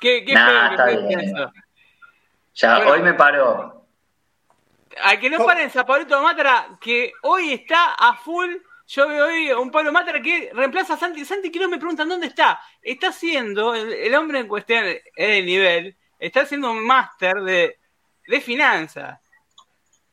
¿Qué, qué Nah, está bien. Ya, Bueno. hoy me paró. Al que no paren Zaparito Matra, que hoy está a full. Yo veo hoy un Pablo Matra que reemplaza a Santi. Santi Quiroz me preguntan dónde está. Está haciendo, el, el hombre en cuestión es de nivel, está haciendo un máster de, de finanzas.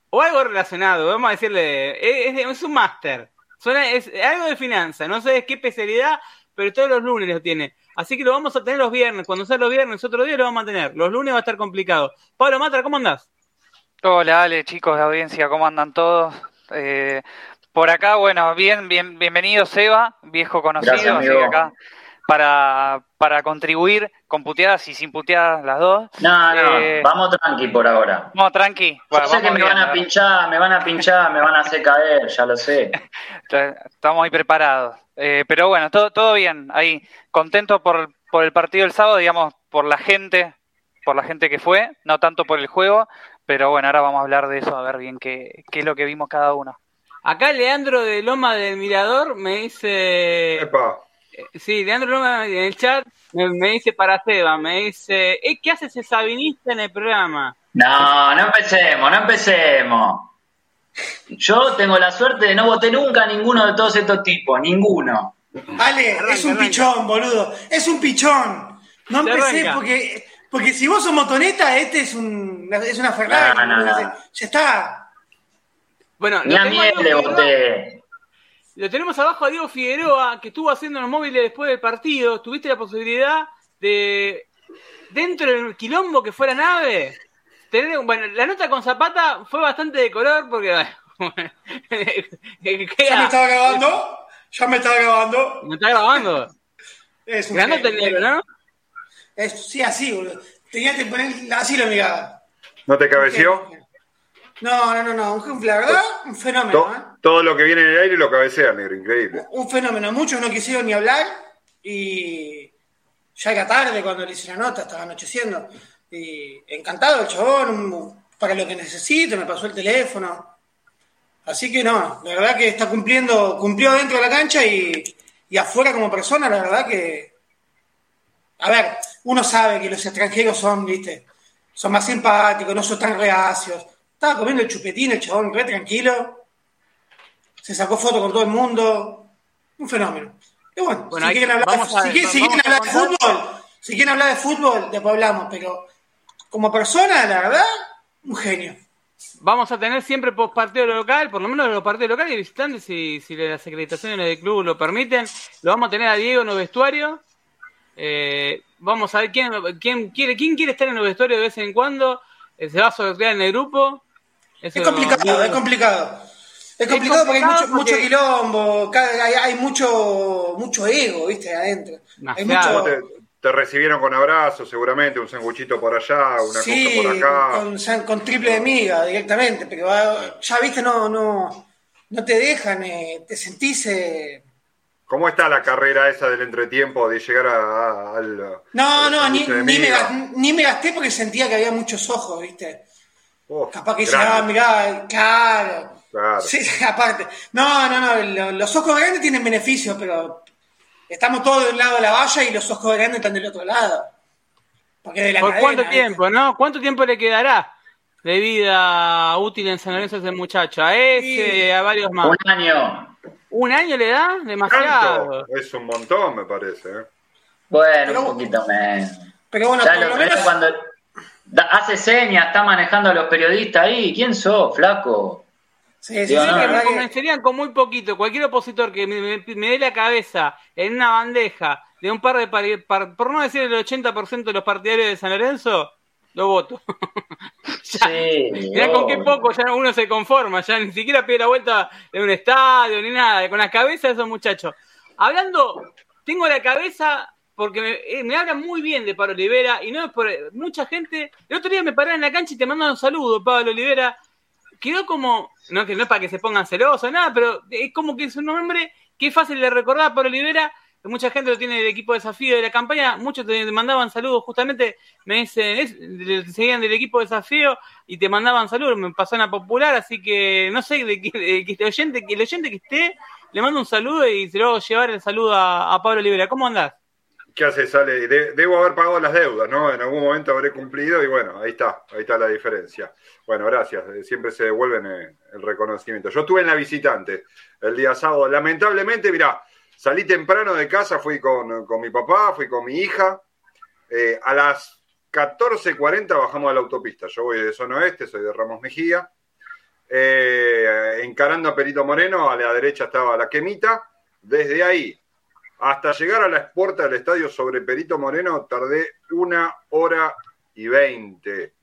O algo relacionado, vamos a decirle. Es, es- es un máster. Suena- Es algo de finanzas. No sé qué especialidad, pero todos los lunes lo tiene. Así que lo vamos a tener los viernes. Cuando sea los viernes, otro día lo vamos a tener. Los lunes va a estar complicado. Pablo Matra, ¿cómo andás? Hola, Ale, chicos de audiencia, ¿cómo andan todos? Eh, por acá, bueno, bien, bien, bienvenido Seba, viejo conocido, Gracias, así que acá para, para contribuir con puteadas y sin puteadas las dos. No, no, Eh, vamos tranqui por ahora. No, tranqui. Yo Bueno, sé que me van a pinchar, me van a pinchar, me van a hacer caer, ya lo sé. Estamos ahí preparados. Eh, pero bueno, todo, todo bien. Ahí, contento por, por el partido del sábado, digamos, por la gente, por la gente que fue, no tanto por el juego. Pero bueno, ahora vamos a hablar de eso, a ver bien qué, qué es lo que vimos cada uno. Acá Leandro de Loma del Mirador me dice. Epa, eh, Sí, Leandro Loma en el chat me, me dice para Seba, me dice. "Eh, ¿Qué hace ese sabinista en el programa? No, no empecemos, no empecemos. Yo tengo la suerte de no voté nunca a ninguno de todos estos tipos, ninguno. Ale, Arranca, es un arranca. pichón, boludo. Es un pichón. No empecé porque, porque si vos sos motoneta, este es, un, es una Ferrari. No, no, boludo. no. Ya está. Bueno, Ni a tenemos miel le voté. lo tenemos abajo a Diego Figueroa, que estuvo haciendo los móviles después del partido. ¿Tuviste la posibilidad de, dentro del quilombo que fue la nave? Tener, bueno, la nota con Zapata fue bastante de color porque. bueno, Ya me estaba grabando. Ya me estaba grabando. ¿Me está grabando? Es un negro, ¿no? Es- sí, así, boludo. Tenía que poner así la mirada. ¿no te cabeció? No, no, no, no. Un- La verdad, un fenómeno, To- ¿eh? todo lo que viene en el aire lo cabecea, negro, increíble. Un fenómeno. Muchos no quisieron ni hablar y ya era tarde cuando le hice la nota, estaba anocheciendo. Y encantado el chabón, para lo que necesite, me pasó el teléfono. Así que no, la verdad que está cumpliendo, cumplió dentro de la cancha y, y afuera como persona, la verdad que... A ver, uno sabe que los extranjeros son, viste, son más simpáticos, no son tan reacios. Estaba comiendo el chupetín, el chabón, re tranquilo. Se sacó foto con todo el mundo. Un fenómeno. Y bueno, Bueno, si, quieren hablar, de, si quieren- si hablar de fútbol, si quieren hablar de fútbol, después hablamos, pero como persona, la verdad, un genio. Vamos a tener siempre post partido local, por lo menos los partidos locales y visitantes, si, si las acreditaciones del club lo permiten. Lo vamos a tener a Diego en los vestuarios. Eh, vamos a ver quién, quién quiere quién quiere estar en los vestuarios de vez en cuando. Eh, se va a sortear en el grupo. Eso Es complicado, es complicado. Es complicado porque hay mucho, mucho quilombo, hay, hay mucho, mucho ego, viste, adentro. Hay mucho, Te, te recibieron con abrazos, seguramente, un sanguchito por allá, una sí, cosa por acá. con, con triple de miga directamente, pero ah, ya viste, no, no, no te dejan, eh, te sentís... eh, ¿Cómo está la carrera esa del entretiempo de llegar a, a- al. No, no, ni, ni me, ni gasté porque sentía que había muchos ojos, viste. Oh, Capaz que grande, llegaba, mirá, claro. Claro. Sí, aparte. No, no, no, lo- los ojos grandes tienen beneficios, pero estamos todos de un lado de la valla y los ojos grandes están del otro lado. Porque de la ¿Por cadena, cuánto ¿viste? tiempo, no? ¿Cuánto tiempo le quedará de vida útil en San Lorenzo a ese muchacho? A ese, Sí. a varios más. Un año. ¿Un año le da? Demasiado. ¿Tanto? Es un montón, me parece. ¿eh? Bueno, Pero- un poquito menos. Pero bueno, Ya por lo lo pero menos. cuando da- hace señas, está manejando a los periodistas ahí. ¿Quién sos, flaco? Sí, sí, Digo, sí, no, la que verdad me convencerían con muy poquito. Cualquier opositor que me, me- me dé la cabeza en una bandeja de un par de, par- por no decir el 80% de los partidarios de San Lorenzo, lo voto. Ya. Sí, Mirá con qué poco ya uno se conforma, ya ni siquiera pide la vuelta de un estadio ni nada, con la cabeza de esos muchachos. Hablando, tengo la cabeza porque me, eh, me hablan muy bien de Pablo Olivera y no es por mucha gente. El otro día me paré en la cancha y te mandaron un saludo, Pablo Olivera. Quedó como, no que no es para que se pongan celosos, nada, pero es como que es un nombre que es fácil de recordar, Pablo Olivera. Mucha gente lo tiene del equipo de desafío de la campaña, muchos te mandaban saludos, justamente me dicen, seguían del equipo de desafío y te mandaban saludos, me pasó una popular, así que no sé de, que oyente, el oyente que esté, le mando un saludo y se lo hago llevar el saludo a, a Pablo Olivera. ¿Cómo andás? ¿Qué hace? Sale. de- debo haber pagado las deudas, ¿no? En algún momento habré cumplido y bueno, ahí está, ahí está la diferencia. Bueno, gracias. eh, Siempre se devuelven eh, el reconocimiento. Yo estuve en la visitante el día sábado. Lamentablemente, mirá, salí temprano de casa, fui con, con mi papá, fui con mi hija. Eh, a las 14.40 bajamos a la autopista. Yo voy de zona oeste, soy de Ramos Mejía. Encarando a Perito Moreno, a la derecha estaba la quemita. Desde ahí hasta llegar a la puerta del estadio sobre Perito Moreno tardé una hora y veinte.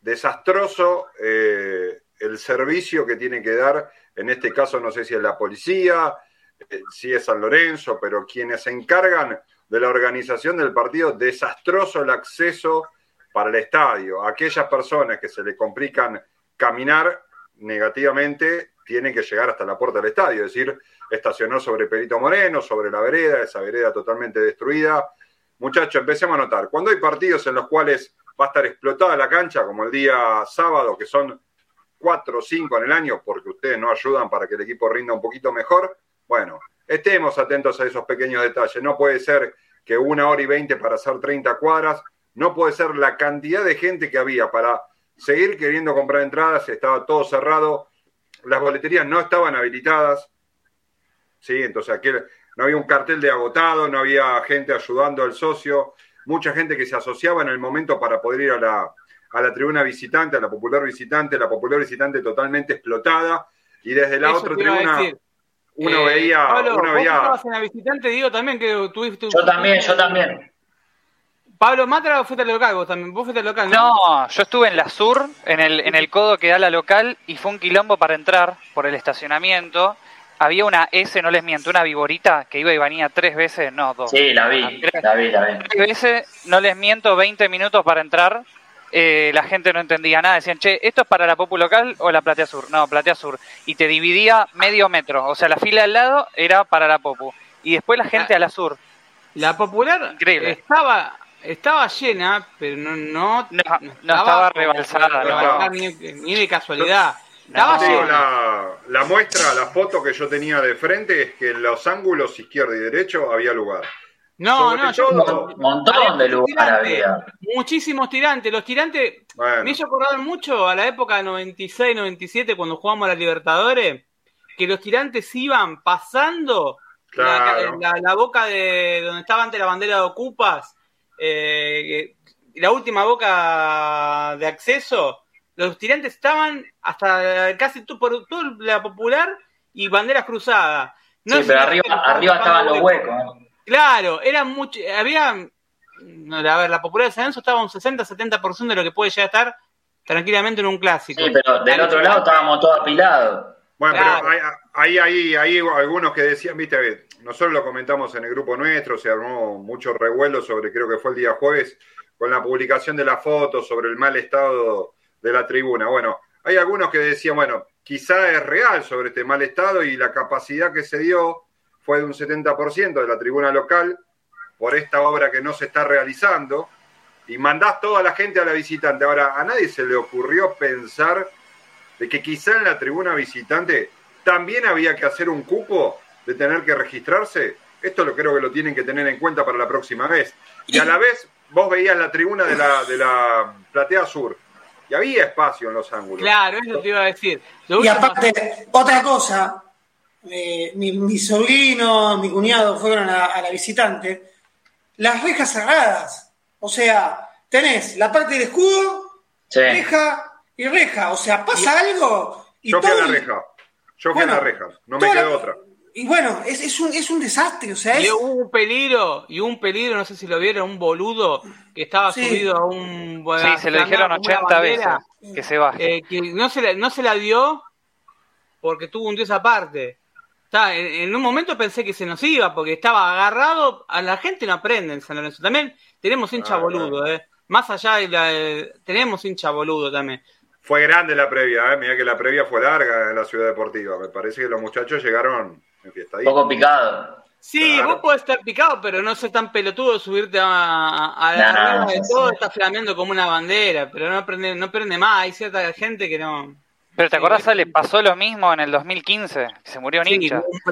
Desastroso eh, el servicio que tiene que dar, en este caso no sé si es la policía, eh, si es San Lorenzo, pero quienes se encargan de la organización del partido, desastroso el acceso para el estadio. Aquellas personas que se le complican caminar negativamente tienen que llegar hasta la puerta del estadio, es decir, estacionó sobre Perito Moreno, sobre la vereda, esa vereda totalmente destruida. Muchachos, empecemos a notar, cuando hay partidos en los cuales va a estar explotada la cancha, como el día sábado, que son cuatro o cinco en el año, porque ustedes no ayudan para que el equipo rinda un poquito mejor, bueno, estemos atentos a esos pequeños detalles. No puede ser que una hora y veinte para hacer 30 cuadras, no puede ser la cantidad de gente que había para seguir queriendo comprar entradas, estaba todo cerrado, las boleterías no estaban habilitadas, ¿sí? Entonces aquí no había un cartel de agotado, no había gente ayudando al socio, mucha gente que se asociaba en el momento para poder ir a la, a la tribuna visitante, a la popular visitante, la popular visitante totalmente explotada, y desde la Eso otra tribuna uno Eh, veía, Pablo, uno veía, estabas en la visitante, digo también que tuviste. Yo también, yo también. Pablo Matra fuiste al local, vos también. Vos fuiste al local, ¿no? No, yo estuve en la sur, en el, en el codo que da la local, y fue un quilombo para entrar por el estacionamiento. Había una S, no les miento, una viborita que iba y venía tres veces, no, dos. Sí, la vi, la vi, la vi. Tres veces, no les miento, 20 minutos para entrar. Eh, la gente no entendía nada. Decían, che, ¿esto es para la Popu local o la Platea Sur? No, Platea Sur. Y te dividía medio metro. O sea, la fila al lado era para la Popu. Y después la gente a la sur. La popular Increíble. estaba estaba llena, pero no no, No, no estaba rebalsada, no. ni de casualidad. Llena. la, la muestra, la foto que yo tenía de frente es que en los ángulos izquierdo y derecho había lugar. No, sobre no, yo Un montón de lugar tirantes, había. Muchísimos tirantes. Los tirantes Bueno, me hizo acordar mucho a la época de 96, 97, cuando jugamos a la Libertadores, que los tirantes iban pasando Claro. la, la- la boca de donde estaba antes la bandera de Ocupas, eh, la última boca de acceso, los tirantes estaban hasta casi por toda la popular y banderas cruzadas. No Sí, pero arriba, arriba estaban los huecos. ¿eh? Claro, era mucho, había, no, a ver, la popular de San Lorenzo estaba un 60-70% de lo que puede llegar a estar tranquilamente en un clásico. Sí, pero del otro lado estábamos todos apilados. Bueno, Claro. pero hay, hay, hay, hay algunos que decían, viste, nosotros lo comentamos en el grupo nuestro, se armó mucho revuelo sobre, creo que fue el día jueves, con la publicación de la foto sobre el mal estado de la tribuna. Bueno, hay algunos que decían, bueno, quizá es real sobre este mal estado y la capacidad que se dio fue de un 70% de la tribuna local por esta obra que no se está realizando y mandás toda la gente a la visitante. Ahora, a nadie se le ocurrió pensar de que quizá en la tribuna visitante también había que hacer un cupo de tener que registrarse. Esto lo creo que lo tienen que tener en cuenta para la próxima vez. Y a la vez vos veías la tribuna de la, de la platea sur y había espacio en los ángulos. Claro, eso te iba a decir. Lo Y aparte, otra cosa, eh, mi, mi sobrino, mi cuñado fueron a, a la visitante, las rejas cerradas. O sea, tenés la parte del escudo, Sí. reja y reja. O sea, pasa algo y Yo fui a todo la reja. Yo fui Bueno, a la reja. No me quedó la- otra. Y bueno, es, es, un, es un desastre. O sea, Y es, hubo un peligro, y un peligro, no sé si lo vieron, un boludo que estaba Sí. subido a un... Sí, se lo dijeron como una 80 veces que se baje. eh, que no se, la, no se la dio porque tuvo un dios aparte. Está, en, en un momento pensé que se nos iba porque estaba agarrado. A la gente no aprende en San Lorenzo. También tenemos hincha Ah, boludo, eh. Más allá de la. tenemos hincha boludo también. Fue grande la previa, ¿eh? Mirá que la previa fue larga en la ciudad deportiva. Me parece que los muchachos llegaron en Un fiesta poco picado. Sí, Claro. vos podés estar picado, pero no sos tan pelotudo subirte a, a, a la No, arriba de todo, sí. está flameando como una bandera, pero no prende, no prende más. Hay cierta gente que no. Pero te acordás, le pasó lo mismo en el 2015, se murió un Sí,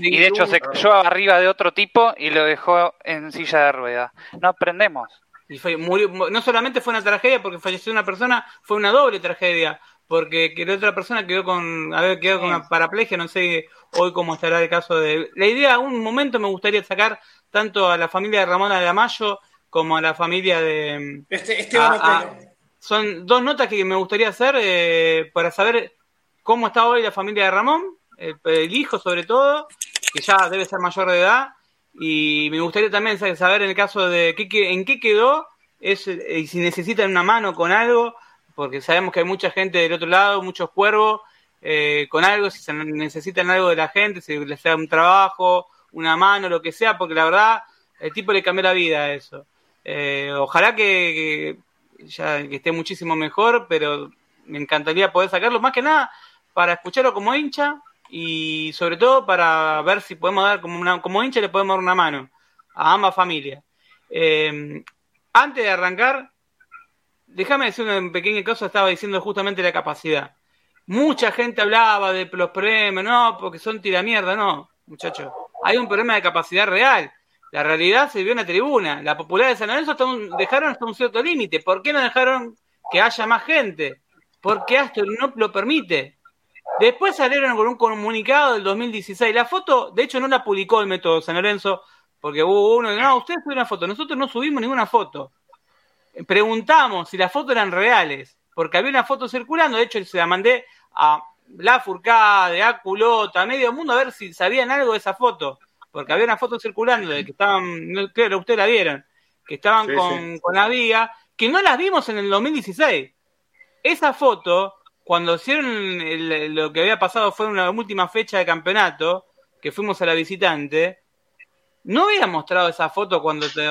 Y de hecho se cayó arriba de otro tipo y lo dejó en silla de ruedas. No aprendemos. Y fue, murió, no solamente fue una tragedia porque falleció una persona, fue una doble tragedia. Porque que la otra persona quedó con, haber quedado con una paraplegia, no sé hoy cómo estará el caso de. La idea, un momento me gustaría sacar tanto a la familia de Ramona de Amayo como a la familia de. Este, Esteban ah. Otero. Son dos notas que me gustaría hacer eh, para saber cómo está hoy la familia de Ramón, el, el hijo sobre todo, que ya debe ser mayor de edad, y me gustaría también sa- saber en el caso de qué, en qué quedó, es, eh, y si necesitan una mano con algo, porque sabemos que hay mucha gente del otro lado, muchos cuervos, eh, con algo, si se necesitan algo de la gente, si les da un trabajo, una mano, lo que sea, porque la verdad, el tipo le cambió la vida a eso. Eh, ojalá que, ya que esté muchísimo mejor, pero me encantaría poder sacarlo más que nada para escucharlo como hincha y sobre todo para ver si podemos dar como una, como hincha le podemos dar una mano a ambas familias. Eh, antes de arrancar, déjame decir una pequeña cosa, estaba diciendo justamente la capacidad. Mucha gente hablaba de los problemas, no, porque son tiramierda, no, muchachos. Hay un problema de capacidad real. La realidad se vio en la tribuna. La popularidad de San Lorenzo un- dejaron hasta un cierto límite. ¿Por qué no dejaron que haya más gente? Porque Astor no lo permite. Después salieron con un comunicado del 2016. La foto, de hecho, no la publicó el método San Lorenzo, porque hubo uno no, ustedes subieron una foto. Nosotros no subimos ninguna foto. Preguntamos si las fotos eran reales, porque había una foto circulando. De hecho, se la mandé a La Furcade, a Culota, a medio mundo, a ver si sabían algo de esa foto. Porque había una foto circulando de que estaban, no, creo, ustedes la vieron, que estaban Sí, con, con la viga, que no las vimos en el 2016. Esa foto, cuando hicieron el- lo que había pasado fue una última fecha de campeonato, que fuimos a la visitante, no había mostrado esa foto cuando te,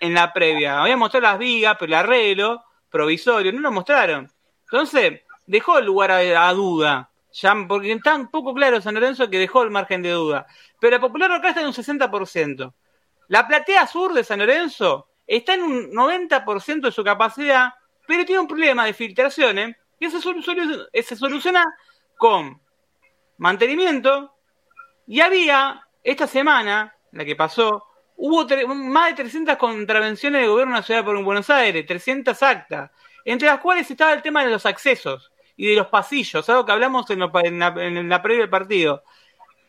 en, la previa. Había mostrado las vigas, pero el arreglo provisorio, no lo mostraron. Entonces, dejó el lugar a, duda. Ya, porque un poco claro San Lorenzo que dejó el margen de duda. Pero la popular acá está en un 60%. La platea sur de San Lorenzo está en un 90% de su capacidad, pero tiene un problema de filtraciones que solu- solu- se soluciona con mantenimiento. Y había, esta semana, la que pasó, hubo más de 300 contravenciones del gobierno de la ciudad de Buenos Aires, 300 actas, entre las cuales estaba el tema de los accesos y de los pasillos, algo que hablamos en, lo en la, en la previa del partido.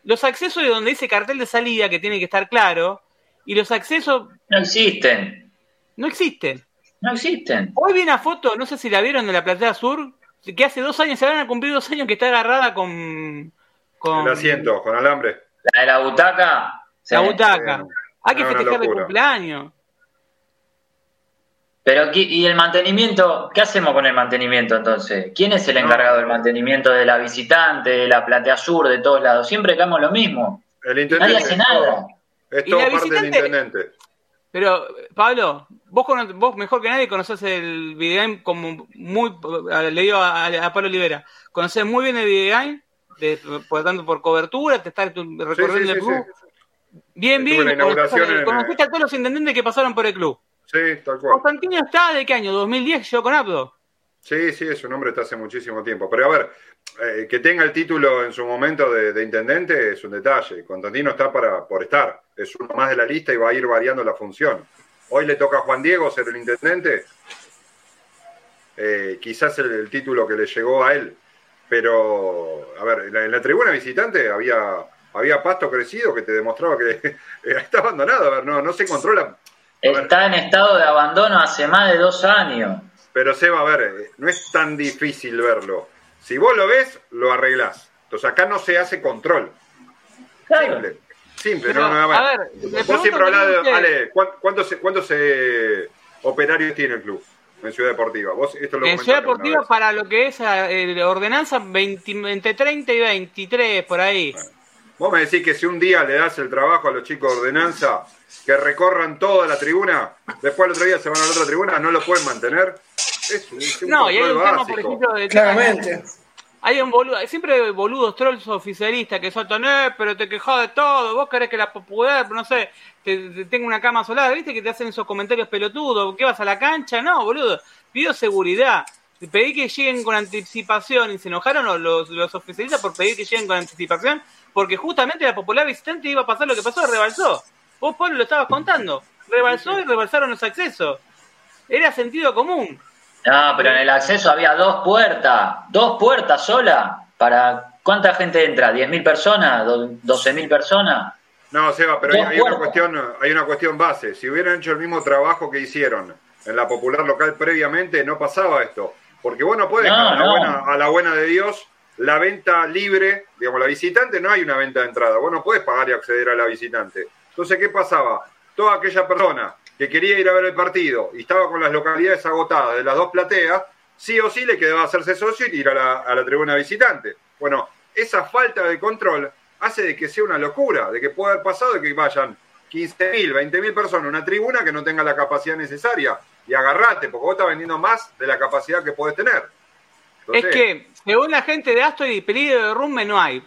Los accesos de donde dice cartel de salida, que tiene que estar claro, y los accesos No existen. no existen. No existen. Hoy vi una foto, no sé si la vieron de la platea sur, que hace dos años, se van a cumplir dos años que está agarrada con... con El asiento, con alambre. La de la butaca. sí. la butaca. Hay que festejar el cumpleaños. Pero, ¿qué- ¿y el mantenimiento? ¿Qué hacemos con el mantenimiento entonces? ¿Quién es el encargado del mantenimiento de la visitante, de la platea sur, de todos lados? Siempre quedamos lo mismo. El Nadie intendente. hace nada. Es Y todo la parte del intendente. Pero, Pablo, vos, cono- vos mejor que nadie conocés el videogame como muy... Le digo a, a Pablo Olivera, conocés muy bien el videogame, de, por tanto por cobertura, te estás tu- Sí, recorriendo sí, el sí, club. sí. Bien, bien, conociste, a todos los intendentes que pasaron por el club. Sí, tal cual. Constantino está de qué año, 2010, yo con Abdo. Sí, sí, es un hombre está hace muchísimo tiempo. Pero a ver, eh, que tenga el título en su momento de, de intendente es un detalle. Constantino está para, por estar. Es uno más de la lista y va a ir variando la función. Hoy le toca a Juan Diego ser el intendente. Eh, quizás el, el título que le llegó a él. Pero, a ver, en la, en la tribuna visitante había, había pasto crecido que te demostraba que está abandonado. A ver, no, no se controla. Está en estado de abandono hace más de dos años. Pero Seba, a ver, no es tan difícil verlo. Si vos lo ves, lo arreglás. Entonces acá no se hace control. Claro. Simple. Simple, Pero, no, no, a ver. a ver, le vos siempre hablás de. Ale, ¿cuán- ¿cuántos, cuántos eh, operarios tiene el club en Ciudad Deportiva? Vos esto lo En Ciudad Deportiva, para lo que es eh, ordenanza, 20 entre 30 y 23, por ahí. Vos me decís que si un día le das el trabajo a los chicos de ordenanza que recorran toda la tribuna, después el otro día se van a la otra tribuna, no lo pueden mantener. Es un, es un No, y hay un tema, por ejemplo, de Claramente. Hay un boludo, siempre boludos trolls oficialistas que saltan, eh, pero te quejas de todo, vos querés que la popular, no sé, te, te tenga una cama solar, viste que te hacen esos comentarios pelotudos, ¿qué vas a la cancha? No, boludo, pido seguridad. pedí que lleguen con anticipación y se enojaron los, los oficialistas por pedir que lleguen con anticipación, porque justamente la popular visitante iba a pasar lo que pasó, rebalsó. Vos, Pablo, lo estabas contando. Rebalsó y rebalsaron los accesos. Era sentido común. No, pero en el acceso había dos puertas, dos puertas sola. ¿Para cuánta gente entra? ¿10.000 personas? ¿12.000 personas? No, Seba, pero hay, hay, una cuestión, hay una cuestión base. Si hubieran hecho el mismo trabajo que hicieron en la popular local previamente, no pasaba esto. Porque vos no No, a, la no. buena, a la buena de Dios, la venta libre, digamos, la visitante no hay una venta de entrada. Vos no puedes pagar y acceder a la visitante. Entonces, ¿qué pasaba? Toda aquella persona que quería ir a ver el partido y estaba con las localidades agotadas de las dos plateas, sí o sí le quedaba hacerse socio y ir a la, a la tribuna visitante. Bueno, esa falta de control hace de que sea una locura, de que pueda haber pasado de que vayan 15.000, 20.000 personas a una tribuna que no tenga la capacidad necesaria. Y agarrate, porque vos estás vendiendo más de la capacidad que podés tener. Es que, según la gente de Astori, peligro de derrumbe no hay.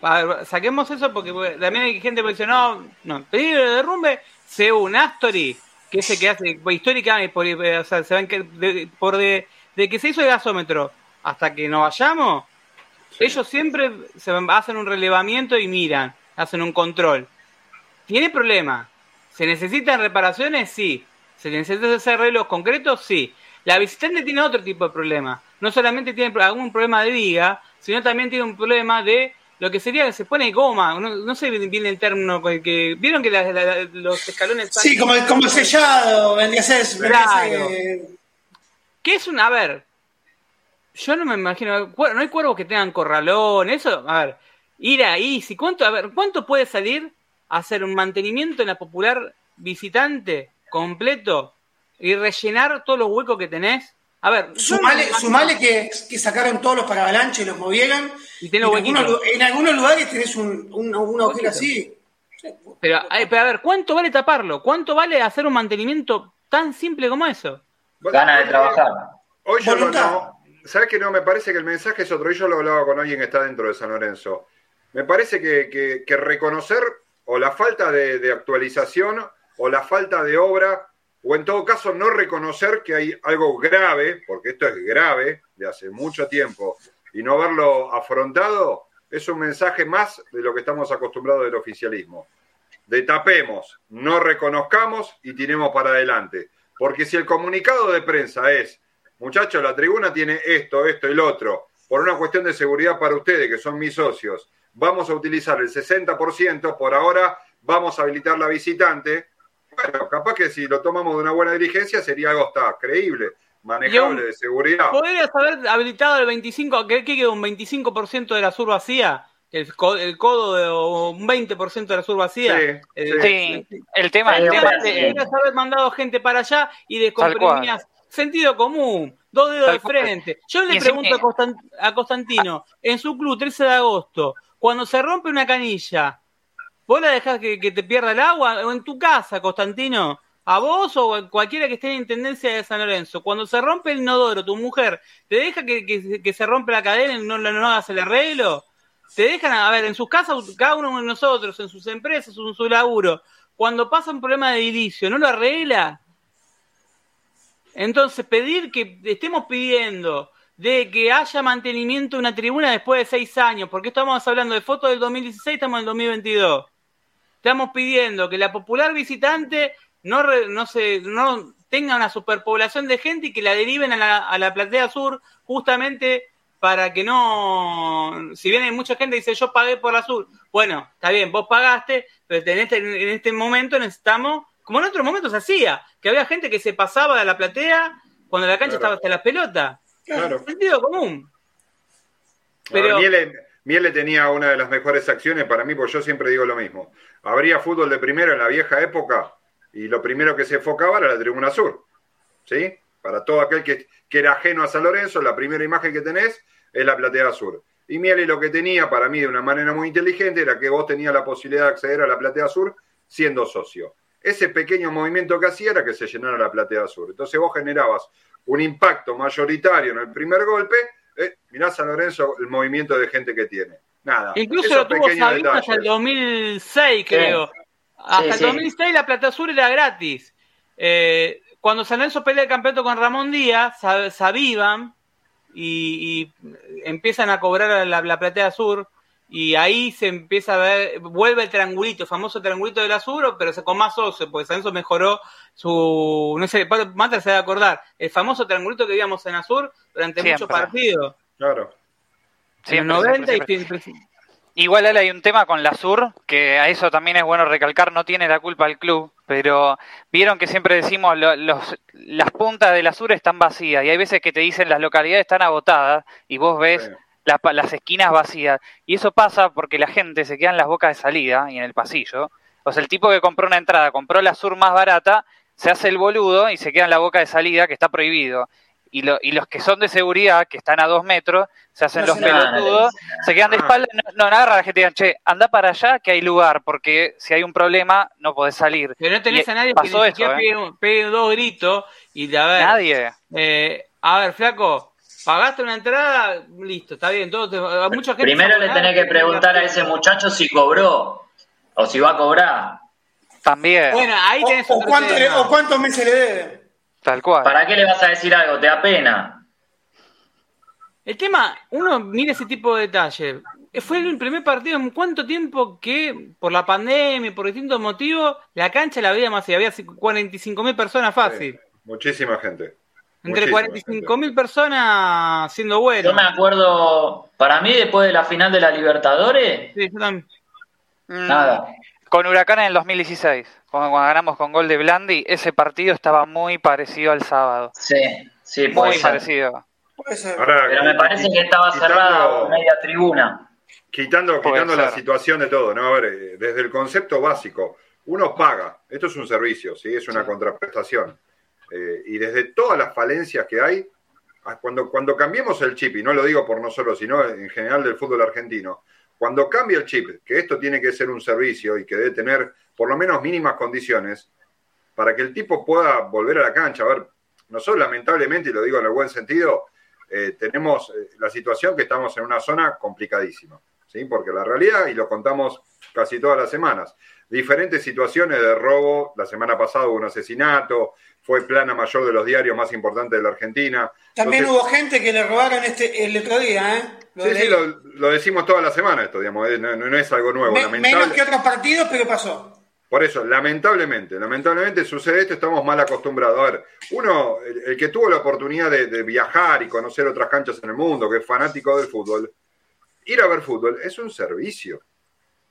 Saquemos eso porque también hay gente que dice, no, no, peligro de derrumbe, según Astori, que es el que hace, pues, históricamente, por, o sea, se ven que de, por de, de que se hizo el gasómetro hasta que nos vayamos, Sí. ellos siempre se van- hacen un relevamiento y miran, hacen un control. ¿Tiene problema? ¿Se necesitan reparaciones? Sí. ¿Se necesitan hacer arreglos concretos? Sí. La visitante tiene otro tipo de problema. No solamente tiene algún problema de viga, sino también tiene un problema de lo que sería que se pone goma. No, no sé bien el término que. ¿Vieron que la- la- los escalones. Sí, como, como el sellado, vendría a ser. Claro. ¿Qué es un.? A ver. Yo no me imagino. No hay cuervos que tengan corralón. Eso. A ver. Ir ahí. Si cuánto, a ver, ¿cuánto puede salir a hacer un mantenimiento en la popular visitante completo y rellenar todos los huecos que tenés? A ver. no Sumale, sumale que, que sacaron todos los paravalanches y los movieron. Y en, algunos, en algunos lugares tenés un, un, un agujero así. Pero, a ver, ¿cuánto vale taparlo? ¿Cuánto vale hacer un mantenimiento tan simple como eso? Ganas de trabajar. Hoy yo no. ¿Sabes que no? Me parece que el mensaje es otro. Y yo lo hablaba con alguien que está dentro de San Lorenzo. Me parece que, que- que reconocer o la falta de, de actualización o la falta de obra, o en todo caso no reconocer que hay algo grave, porque esto es grave de hace mucho tiempo, y no haberlo afrontado, es un mensaje más de lo que estamos acostumbrados del oficialismo. De tapemos, no reconozcamos y tiremos para adelante. Porque si el comunicado de prensa es, muchachos, la tribuna tiene esto, esto y lo otro, por una cuestión de seguridad para ustedes, que son mis socios, vamos a utilizar el 60%, por ahora vamos a habilitar la visitante. Bueno, capaz que si lo tomamos de una buena dirigencia sería algo hasta creíble, manejable, de seguridad. ¿Podrías haber habilitado el 25, ¿qué, qué quedó? ¿Un 25% de la sur vacía? ¿El, el codo de o un 20% de la sur vacía? Sí, El- Sí, el tema, el tema es Podrías haber mandado gente para allá y descomprimías. Sentido común, dos dedos de frente. Yo le pregunto a, Constan- a Constantino, en su club, 13 de agosto, cuando se rompe una canilla, ¿vos la dejás que, te pierda el agua? ¿O en tu casa, Constantino? ¿A vos o a cualquiera que esté en intendencia de San Lorenzo? Cuando se rompe el inodoro, tu mujer, ¿te deja que, se rompe la cadena y no, no hagas el arreglo? ¿Te dejan, a ver, en sus casas, cada uno de nosotros, en sus empresas, en su laburo, cuando pasa un problema de edilicio, ¿no lo arregla? Entonces, pedir que estemos pidiendo de que haya mantenimiento de una tribuna después de seis años, porque estamos hablando de fotos del 2016, estamos en el 2022. Estamos pidiendo que la popular visitante no, re- no, se, no tenga una superpoblación de gente y que la deriven a la, a la platea sur justamente para que no, si bien hay mucha gente que dice yo pagué por la sur, bueno, está bien, vos pagaste, pero en este, en este momento necesitamos, como en otros momentos hacía, que había gente que se pasaba de la platea cuando la cancha Claro. estaba hasta las pelotas. Claro. Sentido común. Pero... Pero- Miele, Miele tenía una de las mejores acciones para mí, porque yo siempre digo lo mismo. Habría fútbol de primero en la vieja época y lo primero que se enfocaba era la tribuna sur. ¿Sí? Para todo aquel que, que era ajeno a San Lorenzo, la primera imagen que tenés es la platea sur. Y Miele lo que tenía para mí de una manera muy inteligente era que vos tenías la posibilidad de acceder a la platea sur siendo socio. Ese pequeño movimiento que hacía era que se llenara la platea sur. Entonces vos generabas un impacto mayoritario en el primer golpe. Eh, mirá San Lorenzo el movimiento de gente que tiene. Nada. Incluso lo tuvo Sabino hasta el detalles. 2006, creo. Hasta Sí, el sí. 2006 la Plata Sur era gratis. Eh, cuando San Lorenzo pelea el campeonato con Ramón Díaz, Sa- Sabiban y, y empiezan a cobrar la, la platea sur y ahí se empieza a ver, vuelve el triangulito, el famoso triangulito del Azur, pero se con más socio, porque San Lorenzo mejoró su, no sé, Mata se debe acordar, el famoso triangulito que vimos en Azur durante Siempre. muchos partidos. Claro. En Siempre, 90 siempre, y siempre. siempre- Igual Ale, hay un tema con la Sur, que a eso también es bueno recalcar, no tiene la culpa el club, pero vieron que siempre decimos lo- los, las puntas de la Sur están vacías y hay veces que te dicen las localidades están agotadas y vos ves Sí. la- las esquinas vacías y eso pasa porque la gente se queda en las bocas de salida y en el pasillo. O sea, el tipo que compró una entrada, compró la Sur más barata, se hace el boludo y se queda en la boca de salida que está prohibido. Y, lo- y los que son de seguridad, que están a dos metros, se hacen No los nada, pelotudos, se quedan de Ah. espalda, no, no agarran a la gente y digan, che, anda para allá que hay lugar, porque si hay un problema no podés salir. Pero no tenés Y a nadie que pasó siquiera ¿eh? pegue, pegue dos gritos y de a ver, Nadie. eh, a ver, flaco, pagaste una entrada, listo, está bien, todo te- a mucha gente Primero le tenés que preguntar a ese muchacho si cobró o si va a cobrar. También, Bueno, ahí O, tenés o otro cuánto le- tema. o cuántos meses le debe. Tal cual. ¿Para qué le vas a decir algo? ¿Te da pena? El tema, uno mira ese tipo de detalles. Fue el primer partido en cuánto tiempo que, por la pandemia, por distintos motivos, la cancha la había más y había 45 mil personas fácil. Sí, Muchísima gente. Entre Muchísima 45 mil personas siendo bueno. Yo me acuerdo, para mí después de la final de la Libertadores, Sí, yo también. Nada. Con Huracán en el 2016, cuando, cuando ganamos con gol de Blandi, ese partido estaba muy parecido al sábado. Sí, sí, puede Muy ser. parecido. Puede ser. Ahora, Pero me parece que estaba quitando- por media tribuna. Quitando, quitando la situación de todo, ¿no? A ver, eh, desde el concepto básico, uno paga, esto es un servicio, ¿sí? Es una contraprestación. Eh, y desde todas las falencias que hay, a- cuando, cuando cambiemos el chip, y no lo digo por nosotros, sino en general del fútbol argentino, cuando cambia el chip, que esto tiene que ser un servicio y que debe tener por lo menos mínimas condiciones, para que el tipo pueda volver a la cancha. A ver, nosotros lamentablemente, y lo digo en el buen sentido, eh, tenemos eh, la situación que estamos en una zona complicadísima, ¿sí? Porque la realidad, y lo contamos casi todas las semanas, diferentes situaciones de robo, la semana pasada hubo un asesinato, fue plana mayor de los diarios más importantes de la Argentina. También Entonces- hubo gente que le robaron este el otro día, ¿eh? Lo Sí, sí, lo, lo decimos toda la semana esto, digamos, eh, no, no- no es algo nuevo. Me- lamentable- menos que otros partidos, pero pasó. Por eso, lamentablemente, lamentablemente sucede esto, estamos mal acostumbrados. A ver, uno, el, el que tuvo la oportunidad de, de viajar y conocer otras canchas en el mundo, que es fanático del fútbol, ir a ver fútbol es un servicio.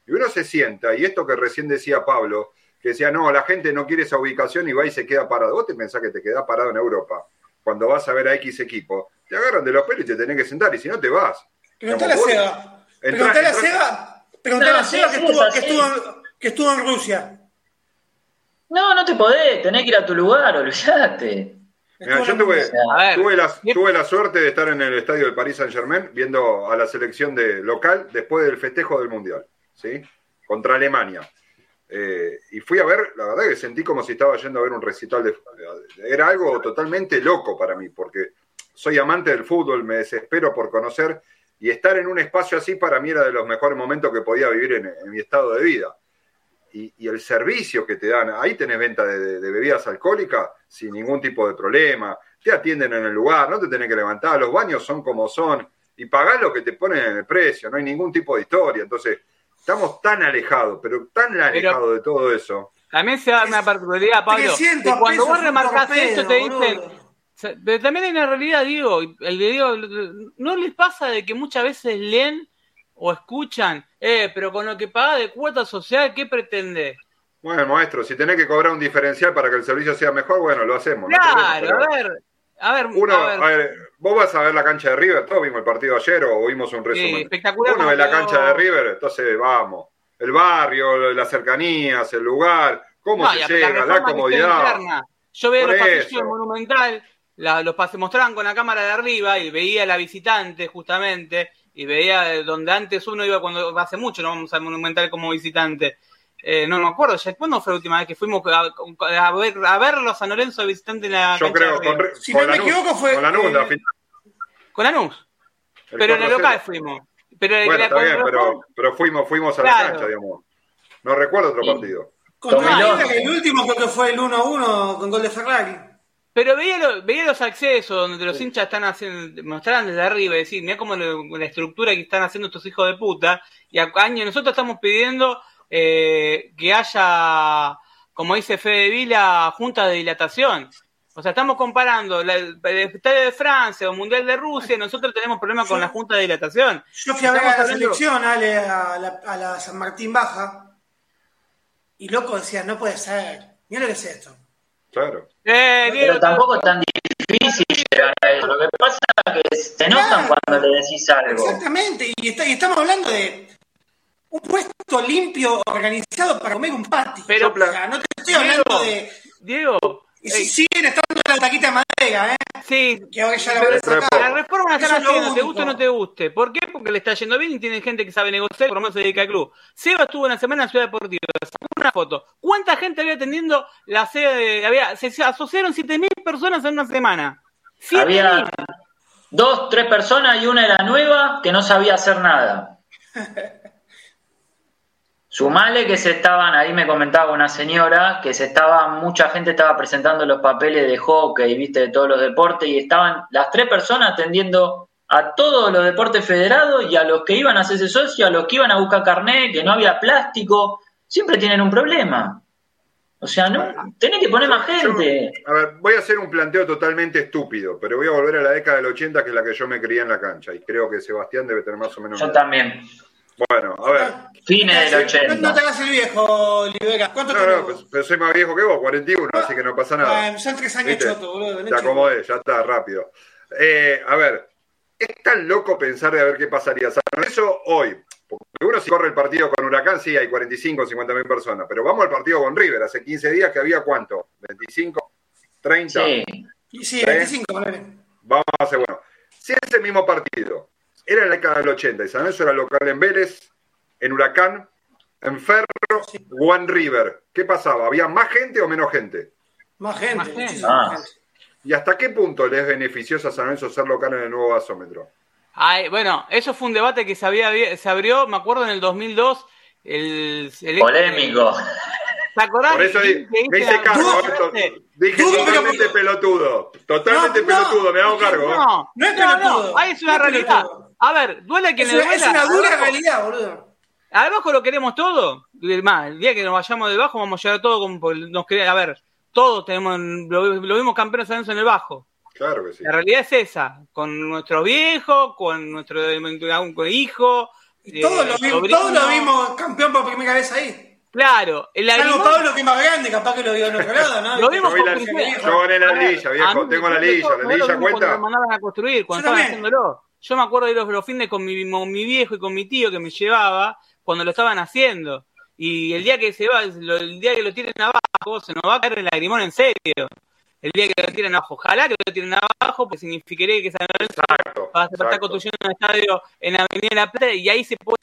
Y uno se sienta, y esto que recién decía Pablo, que decía, no, la gente no quiere esa ubicación y va y se queda parado. Vos te pensás que te quedás parado en Europa, cuando vas a ver a X equipo, te agarran de los pelos y te tenés que sentar, y si no te vas. Preguntale a Seba. Preguntale a Seba. Preguntale No, a Seba que, estuvo, es que, estuvo en, que estuvo en Rusia. No, no te podés, tenés que ir a tu lugar, olvídate. Mirá, Estuvo yo tuve, la, tuve la suerte de estar en el estadio del Paris Saint Germain viendo a la selección de local después del festejo del Mundial, Contra Alemania. Eh, y fui a ver, la verdad que sentí como si estaba yendo a ver un recital de Era algo totalmente loco para mí, porque soy amante del fútbol, me desespero por conocer, y estar en un espacio así para mí era de los mejores momentos que podía vivir en, mi estado de vida. Y, el servicio que te dan, ahí tenés venta de, de- de bebidas alcohólicas sin ningún tipo de problema, te atienden en el lugar, no te tenés que levantar, los baños son como son, y pagás lo que te ponen en el precio, no hay ningún tipo de historia. Entonces, estamos tan alejados, pero tan alejados de todo eso. También se da una particularidad, Pablo, 300 que cuando vos remarcás esto te dicen, Pero también hay una realidad, digo, el de Diego, ¿no les pasa de que muchas veces leen o escuchan, eh, pero con lo que paga de cuota social, ¿qué pretende? Bueno, maestro, si tenés que cobrar un diferencial para que el servicio sea mejor, bueno, lo hacemos. Claro, a ver, a ver, Uno, a ver. a ver, vos vas a ver la cancha de River, todos vimos el partido ayer o vimos un resumen. espectacular Uno ve la cancha de River, entonces vamos. El barrio, las cercanías, el lugar, cómo No, se la llega, la comodidad. Yo veo Por los pasillos del Monumental, la- los pases mostraban con la cámara de arriba y veía a la visitante justamente, y veía donde antes uno iba cuando hace mucho, no vamos al Monumental como visitante. Eh, no me acuerdo, ya ¿cuándo fue la última vez que fuimos a, a ver, a verlo a San Lorenzo visitante en la Yo cancha creo, de con? Si con no me equivoco, fue, con Lanús, eh, la final, Con Lanús, el pero en el 4-0. local fuimos. Pero Bueno, está con bien, el pero, fuimos, fuimos a la cancha, digamos. No recuerdo otro partido. Tomilón. River, el último creo que fue el 1-1 con gol de Ferrari. Pero veía, lo- veía los accesos donde los hinchas están haciendo, mostraban desde arriba y decir, mira cómo lo- la estructura que están haciendo estos hijos de puta. Y a año nosotros estamos pidiendo eh, que haya, como dice Fede Vila, junta de dilatación. O sea, estamos comparando la- el Estadio de Francia o Mundial de Rusia, y nosotros tenemos problemas con la junta de dilatación. Yo fui a ver a la hablando- selección, Ale, a la, a la San Martín Baja, y loco decía, no puede ser. Mira lo que es esto. Claro. Eh, Diego, Pero tampoco es tan difícil llegar a eso. Lo que pasa es que se enojan Claro. cuando le decís algo. Exactamente, y, está- y estamos hablando de un puesto limpio, organizado para comer un patio. Pero- o sea, no te estoy hablando Diego, de... Diego, Y si eh, siguen estando en la taquita de madera, ¿eh? sí, Que ahora ya la reforma la están haciendo, te guste o no te guste. ¿Por qué? Porque le está yendo bien y tiene gente que sabe negociar y por lo menos se dedica al club. Seba estuvo una semana en Ciudad Deportiva, sacó una foto. ¿Cuánta gente había atendiendo la sede de... Había, se, asociaron 7.000 personas en una semana. 7.000. Había dos, tres personas y una era nueva que no sabía hacer nada. Sumale que se estaban, ahí me comentaba una señora, que se estaba, mucha gente estaba presentando los papeles de hockey, viste, de todos los deportes, y estaban las tres personas atendiendo a todos los deportes federados y a los que iban a hacerse socios, a los que iban a buscar carnet, que no había plástico, siempre tienen un problema. O sea, no, tenés que poner más gente. Yo, a ver, voy a hacer un planteo totalmente estúpido, pero voy a volver a la década del 80, que es la que yo me crié en la cancha, y creo que Sebastián debe tener más o menos. Yo también. Bueno, a ver. Fines del No, 80. no te hagas el viejo, Olivera. ¿Cuánto No, tenés no, vos? pues, pero soy más viejo que vos, 41, así que no pasa nada. Bueno, son tres años ¿Viste? choto, boludo. Te es acomodé, ya está, rápido. Eh, a ver, es tan loco pensar de a ver qué pasaría. San Lorenzo hoy, porque uno si corre el partido con Huracán, sí, hay 45, 50 mil personas, pero vamos al partido con River, hace 15 días que había cuánto, 25, 30. Sí. Sí, 25, ponele. Vamos a hacer, bueno, si ese mismo partido era en la década del 80 y San Lorenzo era local en Vélez, en Huracán, en Ferro o en River, ¿qué pasaba? ¿Había más gente o menos gente? Más gente, Más gente. Ah. gente. ¿Y hasta qué punto le es beneficioso a San Lorenzo ser local en el nuevo gasómetro? Ay, bueno, eso fue un debate que se, había, se abrió, me acuerdo, en el 2002. El, el- Polémico. ¿Te acordás? Por eso que- di- que me hice cargo, esto- dije totalmente pelotudo, totalmente No, no, pelotudo, me hago cargo. No, No es no, pelotudo, no, ahí es una realidad. A ver, duele a quien Es le una, es duela. una dura abajo- realidad, boludo. Abajo lo queremos todo. Más, el día que nos vayamos del bajo vamos a llegar todo como porque nos quere- A ver, todos tenemos lo, lo vimos campeones en el bajo. Claro que sí. La realidad es esa, con nuestros viejos, con nuestro con hijo. Y todos, eh, lo vimos, todos lo vimos campeón por primera vez ahí. Claro, el Salvo Pablo, que es más grande, capaz que lo vio en otro lado, ¿no? Lo vimos Yo la- yo gané la A ver, lilla, viejo, tengo la lilla, la mismo cuenta. Cuando mandaban a construir, cuando estaban haciéndolo. Yo me acuerdo de los, los fines con mi, con mi viejo y con mi tío que me llevaba cuando lo estaban haciendo. Y el día que se va, lo- el día que lo tiren abajo, se nos va a caer el lagrimón en serio. El día que lo tiren abajo. Ojalá que lo tiren abajo, porque significaría que San Lorenzo Exacto. va a estar construyendo un estadio en Avenida La Plata y ahí se puede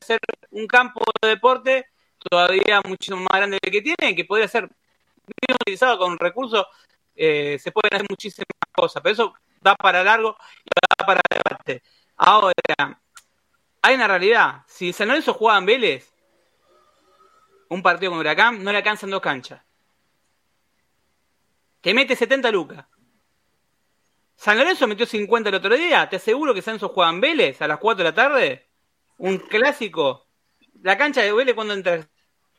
hacer un campo de deporte todavía mucho más grande del que tiene, que podría ser bien utilizado con recursos, eh, se pueden hacer muchísimas cosas, pero eso da para largo y da para debate. Ahora, hay una realidad, si San Lorenzo jugaba en Vélez, un partido con Huracán, no le alcanzan dos canchas. Que mete 70 lucas. San Lorenzo metió 50 el otro día. Te aseguro que San Lorenzo juega en Vélez a las 4 de la tarde. Un clásico. La cancha de Vélez cuando entra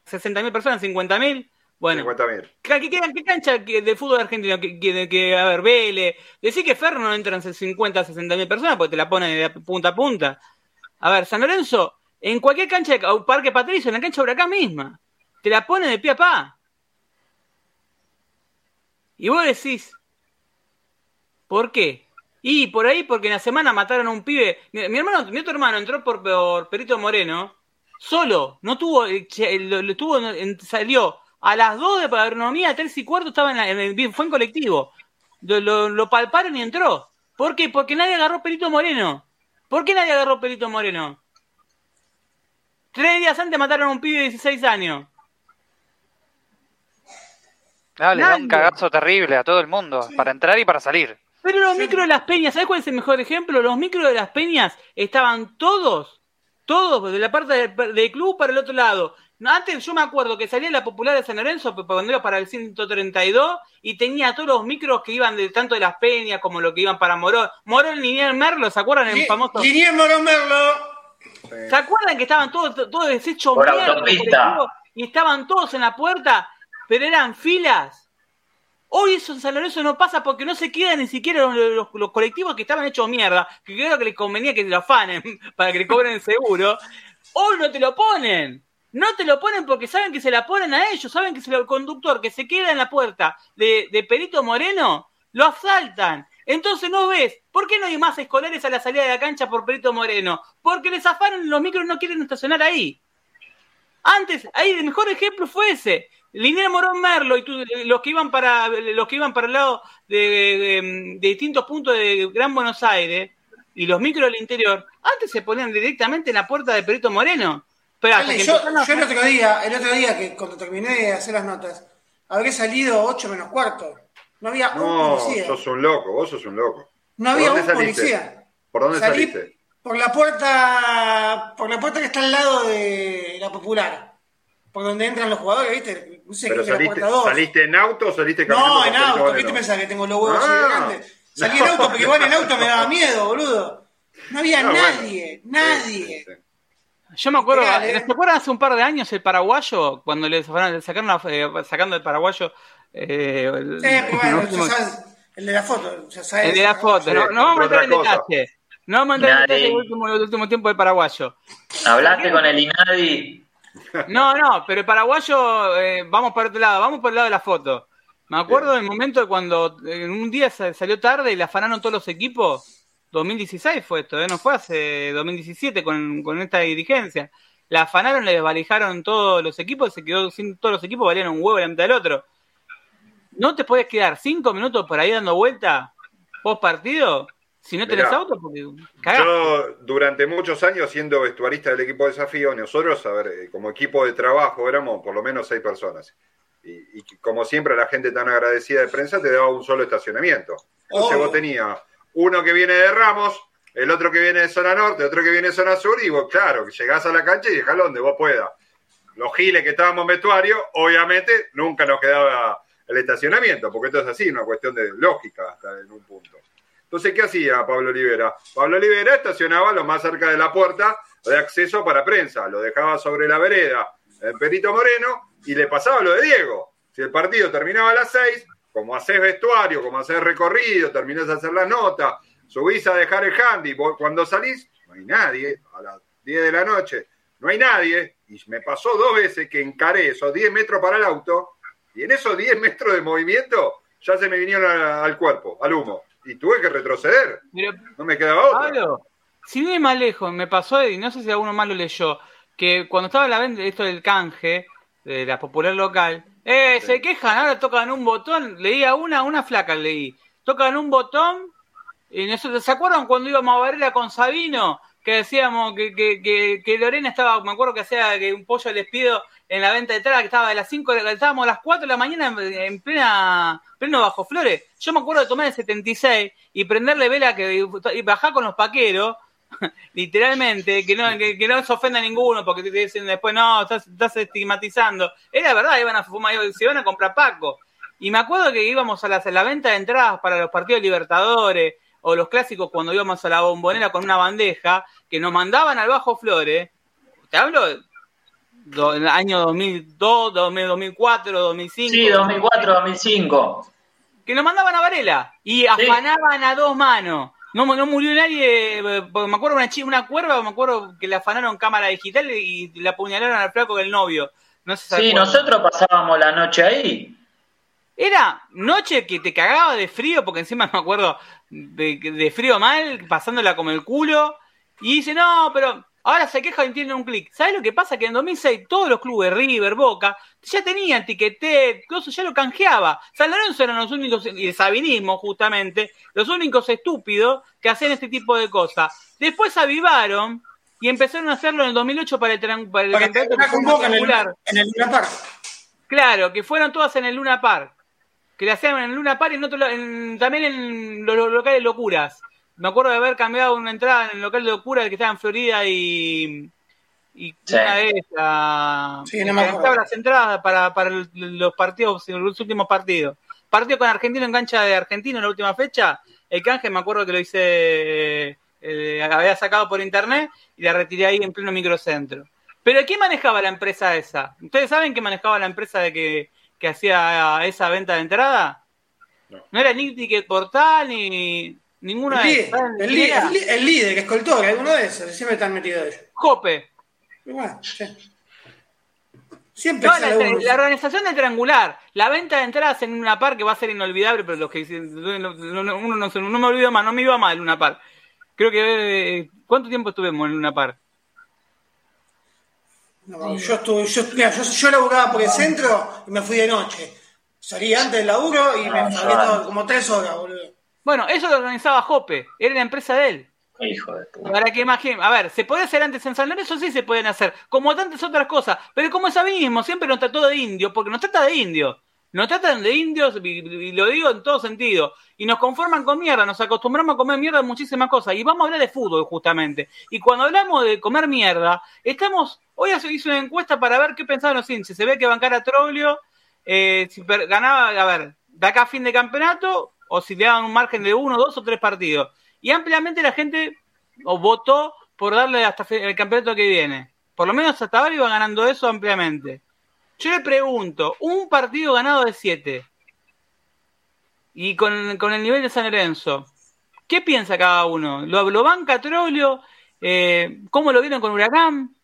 60.000 personas, 50.000. Bueno, 50.000. ¿qué, qué, qué cancha de fútbol argentino que, que, que, a ver, Vélez? Decir que Ferro no entran 50, 60.000 personas porque te la ponen de punta a punta. A ver, San Lorenzo, en cualquier cancha de Parque Patricio, en la cancha de Huracán misma, te la pone de pie a pa. Y vos decís, ¿por qué? Y por ahí, porque en la semana mataron a un pibe. Mi, mi hermano, mi otro hermano entró por, por Perito Moreno, solo, no tuvo, lo, lo tuvo, salió a las 2 de agronomía, 3 y cuarto, estaba en, la- en el, fue en colectivo. Lo, lo, lo palparon y entró. ¿Por qué? Porque nadie agarró Perito Moreno. ¿Por qué nadie agarró Perito Moreno? Tres días antes mataron a un pibe de 16 años. No, le da un cagazo terrible a todo el mundo, para entrar y para salir. Pero los micros de las peñas, ¿sabes cuál es el mejor ejemplo? Los micros de las peñas estaban todos, todos, de la parte del, del club para el otro lado. No, antes yo me acuerdo que salía la popular de San Lorenzo cuando iba para el 132 y tenía todos los micros que iban de tanto de las peñas como lo que iban para Morón. Morón, Linier Merlo, ¿se acuerdan? El famoso. Linier Morón Merlo. ¿Se acuerdan que estaban todos, todos deshechos Por mierda, autopista. y estaban todos en la puerta, pero eran filas? Hoy eso en San Lorenzo no pasa porque no se quedan ni siquiera los, los- los colectivos que estaban hechos mierda, que creo que les convenía que lo afanen para que le cobren el seguro. Hoy no te lo ponen. No te lo ponen porque saben que se la ponen a ellos, saben que el conductor que se queda en la puerta de, Perito Moreno, lo asaltan. Entonces no ves, ¿por qué no hay más escolares a la salida de la cancha por Perito Moreno? Porque les afanan los micros no quieren estacionar ahí. Antes, ahí el mejor ejemplo fue ese. Linier Morón Merlo y tú- los que iban para los que iban para el lado de- de distintos puntos de Gran Buenos Aires y los micros del interior, antes se ponían directamente en la puerta de Perito Moreno. Pero hasta Dale, que yo, el otro día, el otro día que cuando terminé de hacer las notas, habré salido 8 menos cuarto. No había un No, policía. sos un loco, vos sos un loco. No ¿Por había dónde un saliste? policía. ¿Por dónde Salí saliste? por la puerta, por la puerta que está al lado de la popular. Por donde entran los jugadores, ¿viste? No sé, ¿Pero creo que la saliste, puerta 2. saliste en auto o saliste caminando? No, en auto. ¿Qué te pensás que tengo los huevos así de Ah. grandes? Salí en auto porque igual en auto me daba miedo, boludo. No había No, bueno. nadie, nadie. Sí, sí, sí. Yo me acuerdo, ¿eh? ¿se acuerdan hace un par de años el paraguayo? Cuando le sacaron, le sacaron la- eh, sacando el paraguayo. eh, el, Sí, bueno, el último- sabes, el de la foto. Ya sabes, el de la foto. Sí, no, no vamos a entrar en detalle. No vamos a entrar en detalle del último, tiempo del paraguayo. ¿Hablaste con el INADI? No, no, pero el paraguayo, eh, vamos por otro lado, vamos por el lado de la foto. Me acuerdo del momento de cuando en un día sa- salió tarde y la afanaron todos los equipos. 2016 fue esto, ¿eh? no fue hace 2017 con, con esta dirigencia. La afanaron, le desvalijaron todos los equipos, se quedó sin todos los equipos, valían un huevo la mitad del otro. ¿No te puedes quedar cinco minutos por ahí dando vuelta post partido? Si no tenés Mirá. auto, porque. Yo, durante muchos años, siendo vestuarista del equipo de desafío, nosotros, a ver, eh, como equipo de trabajo, éramos por lo menos seis personas. Y, y como siempre, la gente tan agradecida de prensa te daba un solo estacionamiento. Entonces Obvio. vos tenías uno que viene de Ramos, el otro que viene de zona norte, otro que viene de zona sur, y vos, claro, llegás a la cancha y dejalo donde vos puedas. Los giles que estábamos en vestuario, obviamente, nunca nos quedaba el estacionamiento, porque esto es así, una cuestión de lógica hasta en un punto. Entonces, ¿qué hacía Pablo Olivera? Pablo Olivera estacionaba lo más cerca de la puerta de acceso para prensa, lo dejaba sobre la vereda en Perito Moreno y le pasaba lo de Diego. Si el partido terminaba a las seis, como haces vestuario, como haces recorrido, terminás de hacer la nota, subís a dejar el handy, vos cuando salís, no hay nadie, a las 10 de la noche, no hay nadie, y me pasó dos veces que encaré esos 10 metros para el auto, y en esos 10 metros de movimiento ya se me vinieron a- al cuerpo, al humo, y tuve que retroceder, Pero, no me quedaba otra. Pablo, si viene más lejos, me pasó, y no sé si alguno más lo leyó, que cuando estaba la venta esto del canje, de la popular local, eh, se quejan, ahora tocan un botón, leía una, una flaca leí, tocan un botón, y nosotros, ¿se acuerdan cuando íbamos a Varela con Sabino? Que decíamos que, que, que, que Lorena estaba, me acuerdo que hacía que un pollo les pido en la venta de entrada, que estaba de las 5, estábamos a las 4 de la mañana en, en plena, pleno bajo flores. Yo me acuerdo de tomar el 76 y prenderle vela que, y bajar con los paqueros, literalmente, que no, que, que no se ofenda a ninguno, porque te dicen después, no, estás, estás estigmatizando. Era verdad, iban a fumar, se iban a comprar Paco. Y me acuerdo que íbamos a la, a la venta de entradas para los partidos Libertadores o los clásicos cuando íbamos a la bombonera con una bandeja, que nos mandaban al Bajo Flores. Te hablo do, del año 2002, 2004, 2005. Sí, 2004, 2005. Que nos mandaban a Varela y afanaban a dos manos. No, no murió nadie, porque me acuerdo una, una cuerva, me acuerdo que le afanaron cámara digital y le apuñalaron al flaco del novio. No sé si Sí, nosotros pasábamos la noche ahí. Era noche que te cagaba de frío, porque encima me acuerdo de, de frío mal, pasándola como el culo. Y dice, no, pero ahora se queja y tiene un clic. ¿Sabes lo que pasa? Que en 2006 todos los clubes, River, Boca, ya tenían tiquetet, cosas, ya lo canjeaba. San Lorenzo eran los únicos, y el sabinismo justamente, los únicos estúpidos que hacían este tipo de cosas. Después avivaron y empezaron a hacerlo en el 2008 para el, para el Para campeonato una con Boca en el, en el Luna Park. Claro, que fueron todas en el Luna Park. Que le hacían en el Luna Park y en otro, en- también en los, los locales locuras. Me acuerdo de haber cambiado una entrada en el local de locura que estaba en Florida y, Y Sí. una de esas. Sí, no me acuerdo. las entradas para, para el- los partidos, los últimos partidos. Partido con Argentino en cancha de Argentino en la última fecha. El canje, me acuerdo que lo hice, eh, había sacado por internet y la retiré ahí en pleno microcentro. Pero ¿quién manejaba la empresa esa? ¿Ustedes saben que manejaba la empresa de que, que hacía esa venta de entrada? No. No era ni Ticket Portal ni ninguna El de líder, esas. el, líder, el, líder, que escoltor, alguno de esos, siempre están metidos ellos. Jope. Bueno, sí. Siempre No, sale la, organización del triangular, la venta de entradas en una par que va a ser inolvidable, pero los que no, no, no, uno no, se- no me olvido más, no me iba mal en una par. Creo que eh, ¿cuánto tiempo estuvimos en una par? No, yo estuve, yo, mira, yo, yo laburaba por el centro y me fui de noche. Salí antes del laburo y me Ah, salí todo- como tres horas, boludo. Bueno, eso lo organizaba Jope, era la empresa de él. Hijo de puta. Para que imaginen, a ver, ¿se puede hacer antes en San Lorenzo? Sí se pueden hacer, como tantas otras cosas, pero como es mismo, siempre nos trató de indios, porque nos trata de indios. Nos tratan de indios, y, lo digo en todo sentido, y nos conforman con mierda, nos acostumbramos a comer mierda en muchísimas cosas, y vamos a hablar de fútbol justamente. Y cuando hablamos de comer mierda, estamos, hoy hizo una encuesta para ver qué pensaban los hinchas, se ve que bancar a Troglio, eh, si ganaba, a ver, de acá a fin de campeonato, o si le daban un margen de uno, dos o tres partidos. Y ampliamente la gente votó por darle hasta el campeonato que viene. Por lo menos hasta ahora iba ganando eso ampliamente. Yo le pregunto, un partido ganado de siete y con, con el nivel de San Lorenzo, ¿qué piensa cada uno? ¿Lo, lo banca Troglio? Eh, ¿Cómo lo vieron con Huracán?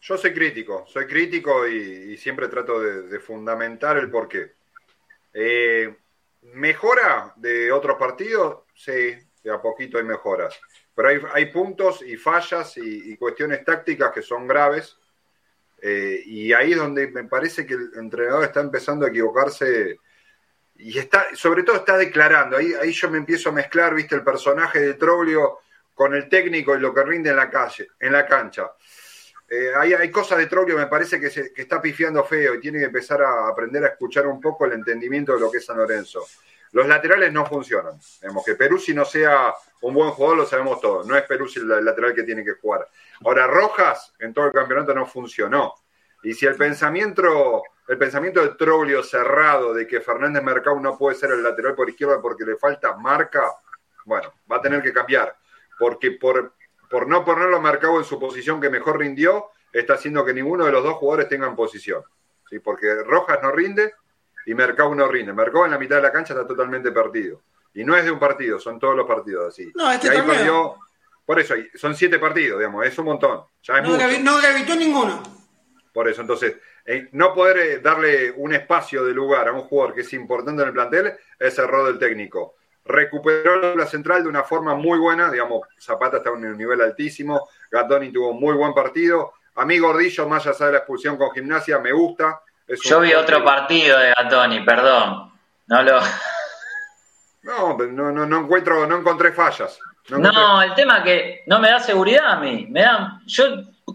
Yo soy crítico, soy crítico y, y siempre trato de, de fundamentar el porqué. Eh, ¿Mejora de otros partidos? Sí, de a poquito hay mejoras. Pero hay, hay puntos y fallas y, cuestiones tácticas que son graves. eh, y ahí es donde me parece que el entrenador está empezando a equivocarse y está, sobre todo está declarando. Ahí, ahí yo me empiezo a mezclar, viste, el personaje de Troglio con el técnico y lo que rinde en la calle, en la cancha. Eh, hay, cosas de Troglio, me parece que está pifiando feo y tiene que empezar a aprender a escuchar un poco el entendimiento de lo que es San Lorenzo. Los laterales no funcionan. Digamos que Peruzzi no sea un buen jugador, lo sabemos todos. No es Peruzzi el lateral que tiene que jugar. Ahora, Rojas en todo el campeonato no funcionó. Y si el pensamiento, el pensamiento de Troglio cerrado de que Fernández Mercado no puede ser el lateral por izquierda porque le falta marca, bueno, va a tener que cambiar. Porque por, por no ponerlo a Mercado en su posición que mejor rindió, está haciendo que ninguno de los dos jugadores tengan posición. ¿sí? Porque Rojas no rinde y Mercado no rinde. Mercado en la mitad de la cancha está totalmente perdido. Y no es de un partido, son todos los partidos así. No, este y ahí torneo. perdió, por eso, son siete partidos, digamos, es un montón. Ya es No, mucho. no gravitó ninguno. Por eso, entonces, eh, no poder eh, darle un espacio de lugar a un jugador que es importante en el plantel es error del técnico. Recuperó la central de una forma muy buena, digamos, Zapata está en un nivel altísimo, Gatoni tuvo un muy buen partido. A mí Gordillo, más allá de la expulsión con gimnasia, me gusta. Yo vi otro partido de Gatoni, perdón. No lo. No, no, no, no encuentro, no encontré fallas. No, encontré- No, el tema que no me da seguridad a mí. Me da. Yo.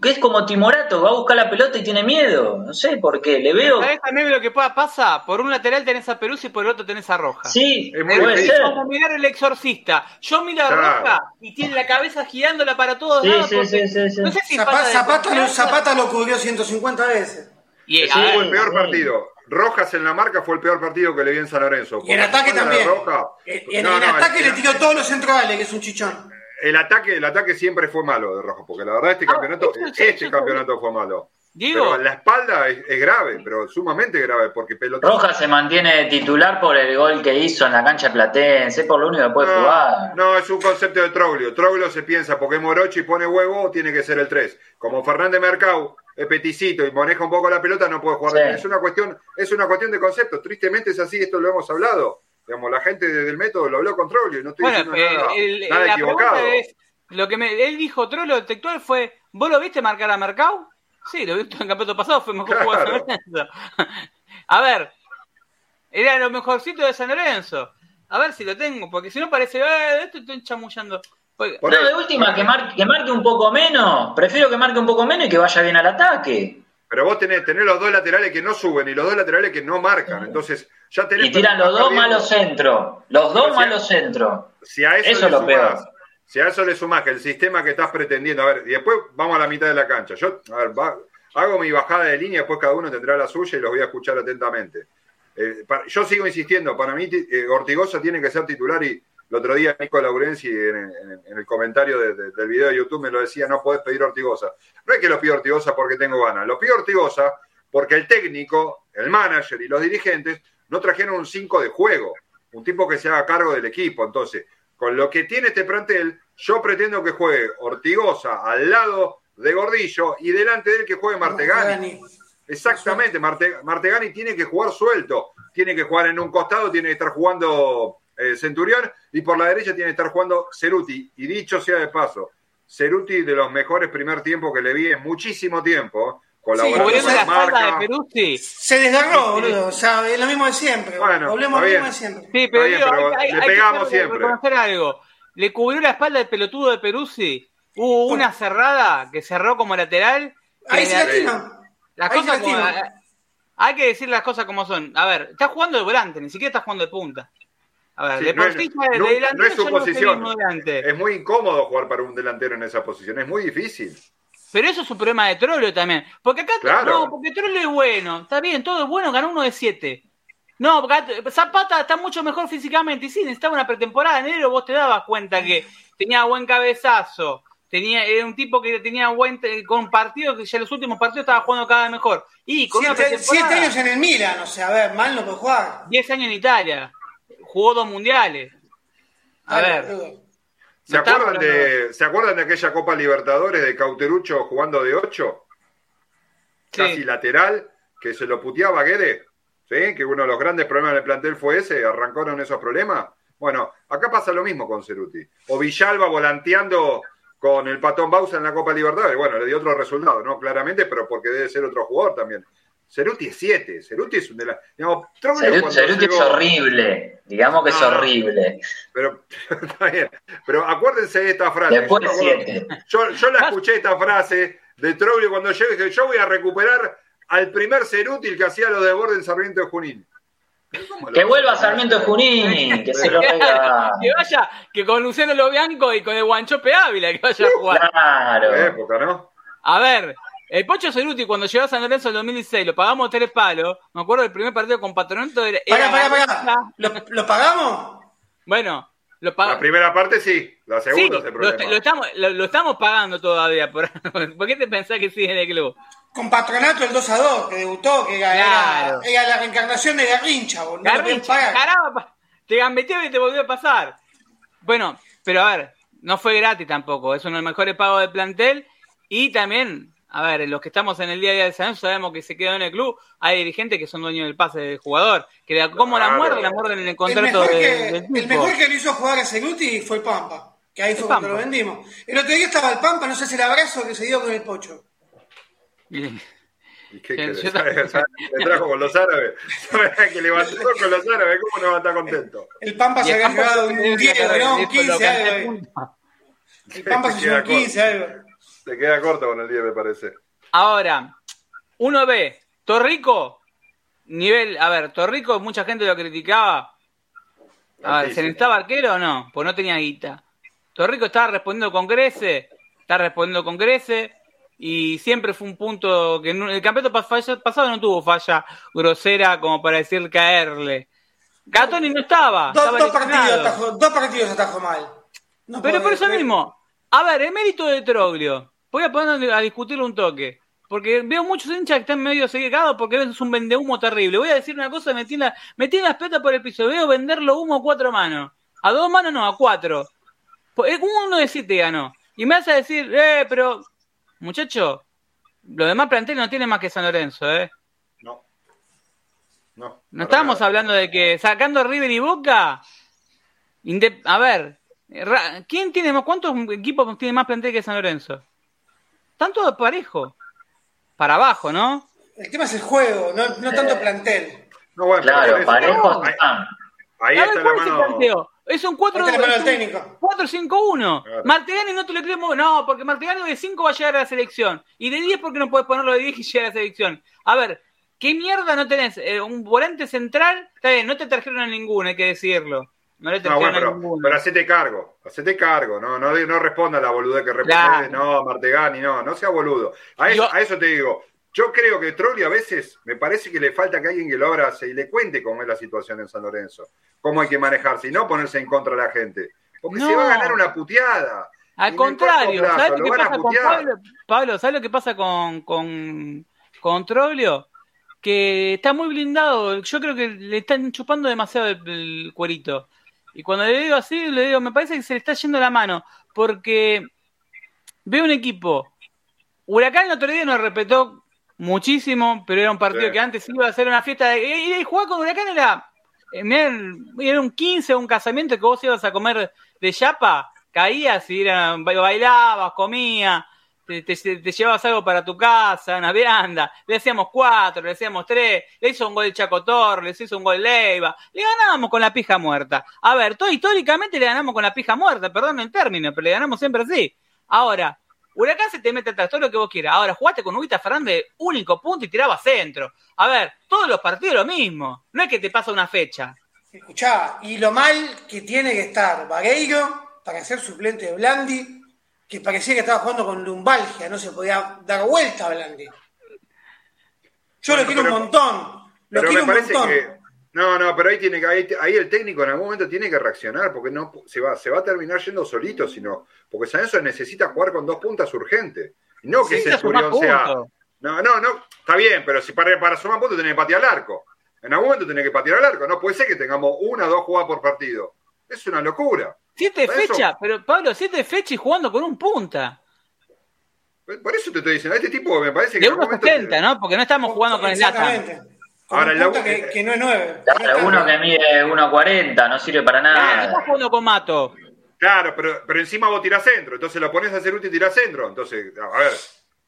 Que es como Timorato, va a buscar la pelota y tiene miedo. No sé por qué. Le veo. ¿Sabés también lo que pa- pasa? Por un lateral tenés a Perú y por el otro tenés a Roja. Sí, Es muy como mirar el exorcista. Yo miro a Claro. Roja y tiene la cabeza girándola para todos Sí, lados. sí, porque- sí, sí, sí. No sé si Zapata, Zapata, lo. Zapata lo cubrió 150 veces. Y, ver, Fue el peor sí. partido. Rojas en la marca fue el peor partido que le vi en San Lorenzo. Y en ataque también. Roja- En, No, en no, ataque el- le tiró todos los centrales, que es un chichón. El ataque, el ataque siempre fue malo de Rojas, porque la verdad este Ah, campeonato, eso este eso campeonato fue malo. Diego, Pero la espalda es, es grave, pero sumamente grave, porque pelota. Rojas se mantiene titular por el gol que hizo en la cancha platense, es por lo único que puede jugar. No, es un concepto de Troglio. Troglio se piensa porque Morochi pone huevo, tiene que ser el 3. Como Fernández Mercado es peticito y maneja un poco la pelota, no puede jugar. Sí. Es una cuestión, es una cuestión de conceptos. Tristemente es así, esto lo hemos hablado. Digamos, la gente desde el método lo habló con Troglio y no estoy bueno, diciendo nada, el- nada la equivocado. es, lo que me, él dijo, Trollo textual fue, ¿vos lo viste marcar a Mercado? Sí, lo viste en el campeonato pasado, fue mejor Claro. jugador de San Lorenzo. A ver, era lo mejorcito de San Lorenzo. A ver si lo tengo, porque si no parece, eh, esto estoy chamullando. Porque- Por no, de última, que, mar- que marque un poco menos. Prefiero que marque un poco menos y que vaya bien al ataque. Pero vos tenés, tenés los dos laterales que no suben y los dos laterales que no marcan. Entonces, ya tenés. Y tiran los dos perdiendo- malos centros. Los dos si- malos centros. Si a eso, Eso le lo sumás- peor. si a eso le sumás que el sistema que estás pretendiendo, a ver, y después vamos a la mitad de la cancha. Yo, a ver, va- hago mi bajada de línea, después cada uno tendrá la suya y los voy a escuchar atentamente. Eh, yo sigo insistiendo, para mí eh, Ortigosa tiene que ser titular y el otro día Nico Laurenzi en, en- en el comentario de- de- del video de YouTube me lo decía, no podés pedir Ortigosa. No es que lo pido Ortigosa porque tengo ganas, lo pido Ortigosa porque el técnico, el manager y los dirigentes no trajeron un 5 de juego, un tipo que se haga cargo del equipo. Entonces, con lo que tiene este plantel, yo pretendo que juegue Ortigosa al lado de Gordillo y delante de él que juegue Martegani. Exactamente, Marte- Martegani tiene que jugar suelto, tiene que jugar en un costado, tiene que estar jugando eh, Centurión y por la derecha tiene que estar jugando Ceruti. Y dicho sea de paso, Ceruti de los mejores primer tiempos que le vi en muchísimo tiempo, colaborando Cubriendo con la espalda marca. de Peruzzi. Se desgarró, boludo. O sea, es lo mismo de siempre. Bueno, Hablemos lo mismo de siempre. Sí, pero, bien, digo, pero hay, hay- le hay que pegamos siempre. reconocer algo. Le cubrió la espalda del pelotudo de Peruzzi. Hubo Bueno. una cerrada que cerró como lateral. Ahí se la- las ahí cosas se como- lastima. hay que decir las cosas como son. A ver, está jugando de volante, ni siquiera está jugando de punta. A ver, Sí, de no por es- sí ya de no- delantero no es su posición. Es muy incómodo jugar para un delantero en esa posición, es muy difícil. Pero eso es un problema de Trollo también. Porque acá, Claro. no, porque Trollo es bueno. Está bien, todo es bueno, ganó uno de siete. No, porque Zapata está mucho mejor físicamente. Y sí, necesitaba una pretemporada. En enero vos te dabas cuenta que tenía buen cabezazo. Tenía, era un tipo que tenía buen te- con partidos que ya en los últimos partidos estaba jugando cada vez mejor. Y con una Siete, pretemporada, siete años en el Milan, o sea, a ver, mal no puede jugar. 10 años en Italia. Jugó dos mundiales. A ver. ¿Se acuerdan, de, ¿Se acuerdan de aquella Copa Libertadores de Cauterucho jugando de 8? Casi lateral, que se lo puteaba a Guede. ¿Sí? Que uno de los grandes problemas del plantel fue ese, arrancaron esos problemas. Bueno, acá pasa lo mismo con Ceruti. O Villalba volanteando con el Patón Bausa en la Copa Libertadores. Bueno, le dio otro resultado, ¿no? Claramente, pero porque debe ser otro jugador también. Ceruti es 7, Ceruti es un de la. Digamos, Troglio Ceruti, Ceruti es horrible. Digamos que es No, horrible. Pero, está bien. Pero acuérdense de esta frase. Después Yo siete. Yo, yo la escuché esta frase de Troglio cuando yo dije, yo voy a recuperar al primer Cerútil que hacía lo de borde en Sarmiento de Junín. Pero ¿cómo lo- Que vuelva Sarmiento de Junín, que se lo regala. Que vaya, que con Luciano Lobianco y con el Guanchope Ávila que vaya a jugar. Claro. época, ¿no? A ver, el Pocho Ceruti cuando llegó a San Lorenzo en 2016 lo pagamos tres palos. Me acuerdo del primer partido con Patronato. Era, Pará, pará, la- pará. ¿Lo, lo pagamos? Bueno, lo La pagamos. primera parte sí, la Sí, segunda es el lo, problema. lo estamos, lo, lo estamos pagando todavía. Por, ¿Por qué te pensás que sigue en el club? Con Patronato el 2 a 2, que debutó, que era, Claro. era, era la reencarnación de Garrincha, boludo. No Garrincha, pagar. caramba, te gambeteó y te volvió a pasar. Bueno, pero a ver, no fue gratis tampoco. Es uno de los mejores pagos del plantel. Y también, a ver, los que estamos en el día a día de San Lorenzo sabemos que se quedó en el club. Hay dirigentes que son dueños del pase del jugador. Que la- como la Claro. muerden, la muerden en el El contrato mejor, de- que, del el mejor que lo hizo jugar a Ceruti fue el Pampa, que ahí fue El cuando lo vendimos. El otro día estaba el Pampa, no sé si el abrazo que se dio con el Pocho. ¿Y qué. ¿Sabes? Le trajo con los árabes. ¿Sabes que levantó con los árabes? ¿Cómo no va a estar contento? El Pampa se el había llevado un tiene que 10, agarrar el ¿no? Un disco, lo 15, canté algo. El Pampa se llevó un 15, algo. Se queda corto con el 10, me parece. Ahora, uno ve, Torrico, nivel, a ver, Torrico, mucha gente lo criticaba. A ver, ¿se necesitaba arquero o no? Pues no tenía guita. Torrico estaba respondiendo con crece, está respondiendo con crece, y siempre fue un punto que en el campeonato pasado no tuvo falla grosera como para decir caerle. Gatoni no estaba. Dos, estaba dos partidos atajó, dos partidos atajó mal. No Pero por eso mismo, a ver, el mérito de Troglio, voy a poner a discutirlo un toque. Porque veo muchos hinchas que están medio seguidos porque es un vendehumo terrible. Voy a decir una cosa, metí, la, metí las petas por el piso. Veo venderlo humo a cuatro manos. A dos manos no, a cuatro. Pues, Uno de siete ganó. Y me hace decir, eh, pero, muchacho, los demás planteles no tienen más que San Lorenzo, ¿eh? No. No. No estamos nada. hablando de que sacando River y Boca. a ver, ¿quién tiene más? ¿Cuántos equipos tiene más plantel que San Lorenzo? Están todos parejos. Para abajo, ¿no? El tema es el juego, no, no tanto plantel. No, bueno, Claro, parejos ahí, están. ahí A ver, está la ¿cuál es el mano. Es un 4 Ahí está la mano del técnico. 4-5-1. Claro. Martigani no te lo creemos. No, porque Martigani de 5 va a llegar a la selección. Y de 10 porque no puedes ponerlo de 10 y llegar a la selección. A ver, ¿qué mierda no tenés? Eh, un volante central, está bien, no te trajeron a ninguno, hay que decirlo. No le No, bueno, pero, ninguno. pero hacete cargo, hacete cargo, no, no, no responda a la boludez que responde, Claro. no, Martegani, no, no sea boludo. A eso, Yo- a eso te digo, yo creo que Trolli a veces me parece que le falta que alguien que lo abrace y le cuente cómo es la situación en San Lorenzo, cómo hay que manejarse y no ponerse en contra de la gente. Porque No. se va a ganar una puteada. Al contrario, plazo ¿sabes lo lo que pasa con. Pablo? Pablo, ¿sabes lo que pasa con, con, con Troglio? Que está muy blindado. Yo creo que le están chupando demasiado el, el cuerito. Y cuando le digo así, le digo, me parece que se le está yendo la mano. Porque veo un equipo. Huracán el otro día nos respetó muchísimo, pero era un partido Sí. que antes iba a ser una fiesta. De, y, y jugar con Huracán era, eh, era un 15 o un casamiento que vos ibas a comer de chapa, caías y era, ba- bailabas, comías, te, te- te llevabas algo para tu casa, una vianda, le hacíamos cuatro, le hacíamos tres, le hizo un gol Chaco Torres, le hizo un gol Leiva, le ganábamos con la pija muerta. A ver, todo históricamente le ganamos con la pija muerta, perdón el término, pero le ganamos siempre así. Ahora, Huracán se te mete atrás, todo lo que vos quieras. Ahora, jugaste con Ubita Fernández, único punto y tiraba centro. A ver, todos los partidos lo mismo. No es que te pasa una fecha. Escuchá, y lo mal que tiene que estar Vagueiro para ser suplente de Blandi, que parecía que estaba jugando con lumbalgia, no se podía dar vuelta a Blandi. Yo Bueno, lo quiero pero- un montón, lo Pero quiero me un parece montón. que. No, no, pero ahí tiene que, ahí, ahí el técnico en algún momento tiene que reaccionar, porque no se va, se va a terminar yendo solito, sino, porque San Lorenzo necesita jugar con dos puntas urgente. No que Sí, Centurión sea. No, no, no, está bien, pero si para, para sumar puntos tenés que patear al arco. En algún momento tenés que patear al arco. No puede ser que tengamos una o dos jugadas por partido. Es una locura. Siete fechas, pero Pablo, siete fechas y jugando con un punta. Por eso te estoy diciendo, a este tipo me parece que De en algún momento- 1.70, ¿no? Porque no estamos jugando con el Lata. Ahora, un el punta que, que no es nueve. Claro, uno que mide 1.40, no sirve para nada. estás jugando con Mato. Claro, pero, pero encima vos tirás centro, entonces lo pones a hacer útil y tirás centro. Entonces, a ver,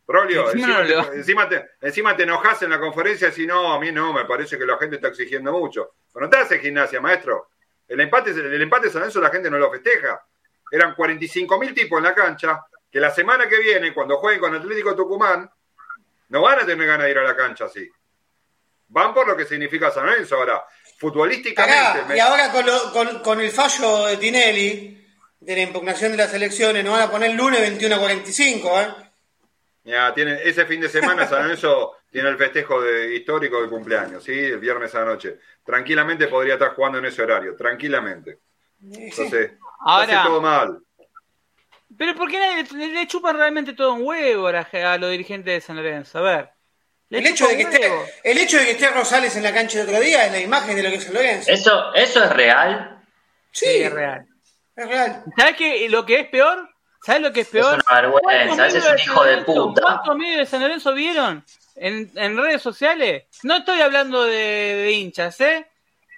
Trolio, Encima encima, no le te, encima, te, encima te enojas en la conferencia y decís, no, a mí no, me parece que la gente está exigiendo mucho. Pero no te hace gimnasia, maestro. El empate, el empate de San Lorenzo la gente no lo festeja. Eran 45 mil tipos en la cancha, que la semana que viene, cuando jueguen con Atlético Tucumán, no van a tener ganas de ir a la cancha así. Van por lo que significa San Lorenzo. Ahora, futbolísticamente... Me- y ahora con, lo- con- con el fallo de Tinelli, de la impugnación de las elecciones, nos van a poner el lunes 21 a 45, ¿eh? Ya, tiene, ese fin de semana San Lorenzo tiene el festejo de, histórico de cumpleaños, ¿sí? El viernes a la noche. Tranquilamente podría estar jugando en ese horario, tranquilamente. Entonces, Ahora- hace todo mal. Pero ¿por qué nadie le, le chupan realmente todo un huevo a, la- a los dirigentes de San Lorenzo? A ver. El hecho, de que esté, el hecho de que esté Rosales en la cancha el otro día es la imagen de lo que es San Lorenzo. ¿Eso, ¿Eso es real? Sí, Sí, es real. es real. ¿Sabes qué? Lo que es peor, ¿sabes lo que es Es peor? una vergüenza, ¿Cuántos ese es un hijo de puta. ¿Cuántos medios de San Lorenzo vieron en, en redes sociales? No estoy hablando de, de hinchas, ¿eh?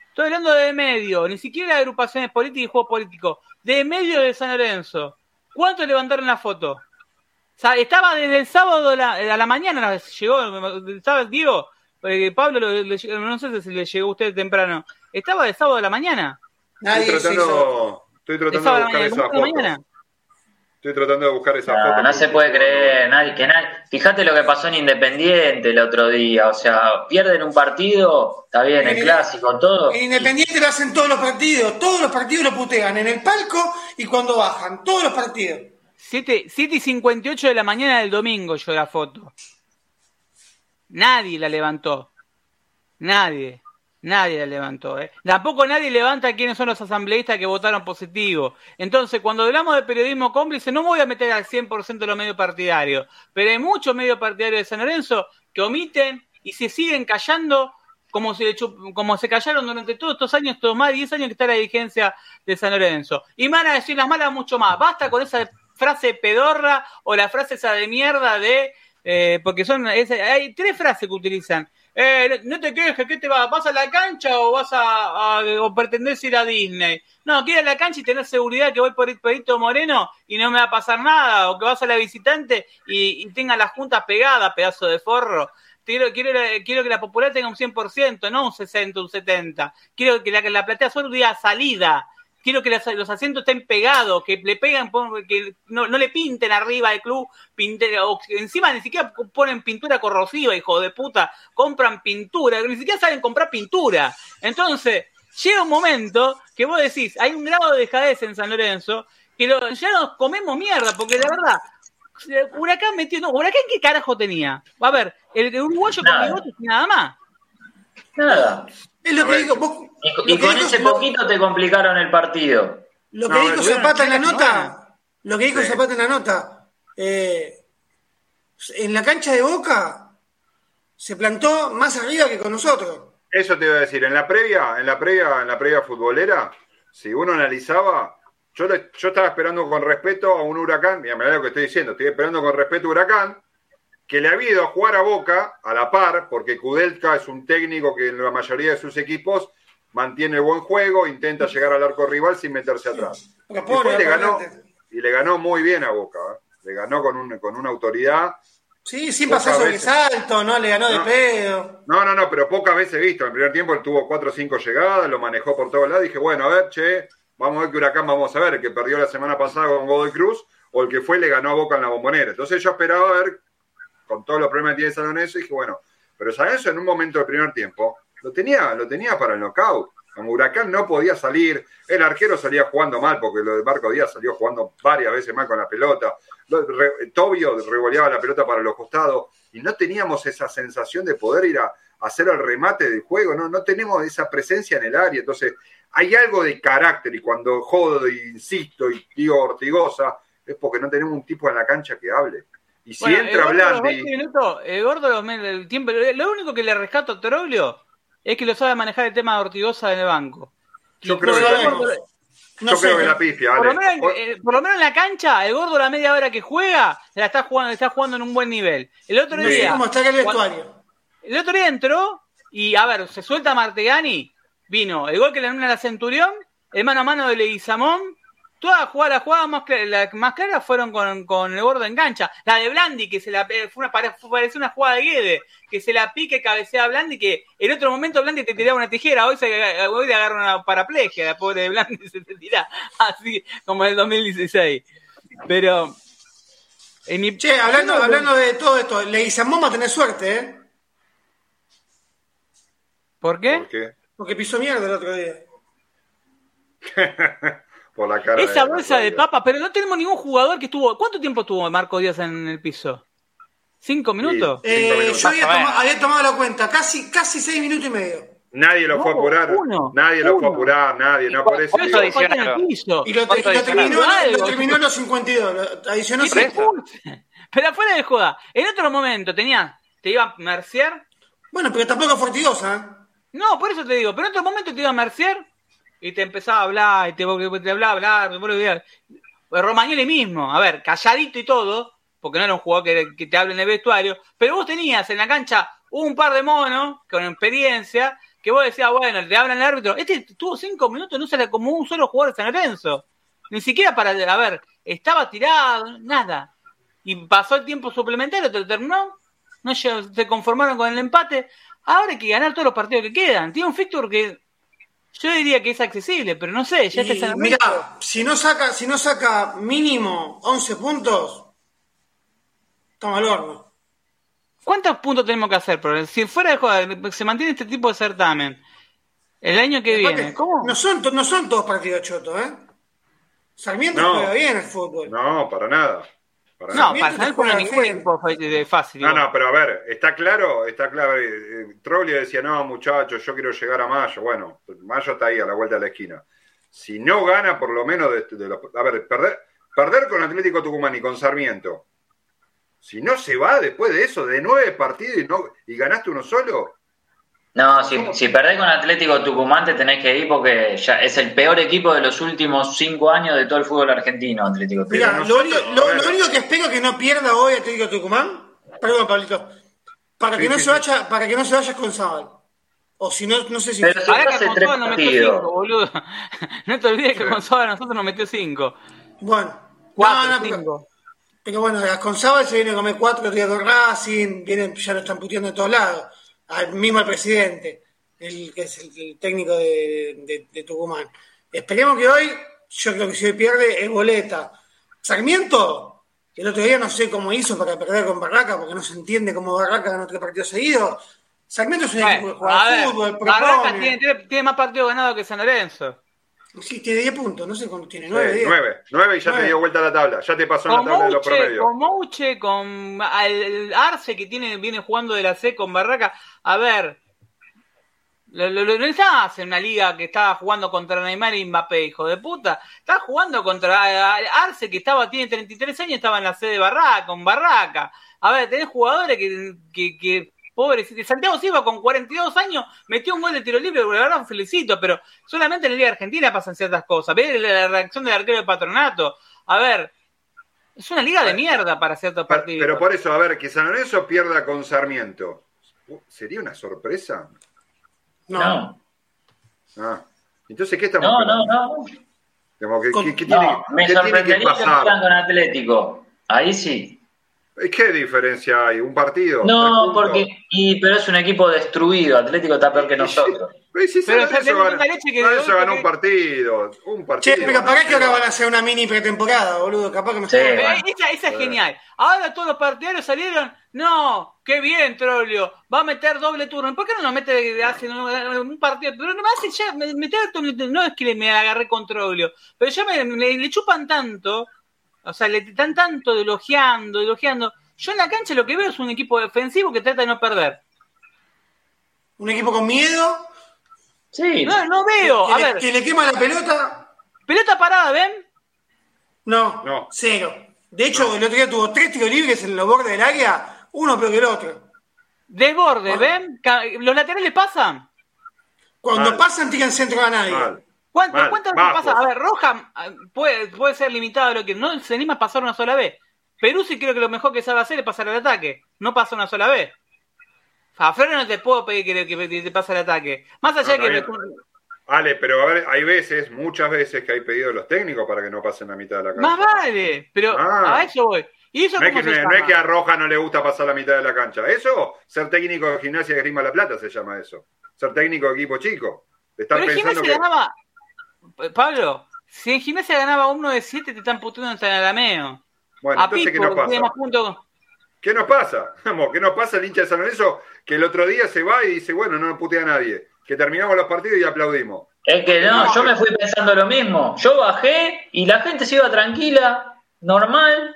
Estoy hablando de medios, ni siquiera de agrupaciones políticas y juegos políticos. De medios de San Lorenzo. ¿Cuántos levantaron la foto? O sea, estaba desde el sábado a la, a la mañana, llegó, estaba Diego, eh, Pablo, lo- le- no sé si le llegó a usted temprano. Estaba de sábado a la mañana. Nadie Estoy se hizo. tratando, estoy De tratando de sábado a la buscar mañana. esa ¿Cómo fue la foto. Estoy tratando de buscar esa No, foto. no se puede creer, nadie, que nadie. Fíjate lo que pasó en Independiente el otro día, o sea, pierden un partido, está bien, el En- clásico, todo. En Independiente lo hacen todos los partidos, todos los partidos lo putean, en el palco y cuando bajan, todos los partidos. 7, y 58 de la mañana del domingo yo la foto. Nadie la levantó. Nadie. Nadie la levantó. ¿eh? Tampoco nadie levanta quiénes son los asambleístas que votaron positivo. Entonces, cuando hablamos de periodismo cómplice, no me voy a meter al 100% de los medios partidarios. Pero hay muchos medios partidarios de San Lorenzo que omiten y se siguen callando como se, como se callaron durante todos estos años, todos más de 10 años que está la dirigencia de San Lorenzo. Y van a decir las malas mucho más. Basta con esa frase pedorra o la frase esa de mierda de... eh, porque son es- hay tres frases que utilizan. Eh, no te quejes, ¿qué te vas? ¿Vas a la cancha o vas a, a- o pretendés ir a Disney? No, quiero ir a la cancha y tener seguridad que voy por el Perito Moreno y no me va a pasar nada, o que vas a la visitante y, tenga las juntas pegadas, pedazo de forro. Quiero, quiero, quiero que la popular tenga un 100%, no un 60, un 70. Quiero que la, que la platea solo diga salida. Quiero que las- los asientos estén pegados, que le pegan, que no, no le pinten arriba al club, pinten, o encima ni siquiera ponen pintura corrosiva, hijo de puta, compran pintura, ni siquiera saben comprar pintura. Entonces, llega un momento que vos decís, hay un grado de dejadez en San Lorenzo, que ya nos comemos mierda, porque la verdad, Huracán metió, no, Huracán qué carajo tenía. A ver, el, uruguayo con bigotes nada más. Nada. Es lo que digo. y, con ese poquito te complicaron el partido. Lo que dijo Zapata en la nota, lo que dijo Zapata en la nota, eh, en la cancha de Boca se plantó más arriba que con nosotros. Eso te iba a decir, en la previa, en la previa, en la previa futbolera, si uno analizaba, yo, yo estaba esperando con respeto a un huracán, mira, mirá lo que estoy diciendo, estoy esperando con respeto a Huracán, que le ha ido a jugar a Boca a la par, porque Kudelka es un técnico que en la mayoría de sus equipos mantiene buen juego, intenta llegar al arco rival sin meterse atrás. y, le ganó, y le ganó muy bien a Boca, ¿eh? le ganó con, un, con una autoridad. Sí, sin pasar sobre salto, ¿no? Le ganó de pedo. No, no, no, pero pocas veces visto. En el primer tiempo él tuvo cuatro o cinco llegadas, lo manejó por todos lados. Dije, bueno, a ver, che, vamos a ver qué Huracán vamos a ver, el que perdió la semana pasada con Godoy Cruz o el que fue le ganó a Boca en la bombonera. Entonces yo esperaba ver, con todos los problemas que tiene San Lorenzo, dije, bueno, pero San Lorenzo en un momento del primer tiempo lo tenía, lo tenía para el knockout. Como Huracán no podía salir, el arquero salía jugando mal, porque lo de Marco Díaz salió jugando varias veces mal con la pelota. Tobio revoleaba la pelota para los costados y no teníamos esa sensación de poder ir a, hacer el remate del juego, no, no tenemos esa presencia en el área. Entonces, hay algo de carácter y cuando jodo e insisto y digo Ortigosa, es porque no tenemos un tipo en la cancha que hable. Y si entra Blandi. el gordo, el tiempo, lo único que le rescato a Troglio es que lo sabe manejar el tema de Ortigosa en el banco. Yo creo, que, yo creo que la pifia, por, lo menos, eh, por lo menos en la cancha, el gordo la media hora que juega, la está jugando, está jugando en un buen nivel. El otro día. ¿Cómo está el vestuario? El otro día entró y, a ver, se suelta Martegani, vino el gol que le dan a la Centurión, el mano a mano de Leguizamón, Todas las jugadas más, claras, más claras fueron con, con, el gordo en cancha. La de Blandi, que se la eh, fue una, pareció una jugada de Guede, que se la pique, cabecea a Blandi, que en otro momento Blandi te tiraba una tijera, hoy, se, hoy le agarra una paraplegia, la pobre de Blandi se te tira así como en el 2016. Pero. che, hablando, hablando de todo esto, Leguizamón va a tener suerte, ¿eh? ¿Por qué? ¿Por qué? Porque pisó mierda el otro día. por la cara. Esa bolsa de papa, pero no tenemos ningún jugador que estuvo. ¿Cuánto tiempo tuvo Marco Díaz en el piso? ¿Cinco minutos? Eh, yo había, tomado la cuenta, casi, casi seis minutos y medio. Nadie lo fue a apurar. nadie lo fue a apurar, nadie. No por eso. Y lo, terminó, lo terminó en los 52. adicionó Pero afuera de joda. En otro momento tenía, te iba a Mercier. Bueno, pero tampoco Fortigosa. ¿eh? No, por eso te digo. Pero en otro momento te iba a Mercier y te empezaba a hablar, y te, te hablaba, hablar, pues Romagnoli mismo, a ver, calladito y todo, porque no era un jugador que, te hable en el vestuario, pero vos tenías en la cancha un par de monos con experiencia, que vos decías, bueno, te hablan el árbitro, este tuvo cinco minutos, no sale como un solo jugador de San Lorenzo, ni siquiera para, a ver, estaba tirado, nada, y pasó el tiempo suplementario, te lo terminó, no se conformaron con el empate, ahora hay que ganar todos los partidos que quedan, tiene un fixture que yo diría que es accesible, pero no sé, ya está Mira, si no saca, si no saca mínimo 11 puntos, toma el horno. ¿Cuántos puntos tenemos que hacer? si fuera de joda, se mantiene este tipo de certamen el año que viene, ¿cómo? No son, no son todos partidos chotos, ¿eh? Sarmiento juega bien el fútbol. No, para nada no, para por ningún tiempo fue fácil. No, no, pero a ver, está claro, está claro. Eh, eh, Troglio decía, no, muchachos, yo quiero llegar a Mayo. Bueno, Mayo está ahí a la vuelta de la esquina. Si no gana, por lo menos de, los, A ver, perder, perder con Atlético Tucumán y con Sarmiento. Si no se va después de eso, de nueve partidos y, no, y ganaste uno solo, no, si, si perdés con Atlético Tucumán te tenés que ir porque ya es el peor equipo de los últimos cinco años de todo el fútbol argentino, Atlético Tucumán. Mira, lo, único, que espero que no pierda hoy Atlético Tucumán, perdón, Pablito, para que no se vaya, para que no se vaya con Zabal. O si no, no sé si. Pero Ahora que con Zabal nos metió cinco, boludo. No te olvides que con Zabal nosotros nos metió cinco. Bueno, cuatro, no, cinco. Pero, bueno, con Zabal se viene a comer cuatro días de Racing, vienen, ya lo están puteando de todos lados al mismo al presidente, el que es el, técnico de, Tucumán. Esperemos que hoy, yo creo que si hoy pierde, es boleta. Sarmiento, el otro día no sé cómo hizo para perder con Barraca, porque no se entiende cómo Barraca ganó tres partidos seguidos. Sarmiento es un equipo que juega fútbol, Barraca tiene, tiene- tiene más partidos ganados que San Lorenzo. Sí, tiene 10 puntos, no sé cuántos tiene, Sí, 9, 10. nueve, nueve y ya Nueve. te dio vuelta la tabla. Ya te pasó en la tabla de los promedios. con Mouche, con al- el Arce que tiene, viene jugando de la C con Barraca. A ver, lo, lo, lo- no estás en una liga que estaba jugando contra Neymar y Mbappé, hijo de puta. Estás jugando contra Arce que estaba, tiene 33 años, estaba en la C de Barraca, con Barraca. A ver, tenés jugadores que, que, que pobres. Santiago Silva con 42 años metió un gol de tiro libre, la verdad felicito, pero solamente en la Liga Argentina pasan ciertas cosas. Ve la, reacción del arquero de patronato. A ver, es una liga de mierda para ciertos Pa- partidos. Pero por eso, a ver, que San Lorenzo pierda con Sarmiento. Uh, ¿Sería una sorpresa? No. No, Ah. Entonces, ¿qué estamos no, esperando? no. no. Como que- Con- ¿Qué, qué tiene, No, me qué tiene que pasar? con Atlético. Ahí sí. ¿Qué diferencia hay? ¿Un partido? ¿Tres No, porque. Y, pero es un equipo destruido. Atlético está peor que nosotros. Pero si Pero tenés ganó- ganó un partido. Un partido. Che, pero capaz que ahora van a hacer una mini pretemporada, boludo. Capaz que me Sí. Eh, bueno. esa, esa es Eh. genial. Ahora todos los partidarios salieron. No, qué bien, Trollio. Va a meter doble turno. ¿Por qué no lo mete hace un, un partido? Pero no me hace ya. me- meter no es que me agarré con Trollio. Pero ya me, me- le chupan tanto. O sea, le están tanto elogiando, elogiando. Yo en la cancha lo que veo es un equipo defensivo que trata de no perder. Un equipo con miedo, Sí. No, no veo. A le, ver, que le quema la pelota. pelota parada, ¿ven? No, No. cero. De hecho, el otro día tuvo tres tiros libres en los bordes del área, uno peor que el otro. Desborde. ¿ven? ¿Los laterales pasan? Cuando Mal. pasan, tiran centro a nadie. Mal. ¿Cuánto, Mal, ¿Cuántas veces bajos. pasa? A ver, Roja ah, puede, puede ser limitado a lo que no se anima a pasar una sola vez. Perú sí creo que lo mejor que sabe hacer es pasar al ataque, no pasa una sola vez. A Flores no te puedo pedir que, que- que te pase el ataque. Más allá No, de que... bien. Ale, pero a ver, hay veces, muchas veces que hay pedido de los técnicos para que no pasen la mitad de la cancha. Más vale, pero Ah. a eso voy. ¿Y eso No es, que, se no es que a Roja no le gusta pasar la mitad de la cancha. Eso, ser técnico de gimnasia de Grima La Plata se llama eso. Ser técnico de equipo chico. Estar Pero en pensando que. Pablo, si en Gimnasia ganaba uno de siete te están puteando en San Arameo. Bueno, a entonces, ¿qué nos pasa? más puntos... ¿Qué nos pasa? Vamos, ¿qué nos pasa el hincha de San Lorenzo? Que el otro día se va y dice, bueno, no nos putea a nadie. Que terminamos los partidos y aplaudimos. Es que no, No. yo me fui pensando lo mismo. Yo bajé y la gente se iba tranquila, normal,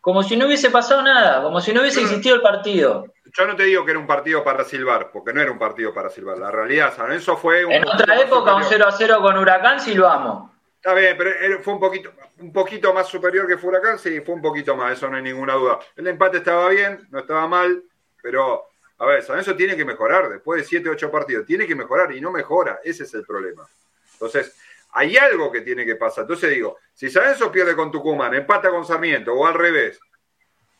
como si no hubiese pasado nada, como si no hubiese existido el partido. Yo no te digo que era un partido para silbar, porque no era un partido para silbar. La realidad, San Lorenzo fue un En otra época, un superior. 0 a 0 con Huracán, silbamos. Está bien, pero fue un poquito, un poquito más superior que Furacán, sí, fue un poquito más, eso no hay ninguna duda. El empate estaba bien, no estaba mal, pero, a ver, San Lorenzo tiene que mejorar, después de 7, 8 partidos, tiene que mejorar y no mejora, ese es el problema. Entonces, hay algo que tiene que pasar. Entonces digo, si San Lorenzo pierde con Tucumán, empata con Sarmiento o al revés,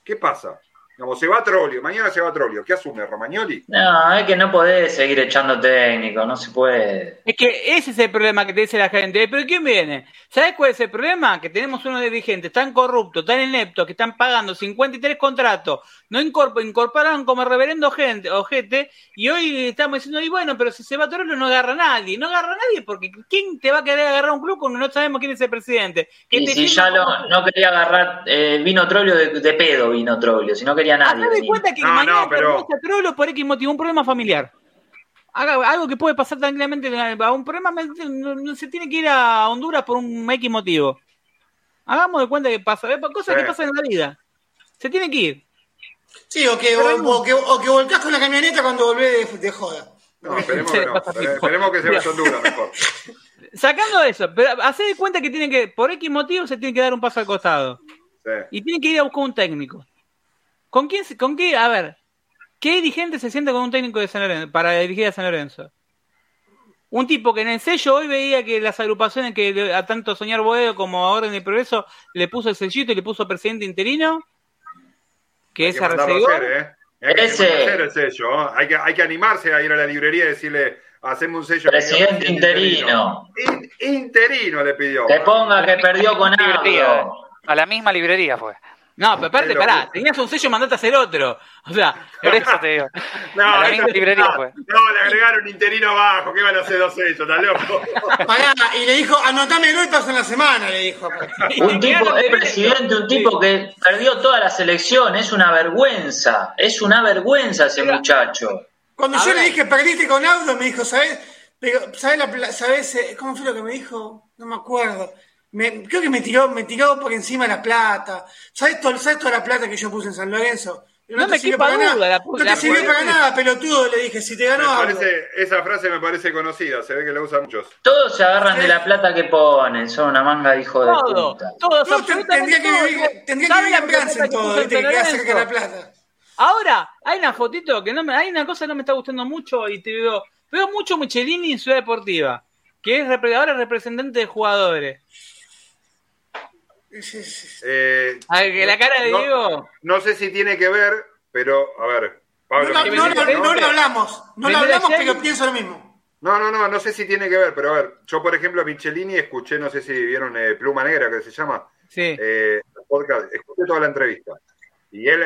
¿qué pasa? Como se va a Trolio, mañana se va a Trolio, ¿qué asume Romagnoli? No, es que no podés seguir echando técnico, no se puede. Es que ese es el problema que te dice la gente. ¿Pero quién viene? ¿Sabes cuál es el problema? Que tenemos unos dirigentes tan corruptos, tan ineptos, que están pagando 53 contratos, no incorpor- incorporaron como reverendo gente, ojete, y hoy estamos diciendo, y bueno, pero si se va Torolo no agarra a nadie. No agarra a nadie porque ¿quién te va a querer agarrar un club cuando no sabemos quién es el presidente? Que Y si ya lo- no quería agarrar, eh, vino Trolio de, de pedo, vino Trolio, si no quería nadie. De cuenta que No, mañana no, pero- Trollo por X motivo, un problema familiar. Haga, algo que puede pasar tranquilamente a un problema, se tiene que ir a Honduras por un X motivo. Hagamos de cuenta que pasa, cosas Sí. que pasan en la vida. Se tiene que ir. Sí, o que, o, o que, o que volcás con la camioneta cuando volvés de, de joda. No, esperemos que no, esperemos que se vaya a Honduras mejor. Sacando eso, pero hacer de cuenta que tienen que, por X motivo, se tiene que dar un paso al costado. Sí. Y tienen que ir a buscar un técnico. ¿Con quién, se- con qué, a ver, qué dirigente se sienta con un técnico de San Lorenzo, para dirigir a San Lorenzo? Un tipo que en el sello hoy veía que las agrupaciones que le- a tanto Soñar Boedo como a Orden y Progreso le puso el sellito y le puso presidente interino, que Hay es que mandarlo a Arcegor. hacer, ¿eh? Hay que Ese. hacer el sello. ¿eh? Hay que, hay que animarse a ir a la librería y decirle, hacemos un sello. Presidente interino. In- interino le pidió. Que ponga que perdió con algo. A la misma librería fue. No, pero aparte, pará, tenías un sello, mandaste a hacer otro. O sea, Por eso te digo. No, eso- fue. No, le agregaron interino abajo. ¿Qué van a hacer dos sellos? ¿Estás loco? Pará, y le dijo, anotame notas en la semana, le dijo. Un tipo, es presidente, un tipo que perdió toda la selección, es una vergüenza, es una vergüenza ese Mira. muchacho. Cuando yo le dije perdiste con Audo, me dijo, ¿sabes? ¿sabes, la, pla- ¿sabes eh, cómo fue lo que me dijo? No me acuerdo. Me- creo que me tiró, me tiró por encima la plata. ¿Sabes, todo, ¿Sabes toda la plata que yo puse en San Lorenzo? No te me quepa para duda, nada. la- no te la política- para nada, pelotudo, le dije. Si te Me ganó Audo. parece, esa frase me parece conocida, se ve que la usan muchos. Todos se agarran de la plata que ponen, son una manga de hijo de puta. todo, No, ten- absolutamente tendría que vivir, tendría que ¿Sabe vivir en Branson todo. Que San queda cerca de la plata. Ahora, hay una fotito que no me, hay una cosa que no me está gustando mucho y te veo, veo mucho Michelini en Ciudad Deportiva, que es ahora representante de jugadores. Eh, A ver, que la cara de no- Diego. No sé si tiene que ver, pero a ver. No, Pablo, no, dice, lo- no lo hablamos, no lo hablamos, pero pienso lo mismo. No, no, no, no sé si tiene que ver, pero a ver, yo por ejemplo a Michelini escuché, no sé si vieron eh, Pluma Negra, que se llama, Sí. eh, podcast, escuché toda la entrevista. Y él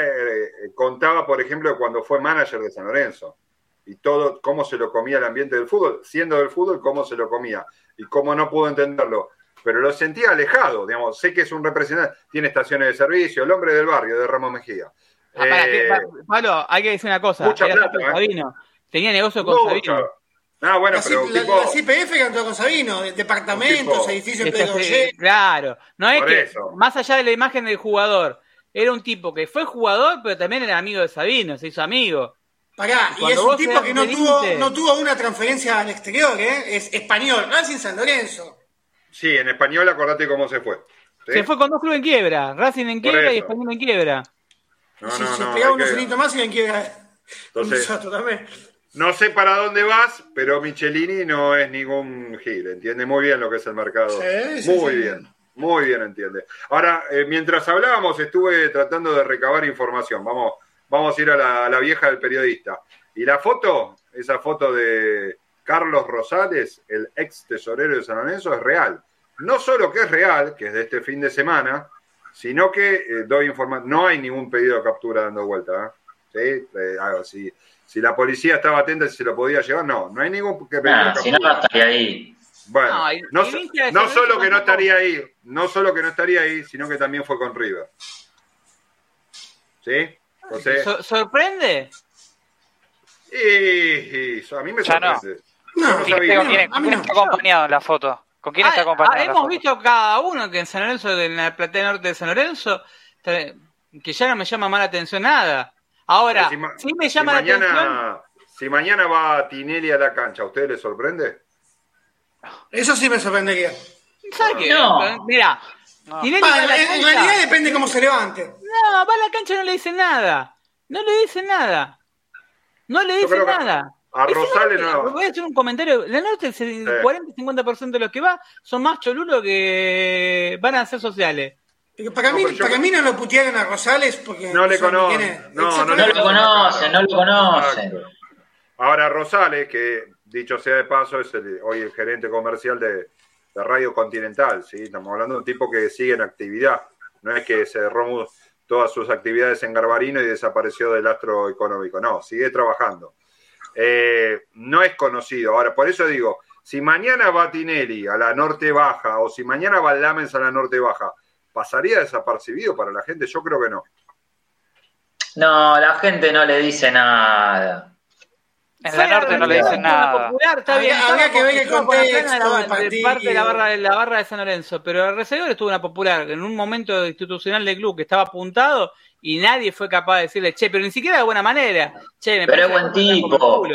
contaba, por ejemplo, cuando fue manager de San Lorenzo. Y todo, cómo se lo comía el ambiente del fútbol, siendo del fútbol, cómo se lo comía. Y cómo no pudo entenderlo. Pero lo sentía alejado, digamos. Sé que es un representante, tiene estaciones de servicio, el hombre del barrio, de Ramos Mejía. Ah, pará, Eh, que- pa- Pablo, hay que decir una cosa. mucha plata, con ¿eh? Sabino. Tenía negocio con. Sabino. Ah, bueno, la, pero la- tipo, la CPF cantó con Sabino, de- departamentos, tipo- edificios claro, no es Por que, eso. más allá de la imagen del jugador, era un tipo que fue jugador, pero también era amigo de Sabino, se hizo amigo. Pará, y es un tipo que no tuvo, no tuvo una transferencia al exterior, ¿eh? Es español, Racing San Lorenzo. Sí, en español acordate cómo se fue. ¿sí? Se fue con dos clubes en quiebra, Racing en quiebra y. Español en quiebra. No, si no, si no, pegaba unos que- más, iban que Entonces- nosotros también. No sé para dónde vas, pero Michelini no es ningún gil, entiende muy bien lo que es el mercado. Sí, sí, muy sí. bien, muy bien entiende. Ahora, eh, mientras hablábamos, estuve tratando de recabar información. Vamos, vamos a ir a la, a la vieja del periodista. Y la foto, esa foto de Carlos Rosales, el ex tesorero de San Lorenzo, es real. No solo que es real, que es de este fin de semana, sino que eh, doy información. No hay ningún pedido de captura dando vuelta. ¿eh? ¿Sí? Eh, ah, si, si la policía estaba atenta si se lo podía llevar, no, no hay ningún que pedido de si no, captura. no estaría ahí. Bueno, No, y- no, y no solo que no estaría ahí, no solo que no estaría ahí, sino que también fue con River. ¿Sí? Entonces, Sor- ¿Sorprende? y, y- a mí me no. sorprende. No, no ¿Quién, sabía. quién no. está acompañado en la foto? ¿Con quién está Ah, acompañado ah, hemos foto? visto cada uno que en San Lorenzo, en la platea norte de San Lorenzo, que ya no me llama más la atención nada. Ahora, si sí me si llama la atención. mañana, si mañana va Tinelli a la cancha, ¿a usted le sorprende? Eso sí me sorprendería. ¿Sabes qué? No. Mira, No. Tinelli va a en, la en cancha. realidad depende cómo se levante. No, va a la cancha y no le dice nada. No le dice nada. No le dice nada. A Rosales no. Voy a hacer un comentario. La norte, el 40-50% de los que va son más cholulos que van a ser sociales. Porque para, No, mí, pero yo- para mí no lo putearon a Rosales porque No le conocen. No, no No lo conocen, no lo conocen. Ahora Rosales, que dicho sea de paso, es el- hoy el gerente comercial de, de Radio Continental, ¿sí? Estamos hablando de un tipo que sigue en actividad. No es que cerró todas sus actividades en Garbarino y desapareció del astro económico. No, sigue trabajando. Eh, no es conocido. Ahora, por eso digo, si mañana va Tinelli a la norte baja o si mañana va Lamens a la norte baja, ¿pasaría desapercibido para la gente? Yo creo que no. No, la gente no le dice nada. En la norte no le dicen nada. Popular, está bien, que ver el contexto de la- del de partido. parte de la barra de la barra de San Lorenzo, pero el recibidor estuvo una popular en un momento institucional del club que estaba apuntado y nadie fue capaz de decirle, che, pero ni siquiera de buena manera. Che, me Pero es buen tipo.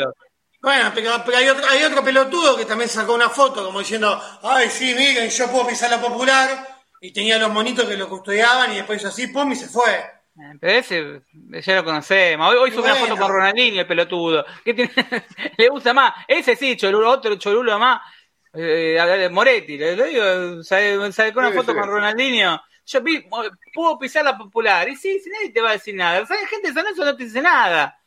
Bueno, pero, pero hay, otro, hay otro pelotudo que también sacó una foto como diciendo, ay, sí, miren, yo puedo pisar la popular. Y tenía los monitos que lo custodiaban y después hizo así, pum, y se fue. Eh, Pero ese ya lo conocemos. Hoy, hoy subió una Bueno. foto con Ronaldinho, el pelotudo. ¿Qué tiene? le gusta más. Ese sí, cholulo, otro cholulo más. Eh, a ver, Moretti, le digo, sale- sacó una Sí, foto sí. con Ronaldinho. Yo vi, puedo pisar la popular. Y sí, si nadie te va a decir nada. ¿Sabes? Gente de San Lorenzo no te dice nada.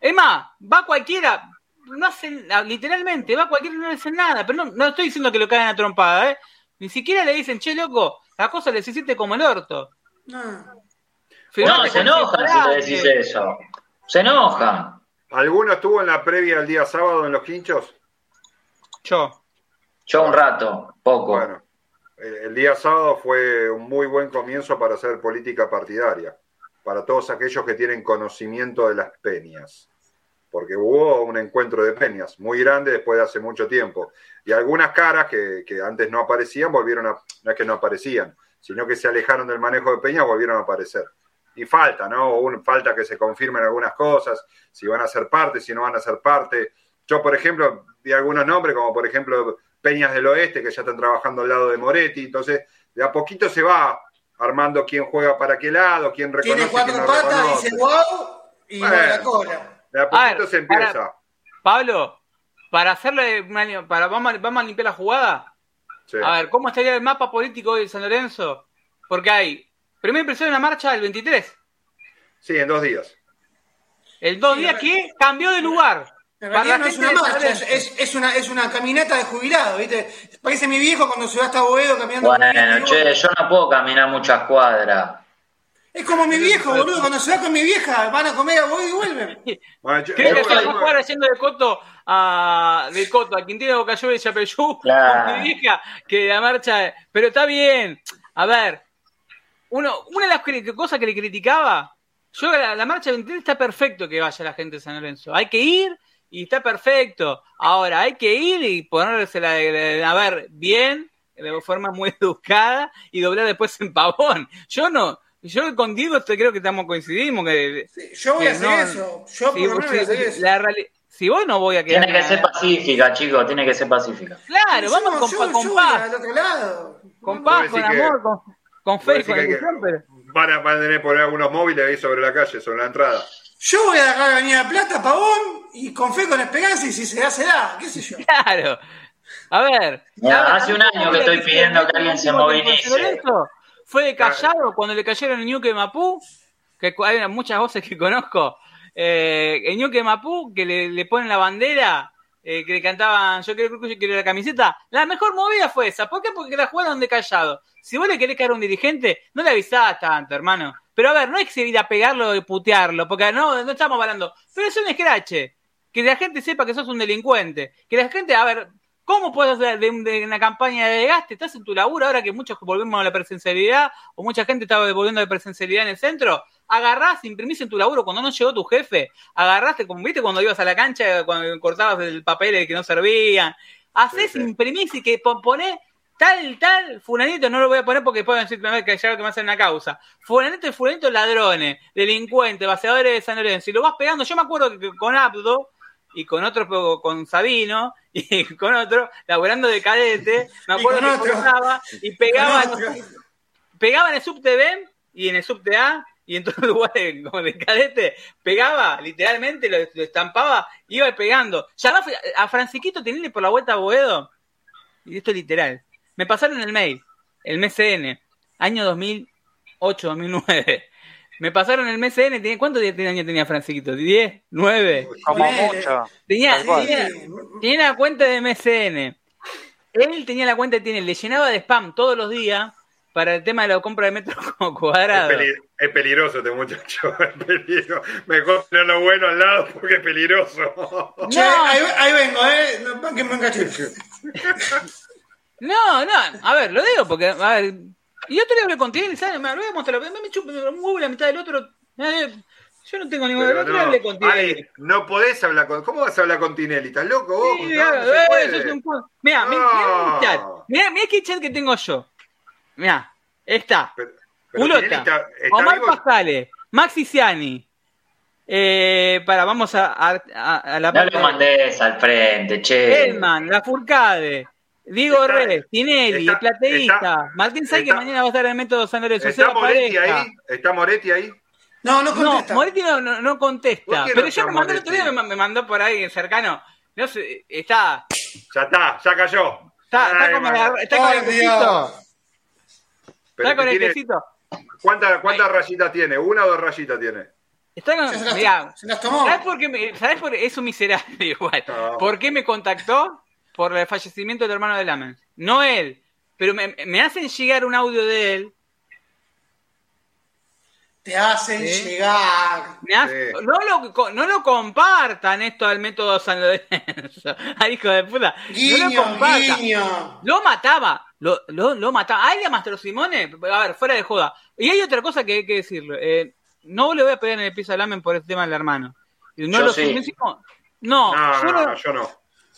Es más, va cualquiera, no hacen, literalmente, va cualquiera y no le dicen nada. Pero no, no estoy diciendo que lo caen a trompada, ¿eh? Ni siquiera le dicen, che, loco, la cosa les hiciste como el orto. No. No, se enojan si le decís eso. Se enojan. ¿Alguno estuvo en la previa el día sábado en los quinchos? Yo. Yo un rato, poco. Bueno, el día sábado fue un muy buen comienzo para hacer política partidaria, para todos aquellos que tienen conocimiento de las peñas. porque hubo un encuentro de peñas muy grande después de hace mucho tiempo. Y algunas caras que, que antes no aparecían volvieron a, no es que no aparecían, sino que se alejaron del manejo de peñas, volvieron a aparecer. Y falta, ¿no? Falta que se confirmen algunas cosas, si van a ser parte, si no van a ser parte. Yo, por ejemplo, vi algunos nombres, como por ejemplo Peñas del Oeste, que ya están trabajando al lado de Moretti, entonces de a poquito se va armando quién juega para qué lado, quién reconoce, Tiene cuatro quién no patas, reconoce. dice wow y Bueno. la cola. De a A poquito ver, se empieza. para- Pablo, para hacerle una- para vamos a, vamos a limpiar la jugada. Sí. A ver, ¿cómo estaría el mapa político hoy de San Lorenzo? Porque hay primera impresión de una marcha el 23. Sí, en dos días. El dos Sí, días que cambió de lugar. En Para realidad la no es una marcha, es, Lorenzo. es- es una, es una caminata de jubilado, ¿viste? Parece mi viejo cuando se va hasta Boedo caminando. Bueno, che, yo no puedo caminar muchas cuadras. Es como mi viejo, boludo, cuando se va con mi vieja, van a comer a Boedo y vuelven. Bueno, yo- Creo que se va a jugar yendo de Coto a de Coto a Quintino Bocayó y Chapeyú Claro. con mi vieja que la marcha, pero está bien. A ver, uno, una de las cosas que le criticaba, yo la, la marcha 23 está perfecto que vaya la gente de San Lorenzo. Hay que ir y está perfecto. Ahora hay que ir y ponérsela a ver bien, de forma muy educada y doblar después en pavón. Yo no, yo con Diego creo que estamos coincidimos que Sí, yo voy a hacer no- eso. Yo por lo menos voy a hacer eso. la si vos no voy a quedar. Tiene que ser pacífica, chicos, tiene que ser pacífica. Claro, vamos con, yo- con yo paz, al otro lado. con paz, con que- amor, con, con fe con ilusión, pero. van, a, van a tener que poner algunos móviles ahí sobre la calle, sobre la entrada. Yo voy a agarrar Avenida Plata, Pavón, y con fe, con esperanza, y si se da, se da, qué sé yo. Claro. A ver. Mira, a ver, hace un año que estoy pidiendo que alguien se movilice. Fue de Callado cuando le cayeron el ñuque de Mapú, que hay muchas voces que conozco. Eh, el ñuque de Mapú, que le, le ponen la bandera, eh, que le cantaban Yo quiero yo quiero la camiseta. La mejor movida fue esa. ¿Por qué? Porque la jugaron de Callado. Si vos le querés caer a un dirigente, no le avisás tanto, hermano. Pero a ver, no hay que ir a pegarlo y putearlo, porque no, no estamos hablando. Pero es un escrache. Que la gente sepa que sos un delincuente. Que la gente, a ver, ¿cómo puedes hacer de, una campaña de desgaste? Estás en tu laburo ahora que muchos volvemos a la presencialidad o mucha gente estaba volviendo a la presencialidad en el centro. Agarrás, imprimís en tu laburo cuando no llegó tu jefe. Agarraste, como viste cuando ibas a la cancha, cuando cortabas el papel que no servían. Hacés, Sí, sí. imprimís y que pon- ponés tal, tal, fulanito, no lo voy a poner porque pueden decir que ya que me hacen una causa. Fulanito y fulanito ladrones, delincuentes, vaciadores de San Lorenzo. Y lo vas pegando. Yo me acuerdo que con Abdo y con otro, con Sabino y con otro, laburando de cadete, me acuerdo que cortaba y pegaba, pegaba en el subte B y en el subte A y en todos los lugares como de cadete, pegaba, literalmente lo, lo estampaba, iba pegando. Llamá a Franciquito Tinelli por la vuelta a Boedo, y esto es literal. Me pasaron el mail, el MCN, año 2008, 2009. Me pasaron el MCN, tenía, ¿cuántos años tenía Franciquito? ¿10? ¿9? Como mucho. Tenía, tenía, tenía la cuenta de MCN. Él tenía la cuenta de Tinelli, le llenaba de spam todos los días para el tema de la compra de metros cuadrados. Es, peli- es peligroso este muchacho. Es peligroso. Mejor tenerlo bueno al lado porque es peligroso. Che, ahí, ahí vengo, ¿eh? No, un cachito. No, no, a ver, lo digo porque, a ver, y yo te lo hablé con Tinelli, ¿sabes? Me voy a mostrar, me, me chupo un huevo la mitad del otro. eh, yo no tengo ningún otro le hablé con no, Tinelli. Ay, no podés hablar con. ¿Cómo vas a hablar con Tinelli? ¿Estás loco vos? Sí, No, no eh, eso es un Mirá, No. mirá, mirá mi chat. Mirá, mirá qué chat que tengo yo. Mirá, está. Pero- pero Ulota, Tinelli está, está Omar vivo. Pascale, Maxi Ciani. Eh, para, vamos a, a- a- a la No parte lo mandes al frente, che. Elman, La Furcade, Diego Está- Rey, Tinelli, está- el plateísta, está- Martín Say que mañana va a estar en el método San Lorenzo, ¿Está Moretti Pareja. ahí? ¿Está Moretti ahí? No, no No, contesta. Moretti no, no, no contesta. ¿Por qué no Pero ya me mandó el otro día, me, ma- me mandó por ahí cercano. No sé, está. Ya está, ya cayó. Está, está Ay, con, man. la- está con Ay, el quesito. Está con el quesito. ¿Cuántas, cuántas rayitas tiene? ¿Una o dos rayitas tiene? Está Se con. las, Mirá, se las tomó. ¿sabes por qué? Me, ¿Sabes por Es un miserable igual. No. ¿Por qué me contactó? Por el fallecimiento del hermano de Lamen. No él. Pero me, me hacen llegar un audio de él. Te hacen llegar. Me hace- Sí. no, lo, no lo compartan esto al método San Lorenzo. Al hijo de puta. no Guiño, lo compartan. guiño. Lo mataba, lo, lo, lo mataba. ¿Hay a Mastro Simone? A ver, fuera de joda. Y hay otra cosa que hay que decirle. Eh, no le voy a pegar en el piso al Lamen por el tema del hermano. No Yo lo sí. No, No, no, no- no, yo no.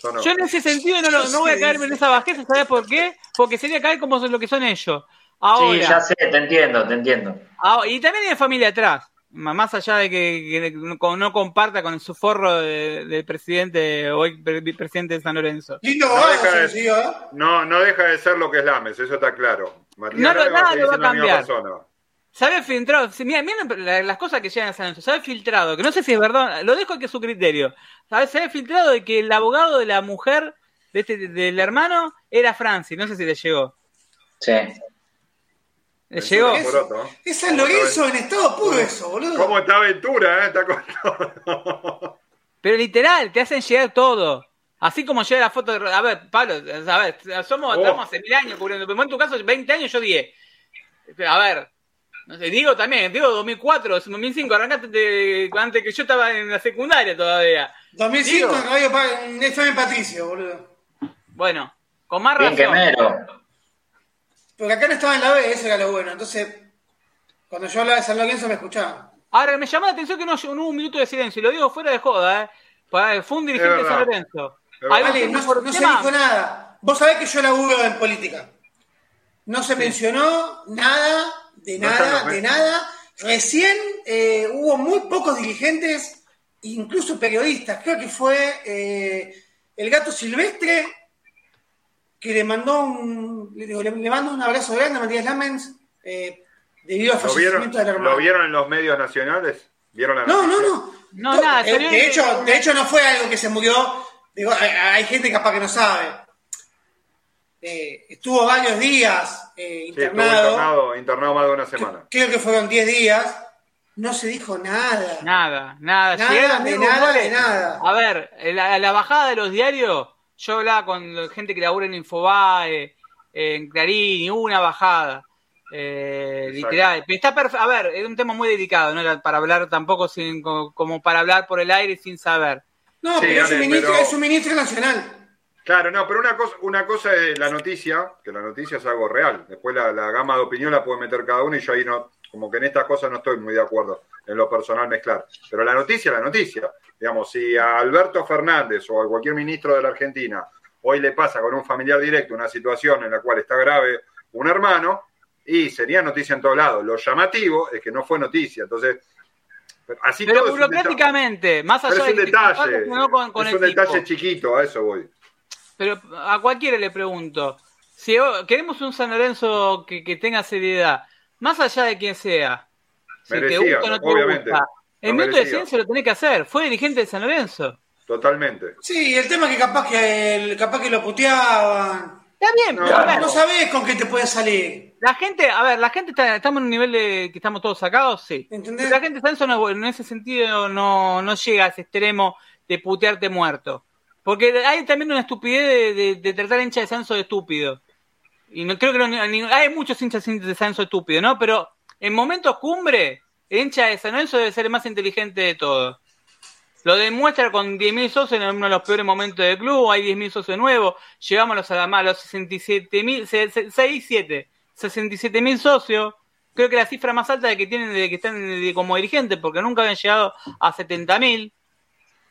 Yo no. yo en ese sentido no, lo- no voy a caerme en esa bajeza, ¿sabes por qué? Porque sería caer como son lo que son ellos. Ahora, Sí, ya sé, te entiendo, te entiendo. Ah, y también hay familia atrás. Más allá de que, que no, no comparta con su forro de- del presidente o ex presidente de San Lorenzo. Lindo No abogado, deja de- se consiguió, ¿eh? No, no deja de ser lo que es Lames, eso está claro. Matías No, no, Lames va a nada lo va a siendo la misma cambiar. Persona. Sabe filtrado, mira, miren la- las cosas que llegan a San Lorenzo, sabe filtrado, que no sé si es verdad, lo dejo que es su criterio. Sabe, sabe filtrado de que el abogado de la mujer de este, del hermano era Francis, no sé si le llegó. Sí. ¿Le Es llegó? ¿eh? Es San Lorenzo en estado puro eso, boludo. ¿Cómo está Aventura, eh? Está con todo. Pero literal, te hacen llegar todo. Así como llega la foto de. A ver, Pablo, a ver, somos, Oh. estamos hace mil años cubriendo. Pero en tu caso, 20 años, yo 10. A ver, no sé, digo también, digo 2004, 2005, arrancaste de- antes que yo estaba en la secundaria todavía. 2005 Digo. en Radio Pa- en FM Patricio, boludo. Bueno, con más Bien razón. quemero. Porque acá no estaba en la B, eso era lo bueno. Entonces, cuando yo hablaba de San Lorenzo me escuchaban. Ahora, me llamó la atención que no, no hubo un minuto de silencio, y lo digo fuera de joda, ¿eh? Fue un dirigente de San. Lorenzo. Vale, no, se dijo nada. Vos sabés que yo laburo en política. No se mencionó nada, de No nada, de nada. Recién eh, hubo muy pocos dirigentes, incluso periodistas. Creo que fue eh, el gato silvestre que le mandó un, le, digo, le- le mando un abrazo grande a Matías Lamens eh, debido al ¿Lo vieron, fallecimiento del hermano. ¿Lo vieron en los medios nacionales? ¿Vieron la No, no, no. No, nada, eh, de, de- hecho, de hecho, no fue algo que se murió. Digo, hay, hay gente capaz que no sabe. Eh, estuvo varios días eh, Sí, internado. internado, más de una semana. Creo que fueron 10 días. No se dijo nada. Nada, nada. Nada, de nada, de nada. A ver, la, la bajada de los diarios, yo hablaba con gente que labura en Infobae, en Clarín, y hubo una bajada. Eh, literal. Pero está perfe- A ver, es un tema muy delicado, no era para hablar tampoco sin, como, como para hablar por el aire sin saber. No, Sí, pero es un, ministro, pero- es un ministro nacional. Claro, no, pero una cosa, una cosa es la noticia, que la noticia es algo real. Después la, la gama de opinión la puede meter cada uno y yo ahí no, como que en estas cosas no estoy muy de acuerdo en lo personal mezclar. Pero la noticia es la noticia. Digamos, si a Alberto Fernández o a cualquier ministro de la Argentina hoy le pasa con un familiar directo una situación en la cual está grave un hermano, y sería noticia en todos lados. Lo llamativo es que no fue noticia. Entonces, así Pero todo burocráticamente, más allá Pero es un de detalle, no con, con es el un detalle chiquito, a eso voy. Pero a cualquiera le pregunto, si queremos un San Lorenzo que, que tenga seriedad, más allá de quién sea, si te gusta o no te obviamente, gusta, el minuto de silencio lo tenés que hacer, fue dirigente de San Lorenzo. Totalmente. Sí, el tema es que capaz que, el- capaz que lo puteaban. Está bien, No, pero No sabés con qué te puede salir. la gente, a ver, la gente está, estamos en un nivel de que estamos todos sacados, sí. ¿Entendés? Pero la gente San Lorenzo no- en ese sentido no, no llega a ese extremo de putearte muerto. Porque hay también una estupidez de, tratar a hincha de Sanso de estúpido. Y no creo que no- ni- hay muchos hinchas de Sanso estúpido, ¿no? Pero en momentos cumbre, hincha de San Lorenzo debe ser el más inteligente de todos. Lo demuestra con 10.000 socios en uno de los peores momentos del club. Hay 10.000 socios nuevos. Llegamos a los, a los 67.000, 6, 7, 67.000 socios. Creo que la cifra más alta de que tienen de que están como dirigentes, porque nunca habían llegado a 70.000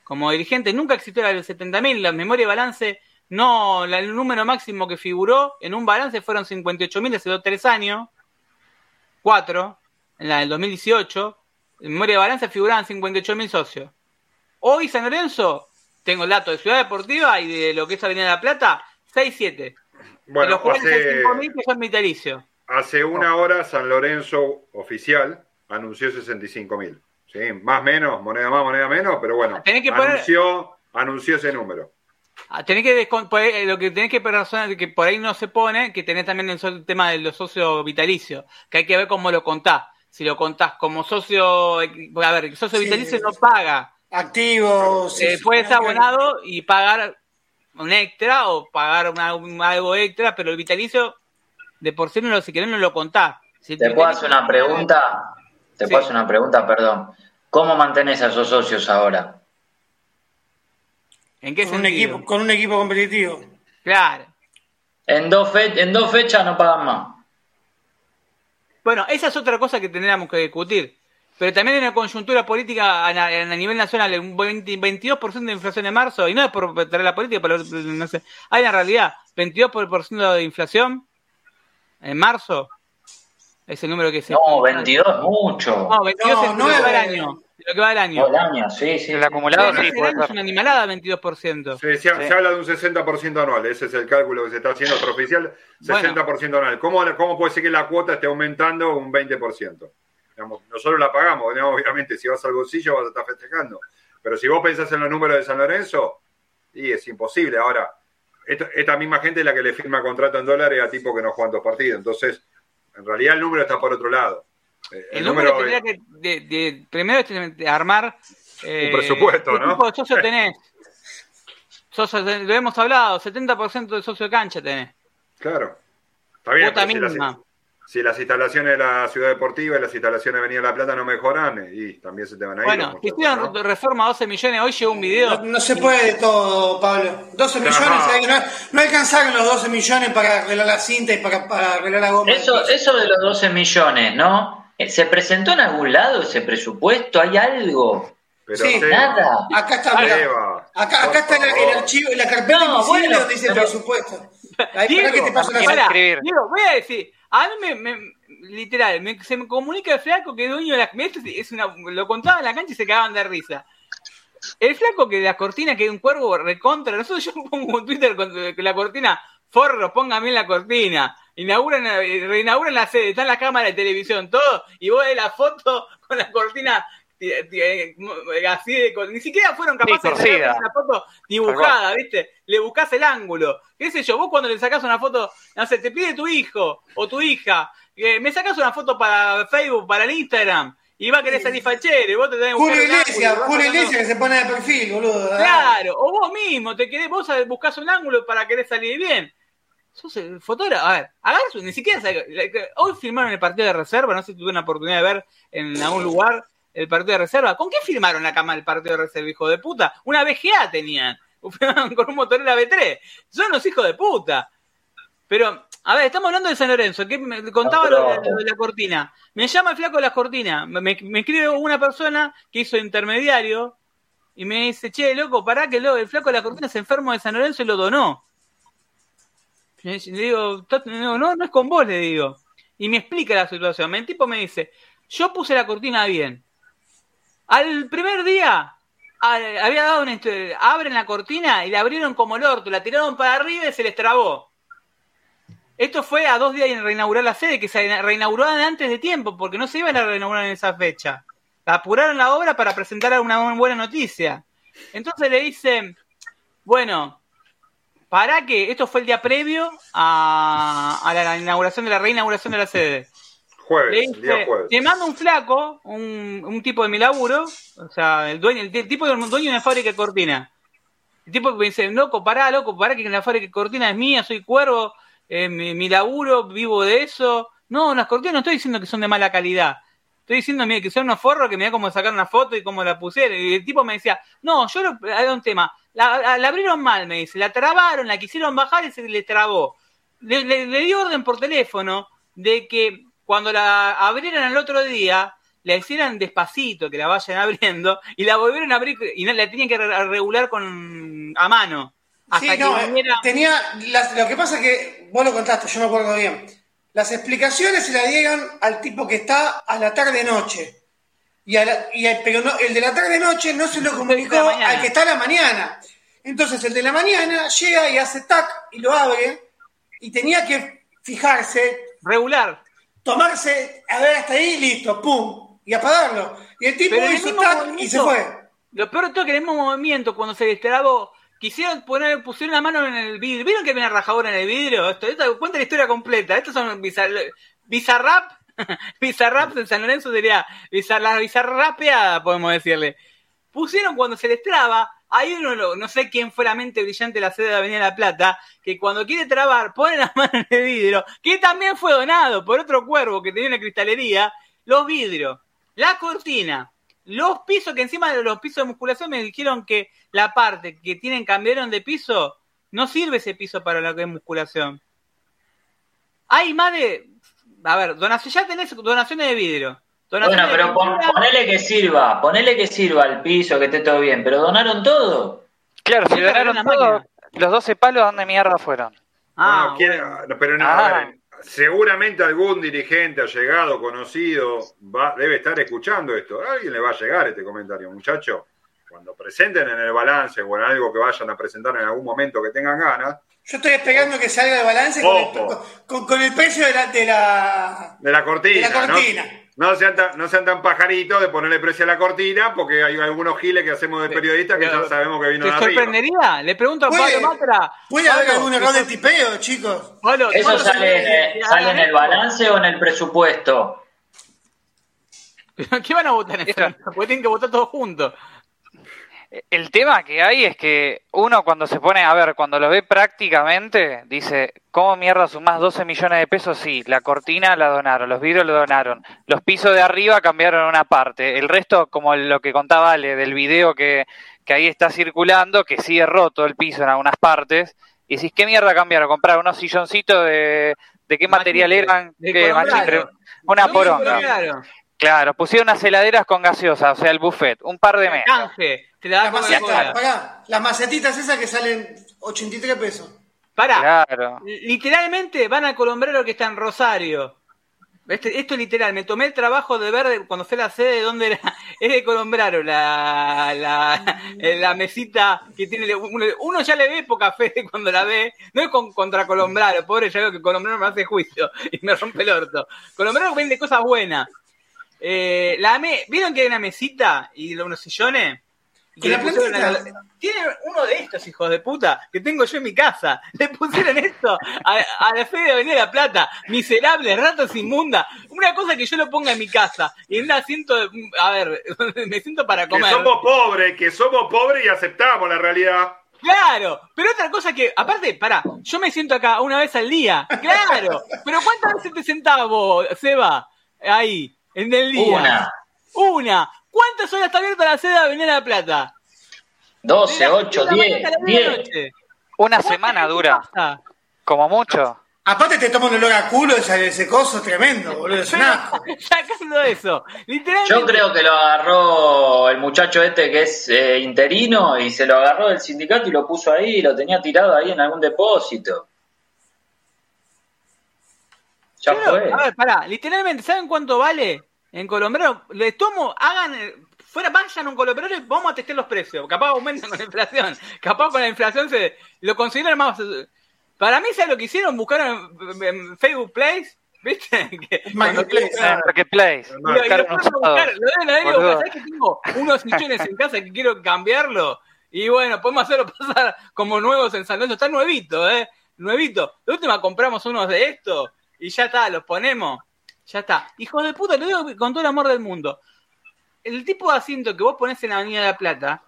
como dirigentes. Nunca existió la del 70.000. La memoria de balance, no, el número máximo que figuró en un balance fueron 58.000 hace dos, tres años. Cuatro, en la del 2018. En memoria de balance figuraban 58.000 socios. Hoy San Lorenzo, tengo el dato de Ciudad Deportiva y de lo que es Avenida de la Plata, 6-7. de Bueno, los cuales hace, 5.000 que son vitalicios. hace una hora San Lorenzo oficial anunció 65 mil. ¿Sí? Más menos, moneda más, moneda menos, pero bueno, Tenés que poner- anunció, anunció ese número. Ah, Tenés que descon- por ahí, lo que tenés que que por ahí no se pone, que tenés también el, tema de los socios vitalicios, que hay que ver cómo lo contás. Si lo contás como socio, eh, a ver, el socio Sí. vitalicio no paga, Activos. eh, sí, puede ser ok. abonado y pagar un extra o pagar una- un- algo extra, pero el vitalicio de por sí no lo, si querés no lo contás. Si ¿Te puedo hacer una pregunta? ¿Te Sí. puedo hacer una pregunta? Perdón. ¿Cómo mantenés a esos socios ahora? ¿En qué Con un, sentido? equipo, con un equipo competitivo. Claro. En dos, fe- en dos fechas no pagan más. Bueno, esa es otra cosa que tendríamos que discutir. pero también hay una coyuntura política a, a- a nivel nacional, un 20 22% de inflación en marzo, y no es por traer la política, pero no sé, hay una realidad, 22% de inflación en marzo, es el número que se... No, 22 es mucho. No, 22 No, es no lo que va el año, lo que va el año. El año, sí, sí. El sí. acumulado sí, puede es una animalada 22%. Se, se- se habla de un 60% anual, ese es el cálculo que se está haciendo extraoficial, 60% anual. ¿Cómo, ¿Cómo puede ser que la cuota esté aumentando un 20%? Digamos, nosotros la pagamos, digamos, obviamente, si vas al bolsillo vas a estar festejando. Pero si vos pensás en los números de San Lorenzo, y es imposible. Ahora, esta, esta misma gente es la que le firma contrato en dólares a tipos que no juegan dos partidos. Entonces, en realidad el número está por otro lado. Eh, El, número, tendría que, de, de- primero es de armar eh, Un presupuesto, ¿qué ¿no? tipo de socio tenés? Socio, lo hemos hablado, 70% de socio de cancha tenés. Claro. Está bien. Cuota mínima. Si las instalaciones de la ciudad deportiva y las instalaciones de Avenida La Plata no mejoran, y también se te van a ir. Bueno, si hicieron ¿no? reforma a 12 millones, hoy llegó un video. No, no se puede de todo, Pablo. 12 millones, no, no alcanzaron los 12 millones para arreglar la cinta y para, para arreglar la goma. Eso, eso de los 12 millones, ¿no? Eh, ¿Se presentó en algún lado ese presupuesto? ¿Hay algo? Pero Sí, Seba, Nada. Acá está. Seba, acá, acá está el, el archivo, la carpeta No, bueno, donde dice el pero- presupuesto. Ahí, Diego, para que te paso la. Diego, voy a decir, a mí me, me- literal, me- se me comunica el flaco que es dueño de la esto es una, lo contaba en la cancha y se cagaban de risa. El flaco que de la cortina que es un cuervo recontra, nosotros yo pongo en Twitter con la cortina, forro, pongan bien la cortina, inauguran, eh, reinauguran la sede, están las cámaras de televisión, todo, y vos la foto con la cortina así de, ni siquiera fueron capaces de sacar una foto dibujada, ¿viste? Le buscás el ángulo. ¿Qué sé yo? Vos cuando le sacás una foto, no sé, te pide tu hijo o tu hija, eh, me sacás una foto para Facebook, para el Instagram, y va a querer salir fachero, y vos te tenés que buscar Iglesias que se pone de perfil, boludo. Claro, o vos mismo, te querés, vos buscás un ángulo para querer salir bien. Sos el fotógrafo, a ver, agarras, ni siquiera sabés- hoy filmaron el partido de reserva, no sé si tuve una oportunidad de ver en algún lugar el partido de reserva. ¿Con qué filmaron la cama el partido de reserva, hijo de puta? Una VGA tenían, con un Motorola B3. Son los hijos de puta. Pero, a ver, estamos hablando de San Lorenzo, que me contaba lo, de- lo de la cortina. Me llama el flaco de la cortina, me, me escribe una persona que hizo intermediario y me dice, che, loco, pará que lo- el flaco de la cortina se enfermo de San Lorenzo y lo donó. Le digo, "Tá- no, no, no es con vos, le digo. Y me explica la situación. El tipo me dice, yo puse la cortina bien. Al primer día a- había dado una instru- abren la cortina y la abrieron como el orto, la tiraron para arriba y se les trabó. Esto fue a dos días de reinaugurar la sede, que se reinauguró antes de tiempo, porque no se iban a reinaugurar en esa fecha. Apuraron la obra para presentar una buena noticia. Entonces le dicen, bueno, para que esto fue el día previo a, a la inauguración de la reinauguración de la sede. Le Jueves, el día jueves. te mando un flaco, un, un tipo de mi laburo, o sea, el dueño, el, t- tipo de un dueño de una fábrica de cortina. El tipo que me dice, loco, pará, loco, pará que la fábrica de cortina es mía, soy cuervo, eh, mi, mi laburo, vivo de eso. No, las cortinas no estoy diciendo que son de mala calidad. Estoy diciendo mira, que son unos forros que me da cómo sacar una foto y cómo la pusieron. Y el tipo me decía, no, yo lo, hay un tema. La, abrieron mal, me dice. La trabaron, la quisieron bajar y se le trabó. Le, le, le di orden por teléfono de que cuando la abrieran el otro día, la hicieran despacito, que la vayan abriendo, y la volvieron a abrir y no, la tenían que re- regular con a mano. Hasta Sí, que no, viniera- tenía. las- lo que pasa es que vos lo contaste, yo me acuerdo bien. Las explicaciones se las dieron al tipo que está a la tarde-noche. Y a la- y a- pero no, el de la tarde-noche no se lo comunicó al que está a la mañana. Entonces el de la mañana llega y hace tac y lo abre. Y tenía que fijarse, regular. Tomarse, a ver hasta ahí, listo, pum, y apagarlo. Y el tipo Pero en el hizo mismo tac y se fue. Lo peor de todo es que en el mismo movimiento, cuando se destrabó, quisieron poner, pusieron la mano en el vidrio. ¿Vieron que había una rajadura en el vidrio? Esto, esto- cuenta la historia completa. Estos son bizar, bizarrap. bizarrap de San Lorenzo sería bizar, la bizarrapeada, podemos decirle. Pusieron cuando se les traba, hay uno, no sé quién fue la mente brillante de la sede de Avenida La Plata, que cuando quiere trabar pone la mano en el vidrio, que también fue donado por otro cuervo que tenía una cristalería, los vidrios, la cortina, los pisos, que encima de los pisos de musculación me dijeron que la parte que tienen cambiaron de piso, no sirve ese piso para lo que musculación. Hay más de, a ver, donación, ya tenés donaciones de vidrio, Bueno, pero ponele que sirva, ponele que sirva al piso, que esté todo bien, pero donaron todo. Claro, si donaron todo, los 12 palos, ¿dónde mierda fueron? Ah, pero no, ah. seguramente algún dirigente allegado, conocido, va, debe estar escuchando esto. A alguien le va a llegar este comentario, muchacho. Cuando presenten en el balance o en algo que vayan a presentar en algún momento que tengan ganas. Yo estoy esperando que salga de balance con el, precio de la, de la, de la cortina. ¿no? sean, tan, no sean tan pajaritos de ponerle precio a la cortina, porque hay algunos giles que hacemos de periodistas que ya sabemos que vino ¿Te sorprendería? Le pregunto a Pablo Matra. ¿Puede haber algún error de tipeo, chicos? ¿Eso sale, sale en el balance o en el presupuesto? ¿Qué van a votar en esto? Porque tienen que votar todos juntos. El tema que hay es que uno cuando se pone, a ver, cuando lo ve prácticamente, dice, ¿cómo mierda sumás 12 millones de pesos? Sí, la cortina la donaron, los vidrios lo donaron, los pisos de arriba cambiaron una parte, el resto, como lo que contaba Ale del video que, que ahí está circulando, que sigue roto el piso en algunas partes, y decís, ¿qué mierda cambiaron? Comprar unos silloncitos de, de qué material eran, ¿Qué, una poronga. Claro, pusieron unas heladeras con gaseosa, o sea, el buffet, un par de meses. las macetitas esas que salen 83 pesos. Pará, literalmente van a Colombrero que está en Rosario. Este, esto literal, me tomé el trabajo de ver cuando fue la sede de dónde era. Es de Colombraro, la, la, la mesita que tiene. Uno, ya le ve poca fe cuando la ve. No es con, contra Colombraro, pobre, ya veo que Colombraro me hace juicio y me rompe el orto. Colombraro vende cosas buenas. Eh, la ¿Vieron que hay una mesita y unos sillones? tiene uno de estos hijos de puta que tengo yo en mi casa. Le pusieron esto a, la fe de Avenida La Plata. Miserable, ratas inmunda. Una cosa que yo lo ponga en mi casa. Y en un asiento, a ver, me siento para comer. Que somos pobres, que somos pobres y aceptamos la realidad. Claro, pero otra cosa que, aparte, pará, yo me siento acá una vez al día. Claro, pero ¿cuántas veces te sentás vos, Seba? Ahí. En el día. Una. Una. ¿Cuántas horas está abierta la sede de Avenida La Plata? 12, 8, 10, 10. Una semana dura. Como mucho. Aparte te toma un olor a culo ese, ese coso tremendo, boludo. Es Sacando eso. Literalmente. Yo creo que lo agarró el muchacho este que es eh, interino y se lo agarró del sindicato y lo puso ahí y lo tenía tirado ahí en algún depósito. Ya fue. A ver, pará, literalmente, ¿saben cuánto vale en Colombrero? Les tomo, hagan, eh, fuera, vayan a un Colombrero y vamos a testar los precios. Capaz aumentan con la inflación. Capaz con la inflación se lo consideran más. Para mí, ¿sabes lo que hicieron? Buscaron en, Facebook Place ¿Viste? Marketplace. Lo deben haber que tengo unos sillones en casa que quiero cambiarlo. Y bueno, podemos hacerlo pasar como nuevos en San Lorenzo. Está nuevito, ¿eh? Nuevito. De última compramos unos de estos y ya está, los ponemos. Ya está. Hijos de puta, lo digo con todo el amor del mundo. El tipo de asiento que vos ponés en la Avenida de la Plata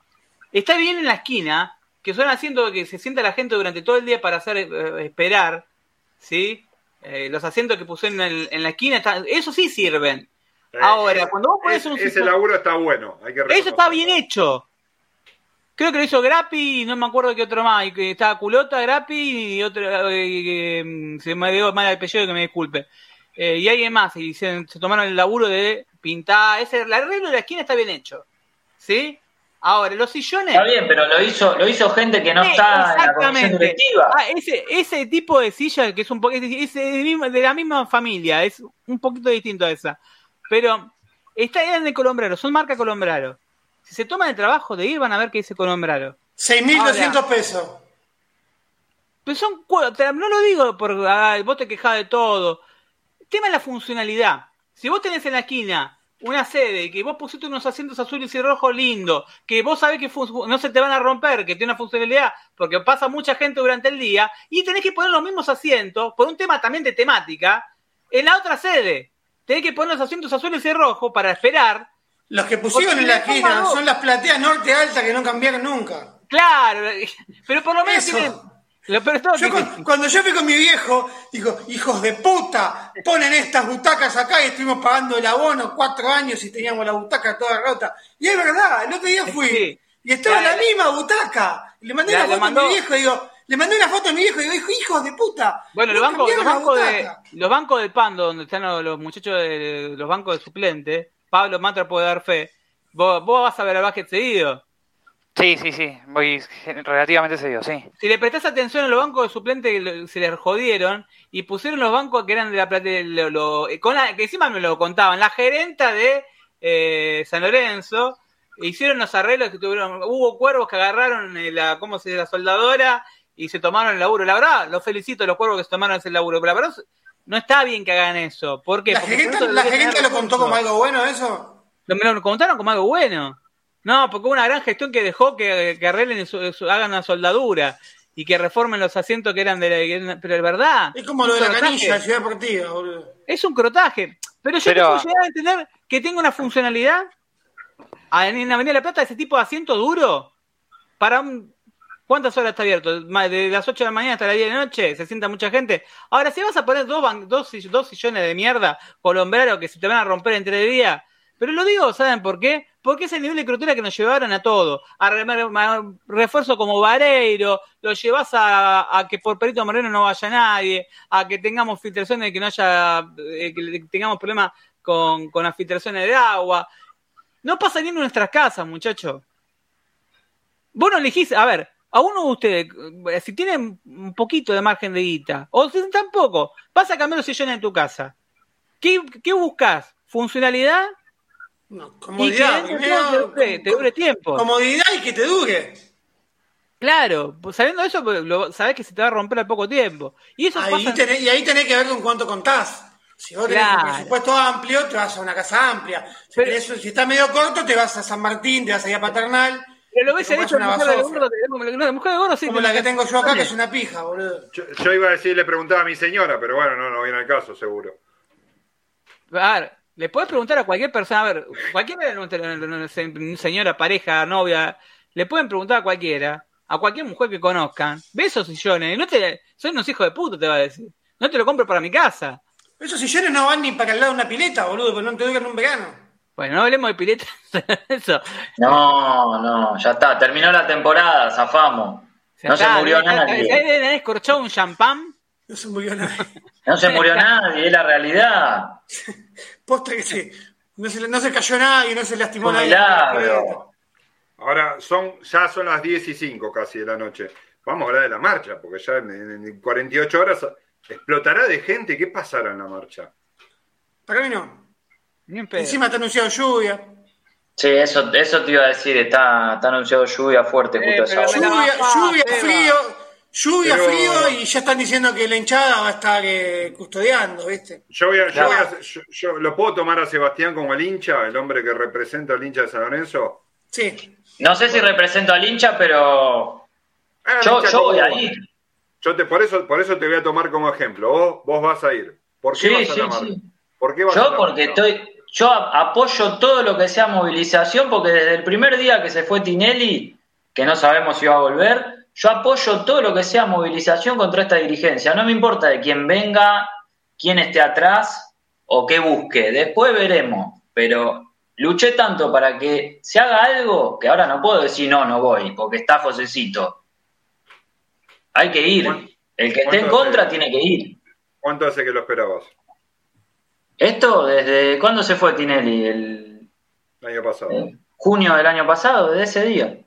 está bien en la esquina, que son asientos que se sienta la gente durante todo el día para hacer eh, esperar, ¿sí? Eh, los asientos que pusieron en, la esquina, eso sí sirven. Ahora, cuando vos pones un... Ese laburo está bueno, hay que Eso está bien hecho. Creo que lo hizo Grappi y no me acuerdo qué otro más. Estaba Culota, Grappi y otro. Eh, mm, se me dio mal el apellido que me disculpe. Eh, y alguien más. Y se, tomaron el laburo de pintar. Ese, el arreglo de la esquina está bien hecho. ¿Sí? Ahora, los sillones. Está bien, pero lo hizo, lo hizo gente que no está en la comisión directiva. Ah, ese, ese tipo de silla que es un poquito. Es de la misma familia. Es un poquito distinto a esa. Pero está en de Colombrero. Son marca Colombrero. Si se toman el trabajo de ir, van a ver qué dice Colombraro. 6.200 pesos. Pero son, no lo digo por vos te quejás de todo. Tema es la funcionalidad. Si vos tenés en la esquina una sede, que vos pusiste unos asientos azules y rojos lindos, que vos sabés que no se te van a romper, que tiene una funcionalidad, porque pasa mucha gente durante el día, y tenés que poner los mismos asientos, por un tema también de temática, en la otra sede. Tenés que poner los asientos azules y rojos para esperar los que pusieron en la esquina son las plateas norte alta que no cambiaron nunca. Claro, pero por lo menos cuando yo fui con mi viejo, digo, hijos de puta, ponen estas butacas acá y estuvimos pagando el abono cuatro años y teníamos la butaca toda rota. Y es verdad, el otro día fui y estaba en la misma butaca. Le mandé la foto a mi viejo y digo, Le mandé una foto a mi viejo y dijo, hijos de puta. Bueno, no los bancos, los cambiaron la bancos de, butaca". los bancos del Pando, donde están los, los muchachos de los bancos de suplente, Pablo Matra puede dar fe. Vos, vos vas a ver al básquet seguido. Sí, sí, sí, voy relativamente seguido, sí. Si le prestás atención a los bancos de suplente se les jodieron y pusieron los bancos que eran de la plata, lo, lo- con la- que encima me lo contaban, la gerenta de eh, San Lorenzo, hicieron los arreglos que tuvieron, hubo cuervos que agarraron eh, la, ¿cómo se dice? la soldadora y se tomaron el laburo. La verdad, los felicito a los cuervos que se tomaron ese laburo, pero la verdad no está bien que hagan eso. ¿Por qué? ¿La Porque la tener lo contó como algo bueno eso? Lo- Me lo contaron como algo bueno. No, porque hubo una gran gestión que dejó que, que arreglen, su- su- hagan una soldadura y que reformen los asientos que eran de la... Pero es verdad. Es como lo de la canilla de Ciudad Deportiva, boludo. Es un crotaje. Pero yo Pero- puedo llegar a entender que tenga una funcionalidad en Avenida La Plata, ese tipo de asiento duro, para un... ¿Cuántas horas está abierto? De las 8 de la mañana hasta las 10 de la noche, se sienta mucha gente. Ahora, si vas a poner dos, ban- dos, dos sillones de mierda colombrero que se te van a romper entre de día, pero lo digo, ¿saben por qué? Porque es el nivel de crutura que nos llevaron a todo. A refuerzo como Vareiro, lo llevas a, que por Perito Moreno no vaya nadie, a que tengamos filtraciones que no haya, eh, que tengamos problemas con, las filtraciones de agua. No pasa ni en nuestras casas, muchachos. Vos no elegís, a ver, a uno de ustedes, eh, si tienen un poquito de margen de guita, o si tampoco, vas a cambiar los sillones en tu casa. ¿Qué, qué buscas? ¿Funcionalidad? No, Y que comodidad, dentro de primero, te dure, te dure tiempo. comodidad y que te dure. Claro, pues sabiendo eso, pues, lo, sabés que se te va a romper al poco tiempo. Y eso Ahí pasa. tenés- y ahí tenés que ver con cuánto contás. Si vos tenés Claro. un presupuesto amplio, te vas a una casa amplia. Si, Pero- tenés- si está medio corto, te vas a San Martín, te vas a ir a Paternal. Pero lo ves hecho una mujer de gordo, la- mujer de gordo sí. Como la que tengo yo acá, que es una pija, boludo. Yo, yo iba a decir, le preguntaba a mi señora, pero bueno, no, no viene al caso, seguro. A ver, le puedes preguntar a cualquier persona, a ver, no- señora, pareja, novia, le pueden preguntar a cualquiera, a cualquier mujer que conozcan, ve esos sillones, y no te, son unos hijos de puta, te va a decir. No te lo compro para mi casa. Esos sillones no van ni para el lado de una pileta, boludo, porque no te duran un verano. Bueno, no hablemos de piletas, eso. No, no, ya está. Terminó la temporada, zafamos. No se murió nadie. ¿Ahí deben haber escorchado un champán? No se murió nadie. No se murió nadie, es la realidad. Posta que sí. No se, no se cayó nadie, no se lastimó nadie. Ahora, son, ya son las 10 y 5 casi de la noche. Vamos a hablar de la marcha, porque ya en, en- en 48 horas explotará de gente. ¿Qué pasará en la marcha? Para mí no. Ni en pedo. Encima está anunciado lluvia. Sí, eso, eso te iba a decir, está, está anunciado lluvia fuerte Eh, justo a esa hora. Lluvia, frío. Lluvia, Pero- frío y ya están diciendo que la hinchada va a estar eh, custodiando, ¿viste? Yo, voy a- yo voy a- yo- yo- lo puedo tomar a Sebastián como el hincha, el hombre que representa al hincha de San Lorenzo. Sí. No sé si represento al hincha, pero Ah, yo, hincha yo voy a ir. Yo te, por eso, por eso te voy a tomar como ejemplo. Vos, vos vas a ir. ¿Por qué Sí, vas a sí. ¿Por qué vas Yo porque estoy, yo apoyo todo lo que sea movilización, porque desde el primer día que se fue Tinelli, que no sabemos si va a volver, yo apoyo todo lo que sea movilización contra esta dirigencia. No me importa de quién venga, quién esté atrás o qué busque. Después veremos. Pero luché tanto para que se haga algo que ahora no puedo decir no, no voy, porque está Josecito. Hay que ir. El que esté en ¿Cuánto contra hace? tiene que ir. ¿Cuánto hace que lo esperabas? Esto, ¿desde cuándo se fue Tinelli? El, El año pasado. Junio del año pasado, desde ese día.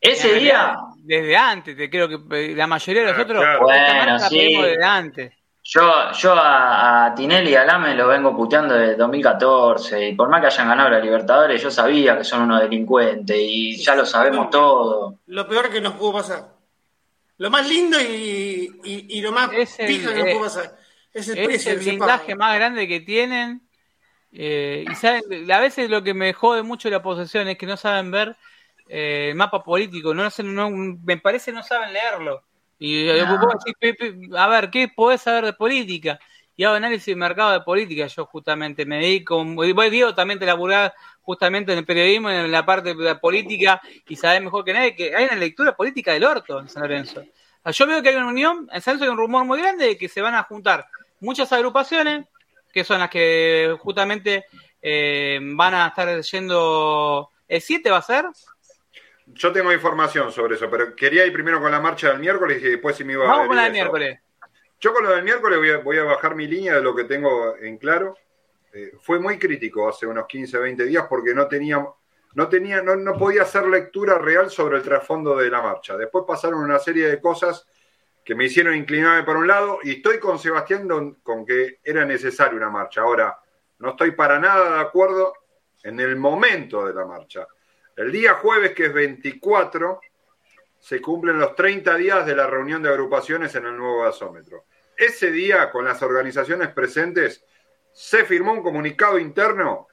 Ese día, Desde antes, te creo que eh, la mayoría de nosotros. claro. Bueno, sí. desde antes. yo, yo a, a Tinelli y a Lame lo vengo puteando desde 2014. Y por más que hayan ganado la Libertadores, yo sabía que son unos delincuentes y ya lo sabemos todo. Lo peor que nos pudo pasar. Lo más lindo y, y, y lo más Es el- que nos eh, pudo pasar. Es el Es precio el blindaje más grande que tienen. eh, y saben, a veces lo que me jode mucho la posesión es que no saben ver eh, mapa político. No, hacen- no- me parece no saben leerlo. Y eh, No. vos decís, "Pe- pe- a ver, ¿qué podés saber de política? Y hago análisis de mercado de política. Yo justamente me dedico, vos Diego también te laburás justamente en el periodismo, en la parte de la política, y sabés mejor que nadie que hay una lectura política del orto en San Lorenzo. Yo veo que hay una unión, en San Lorenzo hay un rumor muy grande de que se van a juntar muchas agrupaciones, que son las que justamente eh, van a estar yendo... ¿El 7 va a ser? Yo tengo información sobre eso, pero quería ir primero con la marcha del miércoles y después si me iba a Vamos con la del miércoles. Yo con lo del miércoles voy a, voy a bajar mi línea de lo que tengo en claro. Eh, fue muy crítico hace unos 15, 20 días porque no tenía, no tenía, no, no podía hacer lectura real sobre el trasfondo de la marcha. Después pasaron una serie de cosas que me hicieron inclinarme para un lado y estoy con Sebastián don- con que era necesaria una marcha. Ahora, no estoy para nada de acuerdo en el momento de la marcha. El día jueves, que es 24, se cumplen los 30 días de la reunión de agrupaciones en el nuevo gasómetro. Ese día, con las organizaciones presentes, se firmó un comunicado interno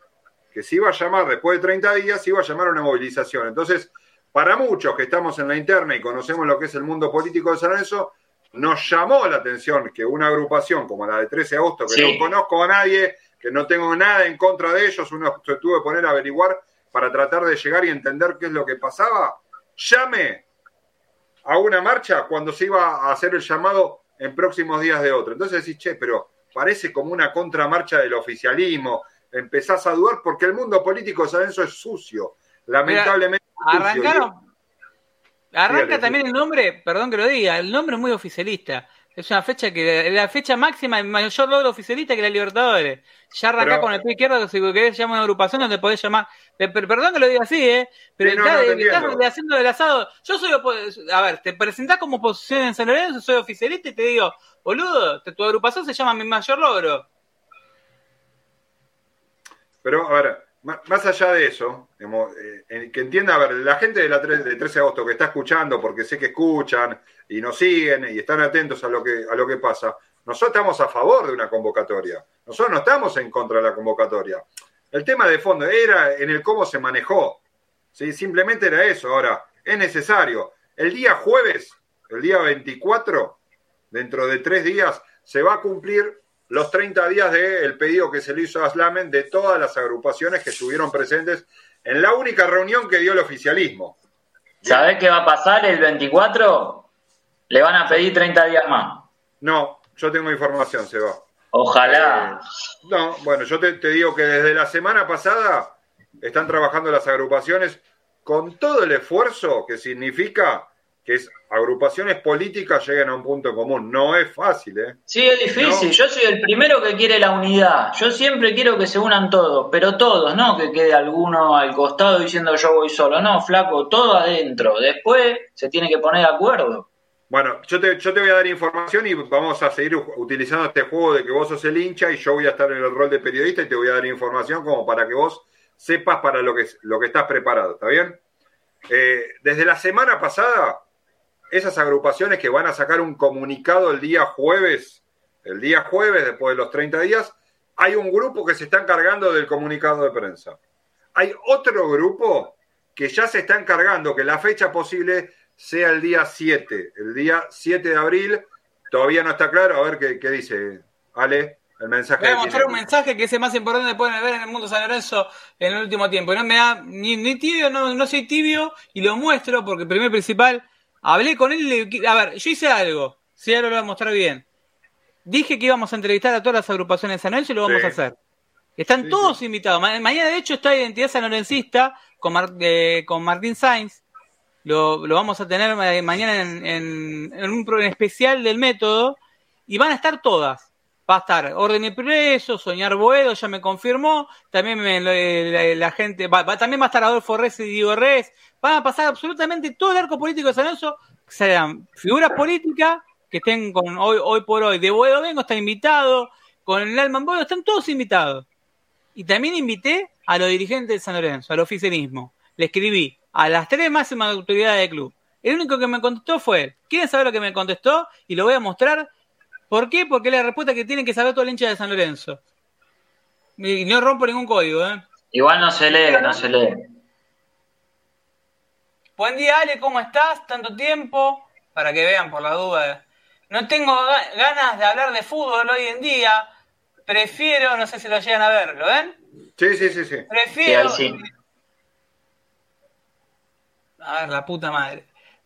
que se iba a llamar, después de 30 días, se iba a llamar una movilización. Entonces, para muchos que estamos en la interna y conocemos lo que es el mundo político de San Lorenzo, nos llamó la atención que una agrupación como la de 13 de agosto, que Sí. no conozco a nadie, que no tengo nada en contra de ellos, uno se tuvo que poner a averiguar para tratar de llegar y entender qué es lo que pasaba, llame a una marcha cuando se iba a hacer el llamado en próximos días de otro. Entonces decís, che, pero parece como una contramarcha del oficialismo, empezás a dudar porque el mundo político de San Lorenzo es sucio, lamentablemente. Arrancaron. Arranca también el nombre, perdón que lo diga, el nombre es muy oficialista. Es una fecha que, la fecha máxima, el mayor logro oficialista que la Libertadores. Ya arranca Pero- con el pie izquierdo, que si querés llamar una agrupación donde podés llamar. Perdón que lo diga así, ¿eh? Pero Sí, no, estás, no, estás haciendo del asado. Yo soy, a ver, te presentás como oposición en San Lorenzo, soy oficialista y te digo, boludo, tu agrupación se llama mi mayor logro. Pero, a ver, más allá de eso, eh, que entienda, a ver, la gente de la tre- de 13 de agosto que está escuchando, porque sé que escuchan y nos siguen y están atentos a lo que, a lo que pasa, nosotros estamos a favor de una convocatoria. Nosotros no estamos en contra de la convocatoria. El tema de fondo era en el cómo se manejó. ¿sí? Simplemente era eso. Ahora, es necesario. El día jueves, el día 24, dentro de tres días, se va a cumplir los 30 días del pedido que se le hizo a Slamen de todas las agrupaciones que estuvieron presentes en la única reunión que dio el oficialismo. ¿Sabés qué va a pasar el 24? Le van a pedir 30 días más. No, yo tengo información, Seba. Ojalá. Eh, no, bueno, yo te, te digo que desde la semana pasada están trabajando las agrupaciones con todo el esfuerzo que significa que es, agrupaciones políticas lleguen a un punto común. No es fácil, ¿eh? Sí, es difícil. No. Yo soy el primero que quiere la unidad. Yo siempre quiero que se unan todos, pero todos, no que quede alguno al costado diciendo yo voy solo. No, flaco, todo adentro. Después se tiene que poner de acuerdo. Bueno, yo te, yo te voy a dar información y vamos a seguir utilizando este juego de que vos sos el hincha y yo voy a estar en el rol de periodista y te voy a dar información como para que vos sepas para lo que, lo que estás preparado, ¿está bien? Eh, desde la semana pasada, esas agrupaciones que van a sacar un comunicado el día jueves, el día jueves después de los 30 días, hay un grupo que se está encargando del comunicado de prensa. Hay otro grupo que ya se está encargando que la fecha posible sea el día 7, el día 7 de abril. Todavía no está claro, a ver qué, qué dice Ale, el mensaje. Voy a mostrar un mensaje que es el más importante que pueden ver en el mundo San Lorenzo en el último tiempo. Y no me da ni, ni tibio, no, no soy tibio y lo muestro porque el primer principal, hablé con él y le- a ver, yo hice algo, si ahora lo voy a mostrar bien. Dije que íbamos a entrevistar a todas las agrupaciones de San Lorenzo y lo vamos Sí. a hacer. Están Sí, todos sí. invitados. Ma- mañana, de hecho, está Identidad Sanlorencista con, Mar- eh, con Martín Sainz. Lo, lo vamos a tener eh, mañana en, en- en un especial del método. Y van a estar todas. Va a estar Orden y Preso, Soñar Boedo, ya me confirmó. También me- la, la gente, va, va- también va a estar Adolfo Res y Diego Res. Van a pasar absolutamente todo el arco político de San Lorenzo, sean figuras políticas que estén con hoy, hoy por hoy. De Boedo Vengo está invitado, con el Alman Boedo están todos invitados. Y también invité a los dirigentes de San Lorenzo, al oficialismo. Le escribí a las tres máximas autoridades del club. El único que me contestó fue él. ¿Quieren saber lo que me contestó? Y lo voy a mostrar. ¿Por qué? Porque es la respuesta que tienen que saber todo el hincha de San Lorenzo. Y no rompo ningún código, ¿eh? Igual no se lee, no se lee. Buen día, Ale, ¿cómo estás? Tanto tiempo. Para que vean por la duda. No tengo ga- ganas de hablar de fútbol hoy en día. Prefiero, no sé si lo llegan a ver, ¿lo ven? Sí, sí, sí, sí. Prefiero. Sí, sí. A ver, la puta madre.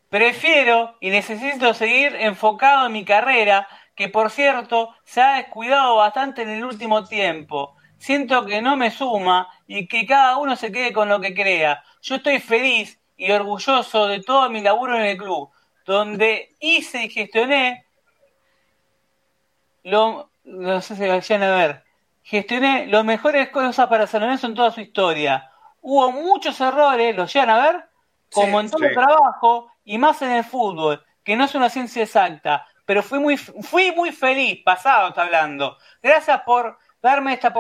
Prefiero y necesito seguir enfocado en mi carrera, que por cierto se ha descuidado bastante en el último tiempo. Siento que no me suma y que cada uno se quede con lo que crea. Yo estoy feliz y orgulloso de todo mi laburo en el club, donde hice y gestioné lo, no sé si vayan a ver, gestioné las mejores cosas para San Lorenzo en toda su historia. Hubo muchos errores, los llegan a ver, como Sí, en todo sí. el trabajo y más en el fútbol, que no es una ciencia exacta, pero fui muy, fui muy feliz, pasado está hablando. Gracias por darme esta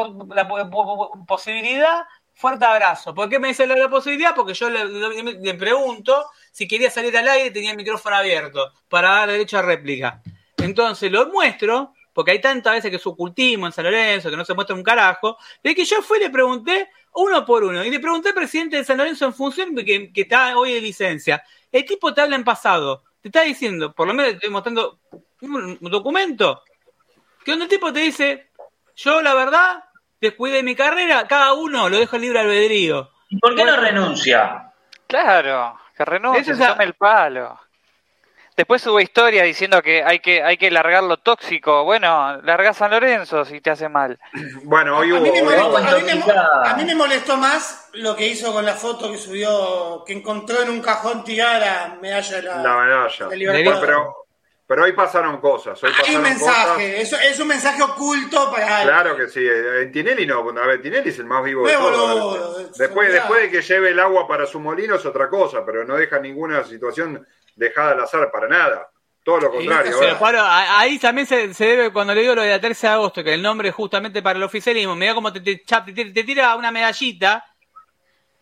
posibilidad. Fuerte abrazo. ¿Por qué me dice la, la posibilidad? Porque yo le, pregunto si quería salir al aire tenía el micrófono abierto para dar derecho a réplica. Entonces lo muestro, porque hay tantas veces que es ocultismo en San Lorenzo, que no se muestra un carajo, de que yo fui y le pregunté uno por uno. Y le pregunté al presidente de San Lorenzo en función que, que está hoy de licencia. El tipo te habla en pasado. Te está diciendo, por lo menos te estoy mostrando un, documento, que donde el tipo te dice, yo la verdad, descuidé mi carrera, cada uno lo dejo en libre albedrío. ¿Y por qué no renuncia? Claro, que renuncie, se tome el palo. Después hubo historia diciendo que hay que hay que largar lo tóxico. Bueno, larga San Lorenzo si te hace mal. Bueno, hoy a, hubo. mí me molestó, a mí me mo- intoxicada. a mí me molestó más lo que hizo con la foto que subió, que encontró en un cajón tirada la medalla de la, la medalla. de Libertadores. Pero, pero hoy pasaron cosas. Hoy Hay un pasaron mensaje, cosas. eso es un mensaje oculto para Claro que sí. En Tinelli no. A ver, Tinelli es el más vivo de todos. Después, después de que lleve el agua para su molino es otra cosa, pero no deja ninguna situación dejada al azar para nada. Todo lo contrario. ahí también se, se debe, cuando le digo lo de la 13 de agosto, que el nombre es justamente para el oficialismo, mira cómo te, te, te- te tira una medallita,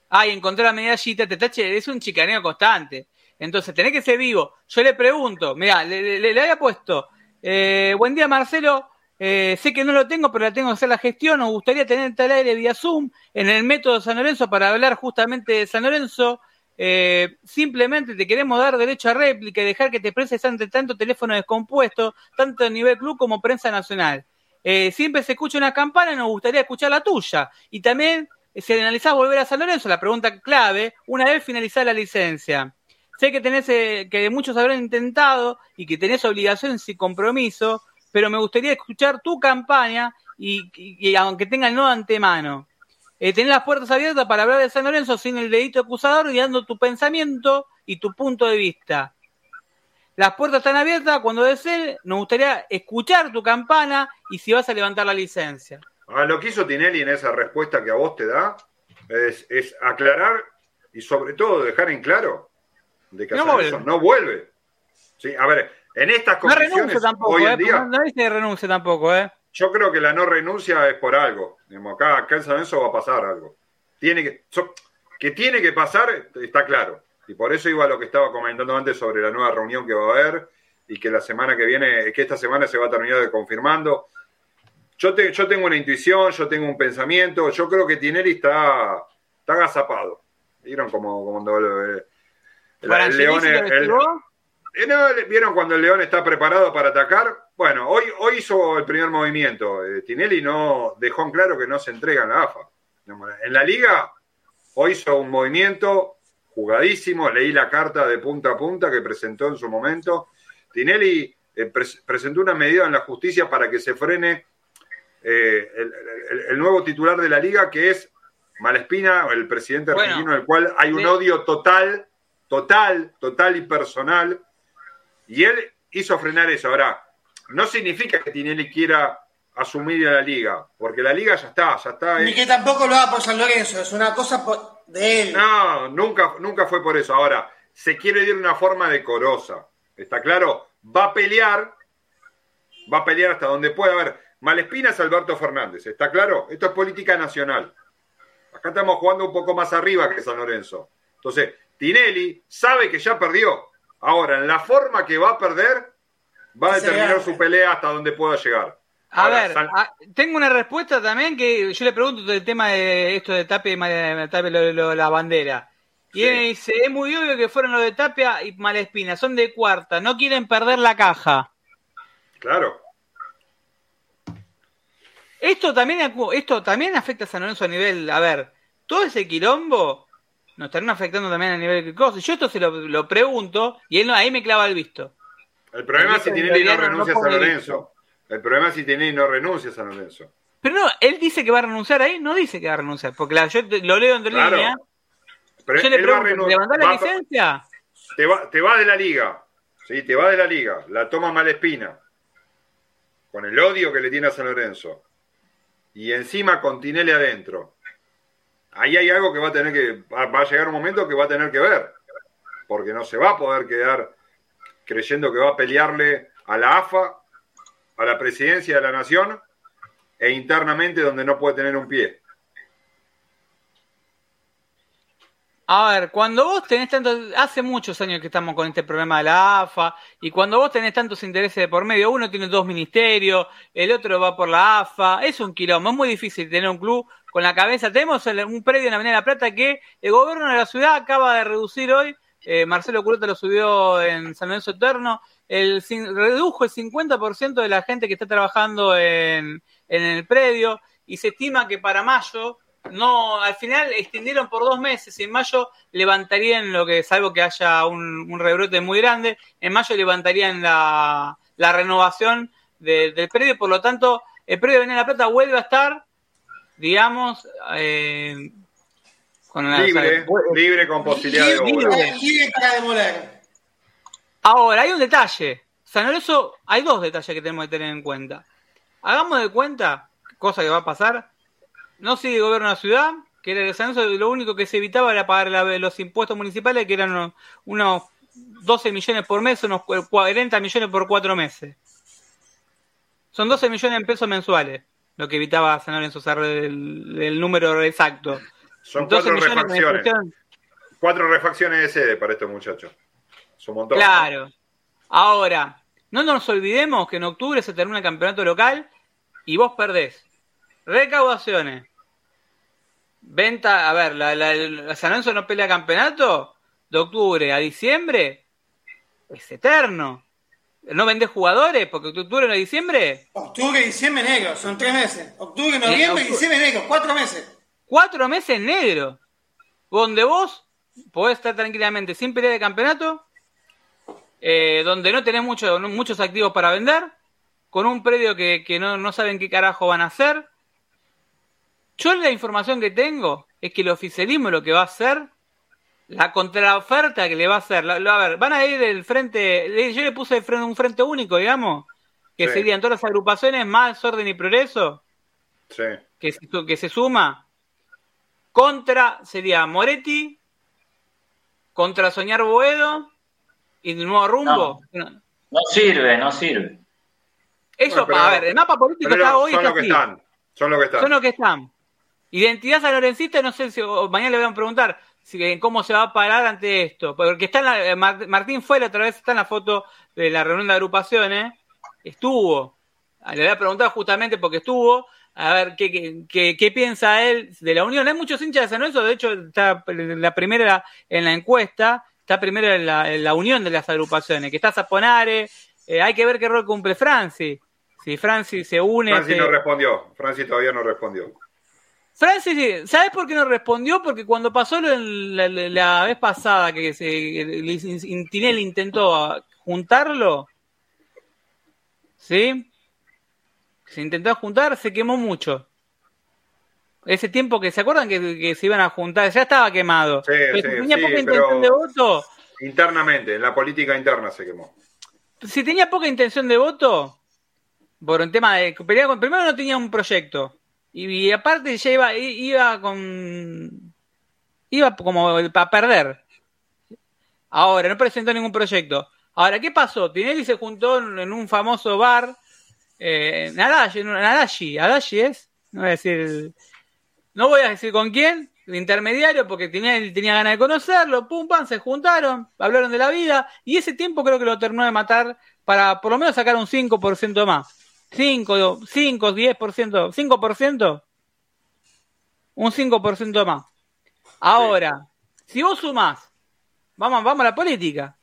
ay, encontré la medallita, te tache, es un chicaneo constante. Entonces, tenés que ser vivo. Yo le pregunto, mira, le, le- le había puesto, eh, buen día Marcelo, eh, sé que no lo tengo, pero la tengo que hacer la gestión, nos gustaría tener al aire vía Zoom en el método San Lorenzo para hablar justamente de San Lorenzo. Eh, simplemente te queremos dar derecho a réplica y dejar que te expreses ante tanto teléfono descompuesto, tanto a nivel club como prensa nacional. Eh, siempre se escucha una campana y nos gustaría escuchar la tuya. Y también, eh, si analizás volver a San Lorenzo, la pregunta clave, una vez finalizada la licencia. Sé que tenés, eh, que muchos habrán intentado y que tenés obligaciones y compromiso, pero me gustaría escuchar tu campaña y, aunque tenga el no antemano. Eh, tener las puertas abiertas para hablar de San Lorenzo sin el dedito acusador y dando tu pensamiento y tu punto de vista. Las puertas están abiertas cuando desees. Nos gustaría escuchar tu campana y si vas a levantar la licencia. Ah, lo que hizo Tinelli en esa respuesta que a vos te da es, es aclarar y sobre todo dejar en claro de que No San Lorenzo vuelve. no vuelve. Sí, a ver, en estas No renuncia tampoco, hoy eh, en día, no, dice renuncia tampoco, ¿eh? Yo creo que la no renuncia es por algo. Digamos, acá, acá en San Lorenzo va a pasar algo. Tiene que, so- que tiene que pasar, está claro. Y por eso iba a lo que estaba comentando antes sobre la nueva reunión que va a haber y que la semana que viene, que esta semana se va a terminar de confirmando. Yo, te- yo tengo una intuición, yo tengo un pensamiento, yo creo que Tinelli está, está agazapado. ¿Vieron como cuando el, el- el Guarancini, león... ¿sí lo el- eh, no, ¿Vieron cuando el León está preparado para atacar? Bueno, hoy, hoy hizo el primer movimiento. Eh, Tinelli no dejó en claro que no se entrega en la AFA. En la liga, hoy hizo un movimiento jugadísimo. Leí la carta de punta a punta que presentó en su momento. Tinelli eh, pres- presentó una medida en la justicia para que se frene eh, el, el- el nuevo titular de la liga, que es Malespina, el presidente Bueno, argentino, del cual hay un sí. odio total, total, total y personal. Y él hizo frenar eso. Ahora, no significa que Tinelli quiera asumir a la liga, porque la liga ya está, ya está. Ni que tampoco lo haga por San Lorenzo, es una cosa por- de él. No, nunca, nunca fue por eso. Ahora, se quiere ir de una forma decorosa. ¿Está claro? Va a pelear, va a pelear hasta donde pueda. A ver, Malespina es Alberto Fernández, ¿está claro? Esto es política nacional. Acá estamos jugando un poco más arriba que San Lorenzo. Entonces, Tinelli sabe que ya perdió. Ahora, en la forma que va a perder, va a determinar su pelea hasta donde pueda llegar. A Ahora, ver, San- a- tengo una respuesta también que yo le pregunto del tema de esto de Tapia y Tapia lo- lo- la bandera. Y Sí. él me dice, es muy obvio que fueron los de Tapia y Malespina, son de cuarta, no quieren perder la caja. Claro. Esto también, esto también afecta a San Lorenzo a nivel, a ver, todo ese quilombo nos estarán afectando también a nivel de cosas. Yo esto se lo, lo pregunto y él ahí me clava el visto. El problema es si Tinelli no renuncia a San Lorenzo. El problema es si Tinelli no renuncia a San Lorenzo. Pero no, él dice que va a renunciar ahí, no dice que va a renunciar, porque la- yo lo leo entre Claro. líneas. Pero Yo le él va a pregunto, reno- ¿levantás la va- licencia? te va, te va de la liga, ¿sí? Te va de la liga, la toma Malespina, con el odio que le tiene a San Lorenzo, y encima con Tinelli adentro. Ahí hay algo que va a tener que, va a llegar un momento que va a tener que ver, porque no se va a poder quedar creyendo que va a pelearle a la AFA, a la presidencia de la nación, e internamente donde no puede tener un pie. A ver, cuando vos tenés tanto, hace muchos años que estamos con este problema de la AFA, y cuando vos tenés tantos intereses de por medio, uno tiene dos ministerios, el otro va por la AFA, es un quilombo, es muy difícil tener un club con la cabeza. Tenemos un predio en la Avenida de la Plata que el gobierno de la ciudad acaba de reducir hoy, eh, Marcelo Curota lo subió en San Lorenzo Eterno, el, redujo el 50% de la gente que está trabajando en, el predio, y se estima que para mayo no, al final extendieron por dos meses. Y en mayo levantarían lo que, salvo que haya un, rebrote muy grande, en mayo levantarían la, la renovación de- del predio, por lo tanto, el predio de Avenida La Plata vuelve a estar, digamos, eh, con la- Libre, o sea, libre con posibilidad de Libre, obra. Libre. libre para demoler. Ahora, hay un detalle. San Lorenzo, hay dos detalles que tenemos que tener en cuenta. Hagamos de cuenta, cosa que va a pasar, no sigue gobierno de la ciudad, que era de San Lorenzo, lo único que se evitaba era pagar la- los impuestos municipales, que eran unos, unos 12 millones por mes, unos cu- 40 millones por cuatro meses. Son 12 millones en pesos mensuales, lo que evitaba San Lorenzo, sea, el, el número exacto. Son 12 cuatro refacciones. Cuatro refacciones de sede para estos muchachos. Es un montón. ¿no? Claro. Ahora, no nos olvidemos que en octubre se termina el campeonato local y vos perdés recaudaciones, venta, a ver, la, la, la San Lorenzo no pelea campeonato de octubre a diciembre, es eterno. No vendés jugadores porque octubre a diciembre, Octubre, diciembre, enero. Son tres meses. Octubre, noviembre, octubre. diciembre, enero. Cuatro meses. Cuatro meses negro, donde vos podés estar tranquilamente sin pelea de campeonato, eh, donde no tenés mucho, muchos activos para vender, con un predio que, que no, no saben qué carajo van a hacer. Yo la información que tengo es que el oficialismo lo que va a hacer, la contraoferta que le va a hacer, la- la- a ver, van a ir del frente, yo le puse el frente- un frente único, digamos, que Sí. serían todas las agrupaciones más orden y progreso Sí. que se, que se suma contra sería Moretti contra Soñar Boedo y de nuevo rumbo. No sirve, no sirve. Eso, Bueno, pero- a ver, el mapa político está hoy son los que así. están. Son los que están. Son los que están. Identidad sanlorencista, no sé si o mañana le van a preguntar si, cómo se va a parar ante esto. Porque está en la- eh, Mar- Martín fue la otra vez, está en la foto de la reunión de agrupaciones. Estuvo. Le voy a preguntar justamente porque estuvo. A ver qué, qué, qué- qué piensa él de la unión. Hay muchos hinchas de San Lorenzo, de hecho, está la primera en la encuesta, está primero en la, en la unión de las agrupaciones, que está Zaponare. eh, hay que ver qué rol cumple Franci. Si Franci se une. Francis se- no respondió. Francis todavía no respondió. Francis, ¿sabes por qué no respondió? Porque cuando pasó la, la- la vez pasada que se, Tinelli intentó juntarlo, ¿sí? Se intentó juntar, se quemó mucho. Ese tiempo que se acuerdan que, que se iban a juntar, ya estaba quemado. Sí, pero sí, si tenía sí, poca intención de voto, Internamente, en la política interna se quemó. si tenía poca intención de voto, por un tema de con, primero no tenía un proyecto y, y aparte ya iba iba con iba como para perder. Ahora no presentó ningún proyecto. Ahora qué pasó? Tinelli se juntó en un famoso bar eh, Nadashi, Nadashi, Adashi es, no voy a decir no voy a decir con quién, de intermediario, porque tenía, tenía ganas de conocerlo, pum, pam, se juntaron, hablaron de la vida, y ese tiempo creo que lo terminó de matar para por lo menos sacar un 5% más. 5, 5, 10%, 5%, un 5% más. Ahora, si vos sumás, vamos, vamos a la política.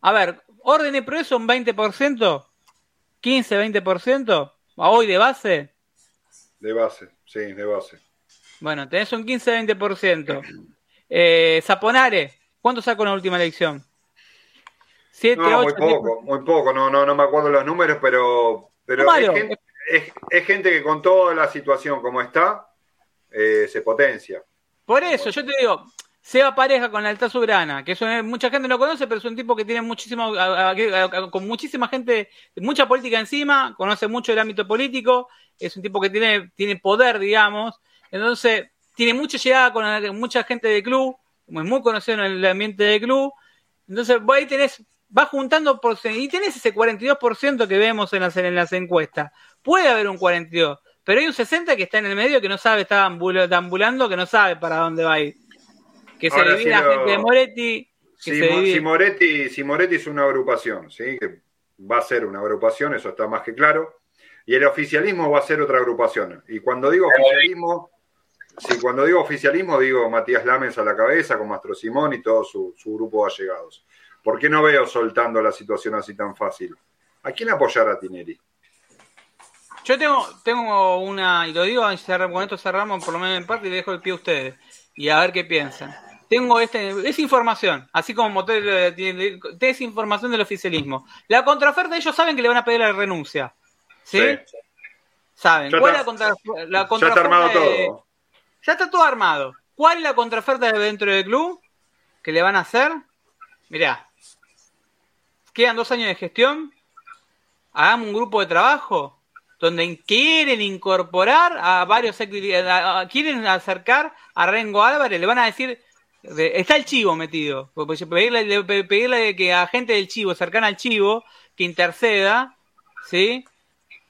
A ver, orden y progreso un 20%, 15, 20%, a hoy de base, De base, sí, de base. Bueno, tenés un 15-20%. Eh, Zaponare, ¿cuánto sacó en la última elección? 7, No, 8, muy poco, muy poco. No, no, no me acuerdo los números, pero, pero No, es, gente, es- es gente que con toda la situación como está, eh, se potencia. Por eso, yo te digo, Seba Pareja con la Alta Soberana, que mucha gente no conoce, pero es un tipo que tiene muchísimo, con muchísima gente, mucha política encima, conoce mucho el ámbito político, es un tipo que tiene, tiene poder, digamos, entonces tiene mucha llegada con mucha gente de club, es muy conocido en el ambiente de club, entonces vos ahí tenés, va juntando por, y tenés ese 42% que vemos en las, en las encuestas, puede haber un 42%, pero hay un 60% que está en el medio que no sabe, está ambulando, que no sabe para dónde va a ir que se divide la gente de Moretti. si, Moretti, si Moretti es una agrupación, ¿sí? que va a ser una agrupación, eso está más que claro, y el oficialismo va a ser otra agrupación. Y cuando digo oficialismo, si cuando digo oficialismo digo Matías Lamens a la cabeza, con Mastro Simón y todo su, grupo de allegados. ¿Por qué no veo soltando la situación así tan fácil? ¿A quién apoyar a Tineri? Yo tengo, tengo una, y lo digo, con esto cerramos por lo menos en parte y dejo el pie a ustedes y a ver qué piensan tengo este, es información, así como Motel tiene, es información del oficialismo. La contraoferta ellos saben que le van a pedir la renuncia. ¿Sí? Saben. ¿Cuál es la, contraoferta? Ya está armado todo. Ya está todo armado. ¿Cuál es la contraoferta dentro del club que le van a hacer? Mirá, quedan dos años de gestión, hagamos un grupo de trabajo donde quieren incorporar a varios, quieren acercar a Rengo Álvarez, le van a decir, Está el chivo metido. Pedirle, pedirle que a gente del chivo, cercana al chivo, que interceda, ¿sí?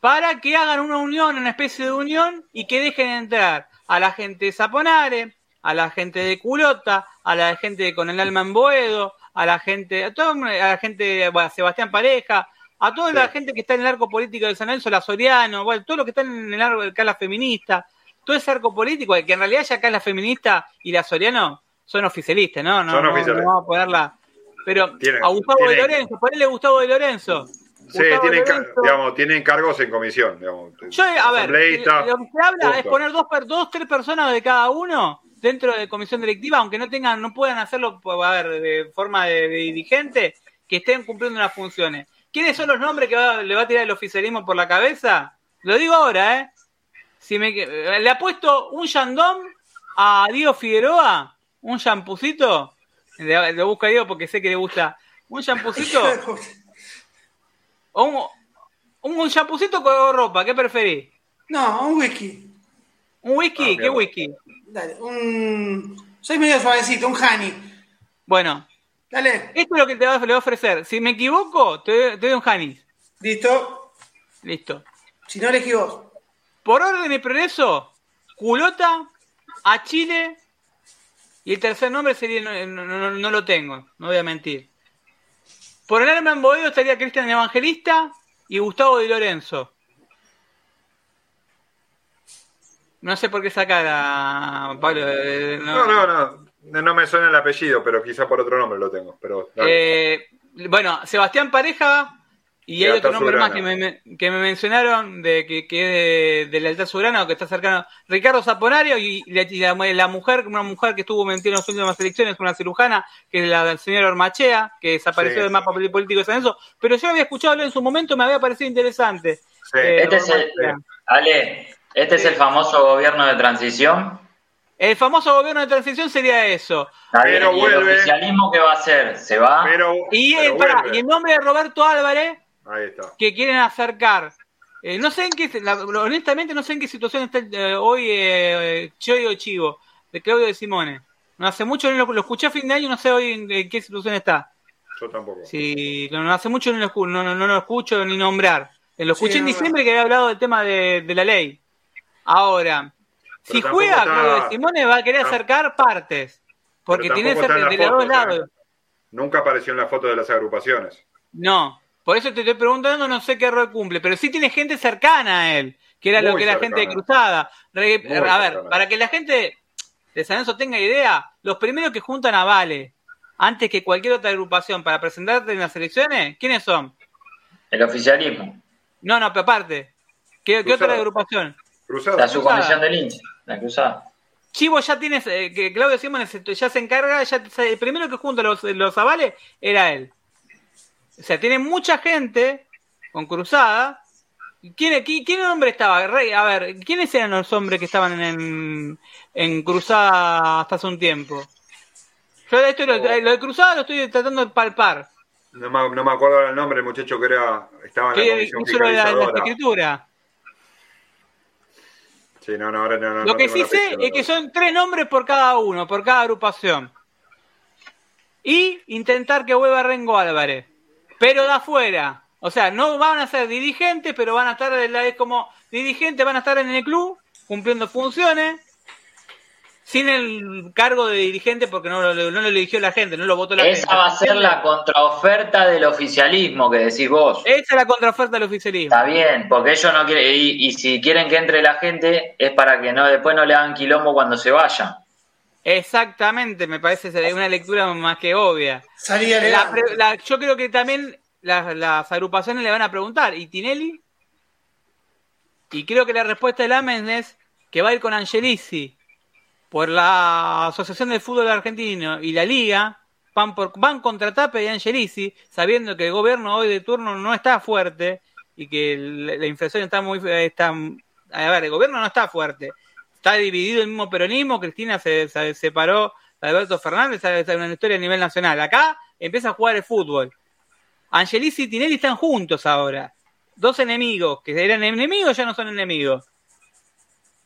Para que hagan una unión, una especie de unión, y que dejen entrar a la gente de Zaponare, a la gente de Culota, a la gente con el alma en Boedo, a la gente, a, toda, a la gente, bueno, Sebastián Pareja, a toda la gente que está en el arco político de San Nelson, la Soriano, bueno, todo lo que está en el arco de la feminista, todo ese arco político, que en realidad ya acá la feminista y la Soriano son oficialistas, ¿no? No, vamos a ponerla. Pero a Gustavo de Lorenzo, ponele Gustavo de Lorenzo. Sí, tienen, digamos, tienen cargos en comisión. Digamos, yo, a ver, lo que se habla es poner dos, dos, tres personas de cada uno dentro de comisión directiva, aunque no tengan, no puedan hacerlo pues, a ver, de forma de, dirigente, que estén cumpliendo las funciones. ¿Quiénes son los nombres que le va a tirar el oficialismo por la cabeza? Lo digo ahora, ¿eh? Si me, le apuesto un Yandón a Diego Figueroa un champucito, lo busca Diego porque sé que le gusta, un champucito, o un, un, champucito con ropa, ¿qué preferís? No, un whisky. ¿Un whisky? Ah, ¿Qué whisky? Dale, un... Soy medio suavecito, un honey. Bueno. Dale. Esto es lo que te voy a ofrecer. Si me equivoco, te, doy un honey. ¿Listo? Listo. Si no elegí vos. Por orden de progreso, culota a Chile y el tercer nombre sería, no, lo tengo, no voy a mentir. Por el alma en Boedo estaría Cristian Evangelista y Gustavo Di Lorenzo. No sé por qué sacar a Pablo. Eh, no, no, no, no, me suena el apellido, pero quizá por otro nombre lo tengo. Pero, eh, bueno, Sebastián Pareja y hay otro nombre más que me, que me, mencionaron, de que, que es de, la Alta Soberana, o que está cercano, Ricardo Zaponario, y, la, mujer, una mujer que estuvo metiendo en las últimas elecciones, una cirujana, que es la del señor Ormachea, que desapareció del mapa político de San Enzo, pero yo había escuchado hablar en su momento, me había parecido interesante. Eh, este es el, Ale, este es el famoso gobierno de transición. El famoso gobierno de transición sería eso. Pero ¿Y el oficialismo qué va a hacer? ¿Se va? y, el, y el nombre de Roberto Álvarez que quieren acercar. Eh, no sé en qué, honestamente no sé en qué situación está eh, hoy eh, Choy Chivo, de Claudio de Simone. No hace mucho, lo, lo, escuché a fin de año, no sé hoy en, qué situación está. Yo tampoco. Sí, no, hace mucho no lo, no, no, lo escucho ni nombrar. Lo escuché en diciembre que había hablado del tema de, la ley. Ahora, si juega Claudio de Simone va a querer acercar partes. Porque tiene ser de, los dos lados. Nunca apareció en la foto de las agrupaciones. No, por eso te estoy preguntando, no sé qué rol cumple, pero sí tiene gente cercana a él, que era lo que era gente de Cruzada. a ver, para que la gente de San Enzo tenga idea, los primeros que juntan a Vale antes que cualquier otra agrupación para presentarte en las elecciones, ¿quiénes son? El oficialismo. No, no, pero aparte, ¿qué, otra agrupación? Cruzada. La subcomisión del hincha, la Cruzada. Chivo ya tiene, eh, que Claudio Simón ya se encarga, ya, el primero que junta los, los avales era él. O sea, tiene mucha gente con cruzada. ¿Quién, quién, hombre estaba? A ver, ¿quiénes eran los hombres que estaban en, en cruzada hasta hace un tiempo? Yo esto lo, lo de cruzado lo estoy tratando de palpar. No me, no me acuerdo ahora el nombre muchacho que era, estaba en la comisión hizo la, escritura. Sí, no, no, ahora no, no, Lo que sí sé es que son tres nombres por cada uno, por cada agrupación. Y intentar que vuelva Rengo Álvarez. Pero de afuera. O sea, no van a ser dirigentes, pero van a estar es como dirigentes, van a estar en el club, cumpliendo funciones, sin el cargo de dirigente porque no lo, no lo eligió la gente, no lo votó la gente. Esa va a ser la contraoferta del oficialismo que decís vos. Esa es la contraoferta del oficialismo. Está bien, porque ellos no quieren, y, y si quieren que entre la gente es para que no después no le hagan quilombo cuando se vayan. Exactamente, me parece ser una lectura más que obvia. Salía La yo creo que también las, las agrupaciones le van a preguntar, ¿y Tinelli? Y creo que la respuesta del Amen es que va a ir con Angelici por la Asociación del Fútbol Argentino y la Liga, van, por, van contra Tape y Angelici, sabiendo que el gobierno hoy de turno no está fuerte y que la, la inflación está muy... Está, a ver, el gobierno no está fuerte, está dividido el mismo peronismo, Cristina se, se separó de Alberto Fernández, es una historia a nivel nacional. Acá empieza a jugar el fútbol. Angelici y Tinelli están juntos ahora. Dos enemigos, que eran enemigos, ya no son enemigos.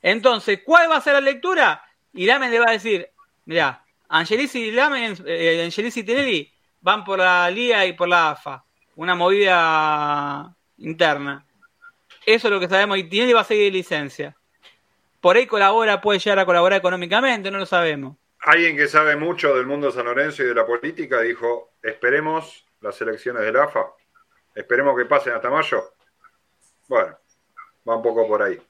Entonces, ¿cuál va a ser la lectura? Y Lamen le va a decir, mira, Angelici y Lamen, eh, Angelici y Tinelli van por la Liga y por la AFA. Una movida interna. Eso es lo que sabemos. Y Tinelli va a seguir licencia. Por ahí colabora, puede llegar a colaborar económicamente, no lo sabemos. Alguien que sabe mucho del mundo San Lorenzo y de la política dijo, esperemos las elecciones del AFA, esperemos que pasen hasta mayo. Bueno, va un poco por ahí.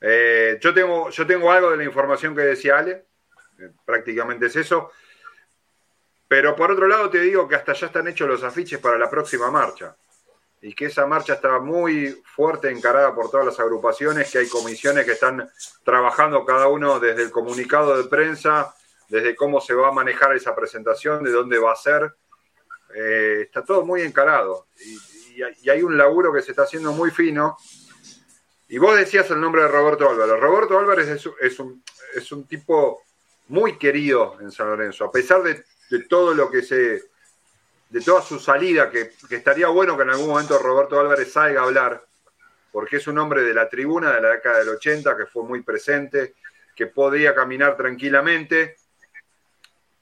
Eh, yo, tengo, yo tengo algo de la información que decía Ale, eh, prácticamente es eso, pero por otro lado te digo que hasta ya están hechos los afiches para la próxima marcha y que esa marcha está muy fuerte encarada por todas las agrupaciones, que hay comisiones que están trabajando cada uno desde el comunicado de prensa, desde cómo se va a manejar esa presentación, de dónde va a ser. Eh, está todo muy encarado y, hay un laburo que se está haciendo muy fino. Y vos decías el nombre de Roberto Álvarez. Roberto Álvarez es, es un, es un tipo muy querido en San Lorenzo, a pesar de, de todo lo que se, de toda su salida, que, que estaría bueno que en algún momento Roberto Álvarez salga a hablar, porque es un hombre de la tribuna de la década del 80, que fue muy presente, que podía caminar tranquilamente,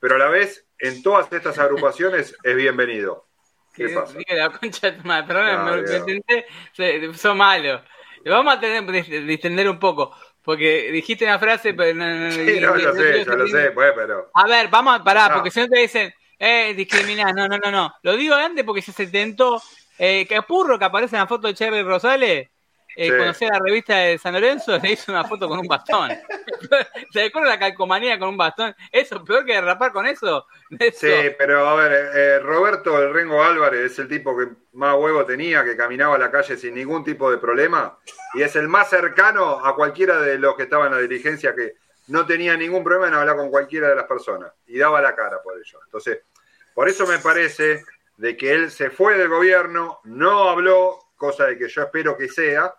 pero a la vez en todas estas agrupaciones es bienvenido. ¿Qué Que pasa? la concha de madre, perdón, No, me, me Diego. intenté, se- sos malo. Lo vamos a tener distender un poco, porque dijiste una frase, pero no, no- Sí, no, lo sé, y- ya lo sé, pues, pero... A ver, vamos a parar, No. porque si no te dicen, eh, discriminás, no, no, no, no. Lo digo antes porque si se intentó, eh, Capurro, que aparece en la foto de Cherry Rosales, eh, Sí. conocía la revista de San Lorenzo, le hizo una foto con un bastón. ¿Se acuerda la calcomanía con un bastón? Eso, peor que derrapar con eso. Eso. Sí, pero a ver, eh, Roberto El Rengo Álvarez es el tipo que más huevo tenía, que caminaba a la calle sin ningún tipo de problema, y es el más cercano a cualquiera de los que estaban en la dirigencia que no tenía ningún problema en hablar con cualquiera de las personas, y daba la cara por ello. Entonces, por eso me parece de que él se fue del gobierno, no habló, cosa de que yo espero que sea,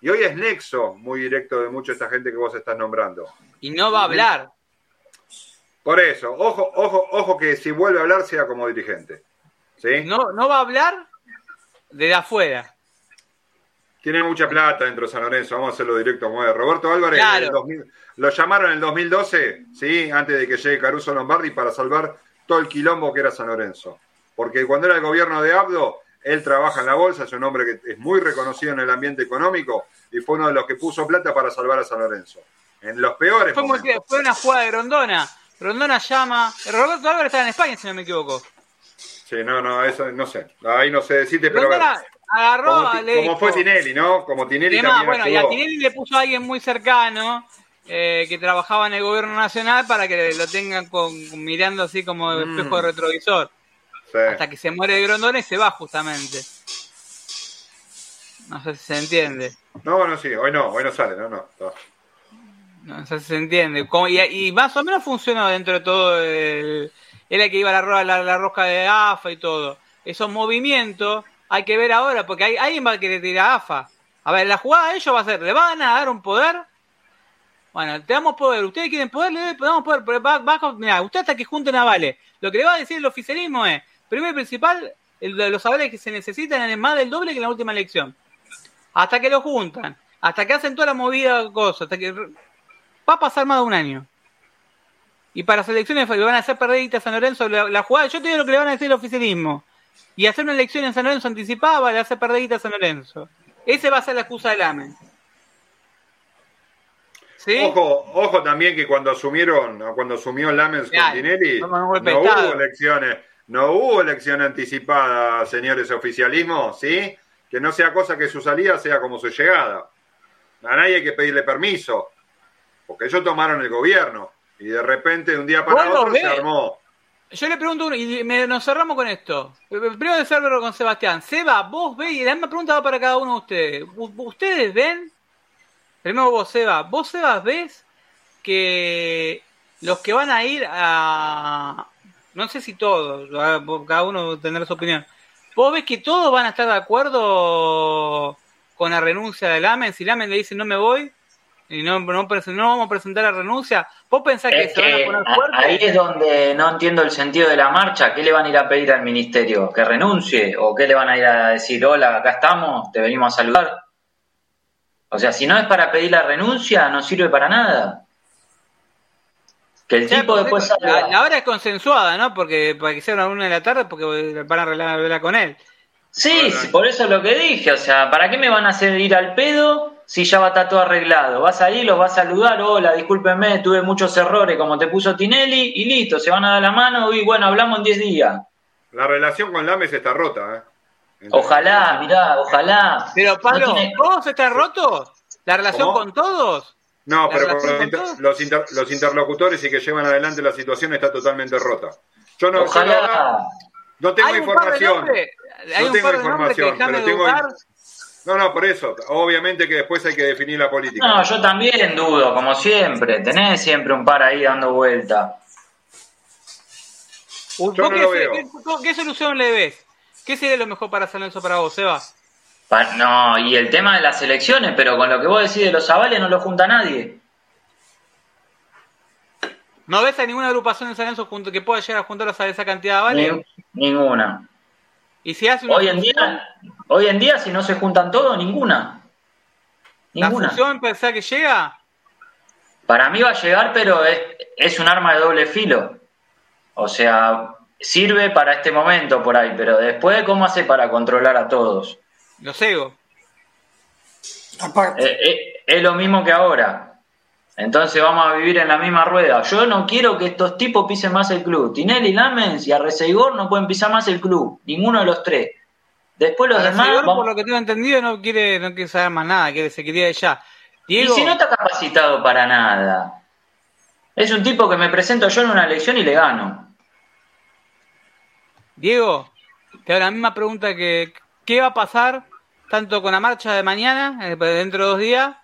y hoy es nexo muy directo de mucha de esta gente que vos estás nombrando. Y no va a hablar. Por eso, ojo, ojo, ojo que si vuelve a hablar sea como dirigente. ¿Sí? No, no va a hablar de afuera. Tiene mucha plata dentro de San Lorenzo, vamos a hacerlo directo como. Roberto Álvarez, Claro. en el 2000 lo llamaron en el 2012, ¿sí? antes de que llegue Caruso Lombardi, para salvar todo el quilombo que era San Lorenzo. Porque cuando era el gobierno de Abdo, él trabaja en la bolsa, es un hombre que es muy reconocido en el ambiente económico y fue uno de los que puso plata para salvar a San Lorenzo. En los peores Fue, muy- fue una jugada de Grondona. Grondona llama. Roberto Álvarez estaba en España, si no me equivoco. Sí, no, no, eso no sé. Ahí no sé decirte, pero agarró, como, fue Tinelli, ¿no? Como Tinelli Y demás, también bueno, y a. Tinelli le puso a alguien muy cercano eh, que trabajaba en el gobierno nacional para que lo tengan con, mirando así como de Mm. espejo de retrovisor. Sí. Hasta que se muere de Grondona y se va justamente. No sé si se entiende. No, bueno, sí, hoy no, hoy no sale, no, no. no. No sé si se entiende. Como- y, y más o menos funcionó dentro de todo. El, era el que iba a la, la, la rosca de AFA y todo. Esos movimientos hay que ver ahora, porque hay, alguien va a querer tirar a AFA. A ver, la jugada de ellos va a ser, ¿le van a dar un poder? Bueno, te damos poder. Ustedes quieren poder, le damos poder. Pero va, va, mirá, usted hasta que junten avales. Lo que le va a decir el oficialismo es, primero y principal, los avales que se necesitan es más del doble que en la última elección. Hasta que lo juntan. Hasta que hacen toda la movida cosa. Hasta que va a pasar más de un año. Y para las elecciones le van a hacer perder a San Lorenzo la, jugada. Yo te digo lo que le van a decir el oficialismo. Y hacer una elección en San Lorenzo anticipada le hace perder a San Lorenzo. Ese va a ser la excusa del AMEN. ¿Sí? Ojo, ojo también que cuando asumieron, cuando asumió Lamens con Tinelli, no, no hubo elecciones, no hubo elección anticipada, señores oficialismo, ¿sí? Que no sea cosa que su salida sea como su llegada. A nadie hay que pedirle permiso, porque ellos tomaron el gobierno y de repente de un día para otro se armó. Yo le pregunto y me, nos cerramos con esto. Primero de cerrarlo con Sebastián. Seba, vos ves, y la misma pregunta va para cada uno de ustedes. ¿Ustedes ven Primero vos, Seba. ¿Vos, Seba, ves que los que van a ir a... No sé si todos, cada uno tendrá su opinión. ¿Vos ves que todos van a estar de acuerdo con la renuncia del AMEN? Si el AMEN le dice no me voy y no, no, no vamos a presentar la renuncia, ¿vos pensás que, se van a poner fuerte? Ahí es donde no entiendo el sentido de la marcha. ¿Qué le van a ir a pedir al ministerio? ¿Que renuncie? ¿O qué le van a ir a decir? Hola, acá estamos, te venimos a saludar. O sea, si no es para pedir la renuncia, no sirve para nada. Que el tipo después salga. La, hora es consensuada, ¿no? Porque para que sea una una de la tarde, porque van a arreglar con él. Sí, por eso es lo que dije. O sea, ¿para qué me van a hacer ir al pedo si ya va a estar todo arreglado? Vas a ir, los vas a saludar, hola, discúlpenme, tuve muchos errores como te puso Tinelli, y listo, se van a dar la mano y bueno, hablamos en 10 días. La relación con Lames está rota, ¿eh? Ojalá, mirá, ojalá. Pero Pablo, ¿todos están rotos? ¿La relación con todos? No, pero los, los, interlocutores y que llevan adelante la situación está totalmente rota. Yo no, ojalá. no tengo información. no tengo información, pero tengo. No, no, por eso. Obviamente que después hay que definir la política. No, yo también dudo, como siempre. Tenés siempre un par ahí dando vuelta. qué solución le ves? ¿Qué sería lo mejor para hacer eso para vos, Seba? No, y el tema de las elecciones, pero con lo que vos decís de los avales no lo junta nadie. ¿No ves a ninguna agrupación en San Lorenzo que pueda llegar a juntar esa cantidad de avales? ninguna. ¿Y si hace hoy en día, hoy en día si no se juntan todos, ninguna. Ninguna. ¿La fusión pensás que llega? Para mí va a llegar, pero es, es un arma de doble filo. O sea, sirve para este momento por ahí, pero después, ¿cómo hace para controlar a todos? Lo cego. Aparte. Eh, eh, es lo mismo que ahora. Entonces vamos a vivir en la misma rueda. Yo no quiero que estos tipos pisen más el club. Tinelli, Lamens y Arreceigor no pueden pisar más el club. Ninguno de los tres. Después los demás. por lo que tengo entendido, no quiere, no quiere saber más nada, quiere se quería ya. Y si no está capacitado para nada. Es un tipo que me presento yo en una elección y le gano. Diego, te hago la misma pregunta que ¿qué va a pasar tanto con la marcha de mañana, eh, dentro de dos días,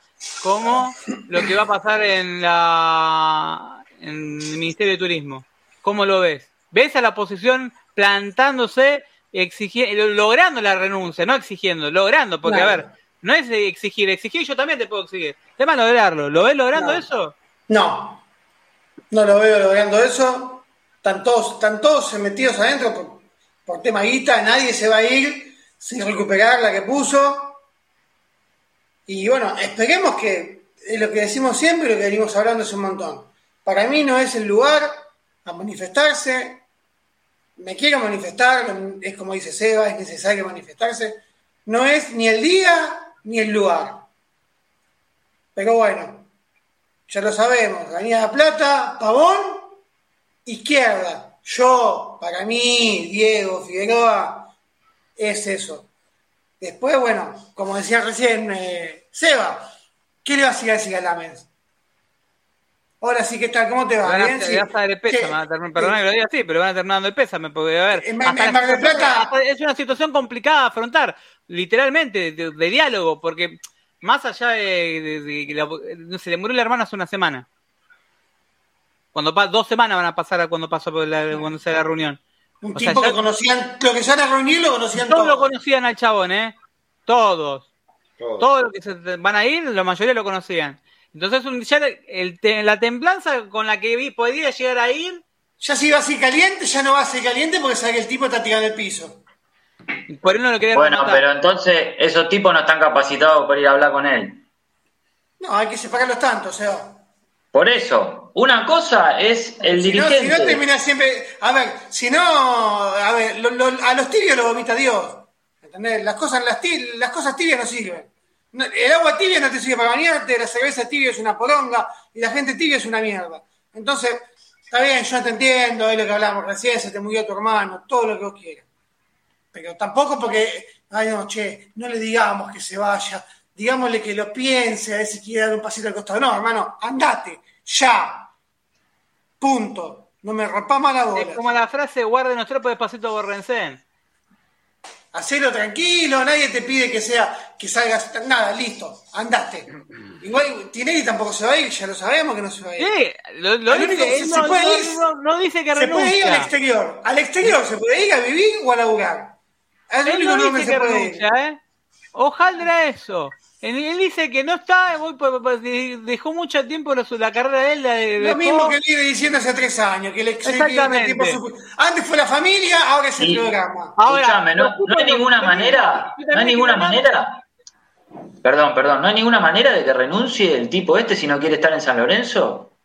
como lo que va a pasar en la en el Ministerio de Turismo? ¿Cómo lo ves? ¿Ves a la oposición plantándose, exigiendo, logrando la renuncia, no exigiendo, logrando? Porque, a ver, no es exigir, exigir yo también te puedo exigir. Tema lograrlo. ¿Lo ves logrando eso? No, no lo veo logrando eso. Están todos, están todos metidos adentro por tema guita, nadie se va a ir sin recuperar la que puso. Y bueno, esperemos que es lo que decimos siempre y lo que venimos hablando hace un montón. Para mí no es el lugar a manifestarse. Me quiero manifestar, es como dice Seba, es necesario manifestarse. No es ni el día ni el lugar. Pero bueno, ya lo sabemos. Avenida Plata, Pavón, izquierda. Yo, para mí, Diego, Figueroa, es eso. Después, bueno, como decía recién eh, Seba, ¿qué le vas a decir a Lamens? Ahora sí, ¿qué tal? ¿Cómo te va? ¿Bien? Te, vas a dar el pésame, perdón que lo diga así, pero van a terminar dando el pésame, porque a ver, es una situación complicada de afrontar, literalmente, de, diálogo, porque más allá de, que no sé, le murió la hermana hace una semana. Cuando dos semanas van a pasar a cuando pasó la, cuando sea la reunión. Un tipo que conocían, lo que ya era reunión lo conocían todos. Todos lo conocían al chabón, ¿eh? Todos. Todos, los que se van a ir, la mayoría lo conocían. Entonces, un- ya el la templanza con la que vi, podría llegar a ir, Ya si va a ser caliente, ya no va a ser caliente porque sabe que el tipo está tirando el piso. por él no lo quería Bueno, rematar. pero entonces esos tipos no están capacitados para ir a hablar con él. No, hay que separarlos tanto, o sea. Por eso, una cosa es el Si no, si dirigente. no termina siempre. A ver, si no. A ver, lo- lo- a los tibios lo vomita Dios. ¿Entendés? Las cosas, las, ti- las cosas tibias no sirven. No, el agua tibia no te sirve para bañarte, la cerveza tibia es una poronga y la gente tibia es una mierda. Entonces, está bien, yo te entiendo, es lo que hablamos recién, se te murió tu hermano, todo lo que vos quieras. Pero tampoco porque, ay no, che, no le digamos que se vaya, digámosle que lo piense, a ver si quiere dar un pasito al costado. No, hermano, andate, ya. Punto. No me rompa más la bola. Es como la frase, guarden los trapos despacito Borrencén. Hacelo tranquilo, nadie te pide que sea, que salgas, nada, listo, andate. Igual Tinelli tampoco se va a ir, ya lo sabemos que no se va a ir. Sí, lo, lo Lo dice, único que se no, puede no- ir- no- no dice que Se puede ir al renuncia. exterior, al exterior se puede ir a vivir o a laburar. Es lo único que dice se que puede ir. renuncia, ¿eh? Ojalá eso. Él, dice que no está, dejó mucho tiempo la carrera de él. la Lo mismo que viene diciendo hace tres años, que el Exactamente. Antes fue la familia, ahora es el Y- programa. Ahora, Escuchame, no, no hay ninguna manera, no hay ninguna manera. Perdón, perdón, no hay ninguna manera de que renuncie el tipo este si no quiere estar en San Lorenzo.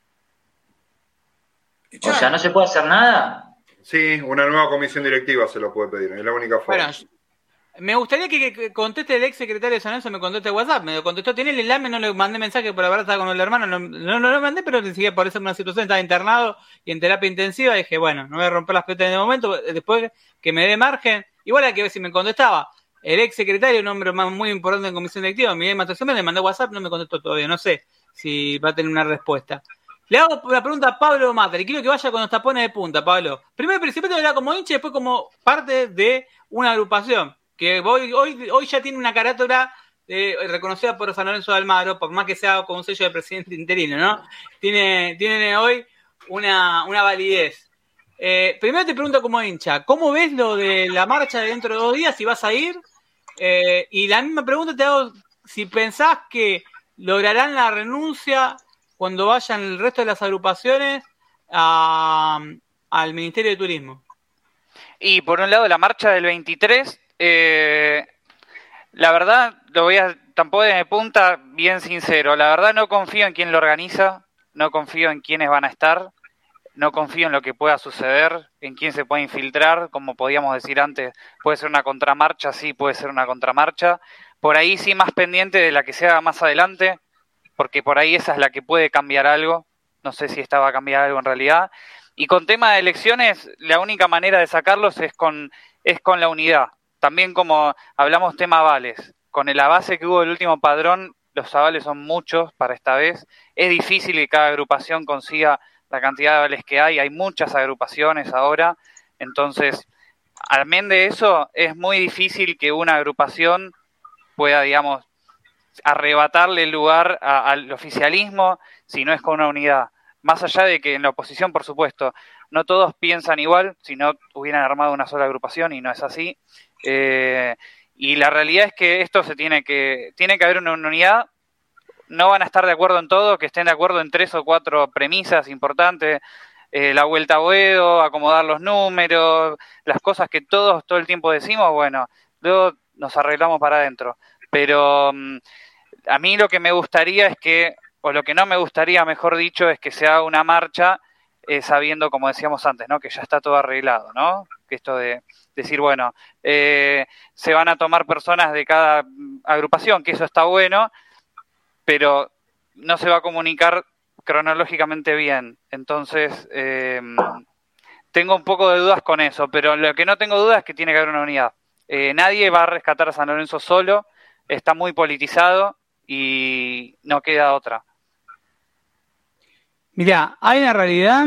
O sea, no se puede hacer nada. Sí, una nueva comisión directiva se lo puede pedir, es la única forma. Bueno, me gustaría que, conteste el ex secretario de San Lorenzo, me conteste WhatsApp, me contestó, tiene el enlace, no le mandé mensaje, por la verdad estaba con el hermano, no, lo mandé, pero sigue por eso en una situación, estaba internado y en terapia intensiva, dije, bueno, no voy a romper las pelotas en el momento, después que me dé margen, igual hay que ver si me contestaba. El ex secretario, un hombre más muy importante en comisión directiva, Miguel Matación, le mandé WhatsApp, no me contestó todavía, no sé si va a tener una respuesta. Le hago una pregunta a Pablo Mata, y quiero que vaya con los tapones de punta, Pablo. Primero, principalmente hablar como hincha y después como parte de una agrupación, que hoy, hoy, hoy ya tiene una carátula eh, reconocida por San Lorenzo de Almagro, por más que sea con un sello de presidente interino, ¿no? Tiene, tiene hoy una, una validez. Eh, primero te pregunto como hincha, ¿cómo ves lo de la marcha de dentro de dos días, si vas a ir? Eh, y la misma pregunta te hago, si pensás que lograrán la renuncia cuando vayan el resto de las agrupaciones a- al Ministerio de Turismo. Y por un lado, la marcha del 23, eh, la verdad, lo voy a tampoco de punta, bien sincero. La verdad, no confío en quién lo organiza, no confío en quiénes van a estar, no confío en lo que pueda suceder, en quién se puede infiltrar, como podíamos decir antes, puede ser una contramarcha, sí, puede ser una contramarcha. Por ahí sí, más pendiente de la que se haga más adelante, porque por ahí esa es la que puede cambiar algo. No sé si esta va a cambiar algo en realidad. Y con tema de elecciones, la única manera de sacarlos es con, es con la unidad. También como hablamos tema avales, con el avance que hubo del último padrón, los avales son muchos para esta vez. Es difícil que cada agrupación consiga la cantidad de avales que hay. Hay muchas agrupaciones ahora. Entonces, al menos de eso, es muy difícil que una agrupación pueda, digamos, arrebatarle el lugar al oficialismo si no es con una unidad. Más allá de que en la oposición, por supuesto, no todos piensan igual, si no hubieran armado una sola agrupación y no es así. Eh, y la realidad es que esto se tiene que, tiene que haber una unidad. No van a estar de acuerdo en todo, que estén de acuerdo en tres o cuatro premisas importantes. eh, la vuelta a Boedo, acomodar los números, las cosas que todos todo el tiempo decimos, bueno, luego nos arreglamos para adentro. Pero mm, a mí lo que me gustaría es que, o lo que no me gustaría, mejor dicho, es que se haga una marcha eh, sabiendo, como decíamos antes, ¿no? Que ya está todo arreglado, ¿no? Que esto de decir, bueno, eh, se van a tomar personas de cada agrupación, que eso está bueno, pero no se va a comunicar cronológicamente bien. Entonces, eh, tengo un poco de dudas con eso, pero lo que no tengo dudas es que tiene que haber una unidad. Eh, nadie va a rescatar a San Lorenzo solo, está muy politizado y no queda otra. Mirá, hay una realidad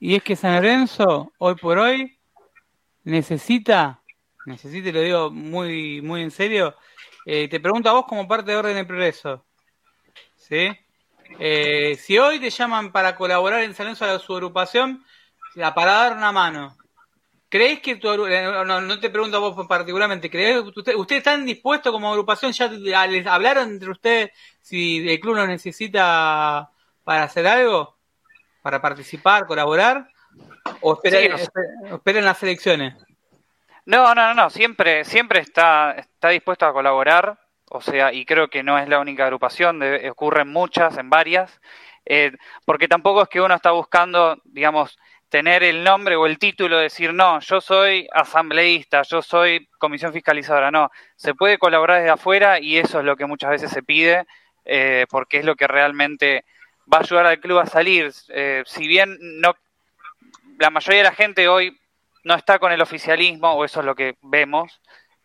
y es que San Lorenzo, hoy por hoy, necesita, necesita, lo digo muy, muy en serio, eh, te pregunto a vos como parte de Orden de Progreso, ¿sí? Eh, si hoy te llaman para colaborar en San Lorenzo a su agrupación, la- para dar una mano, ¿Crees que tu no, no, te pregunto a vos particularmente, ¿crees que usted, ustedes están dispuestos como agrupación, ya les hablaron entre ustedes si el club lo necesita para hacer algo? ¿Para participar, colaborar? ¿O esperen, esperen las elecciones? No, no, no, siempre, siempre está, está dispuesto a colaborar, o sea, y creo que no es la única agrupación, ocurren muchas, en varias, eh, porque tampoco es que uno está buscando, digamos, tener el nombre o el título, decir, no, yo soy asambleísta, yo soy comisión fiscalizadora, no, se puede colaborar desde afuera y eso es lo que muchas veces se pide, eh, porque es lo que realmente va a ayudar al club a salir. Eh, si bien no, la mayoría de la gente hoy no está con el oficialismo, o eso es lo que vemos,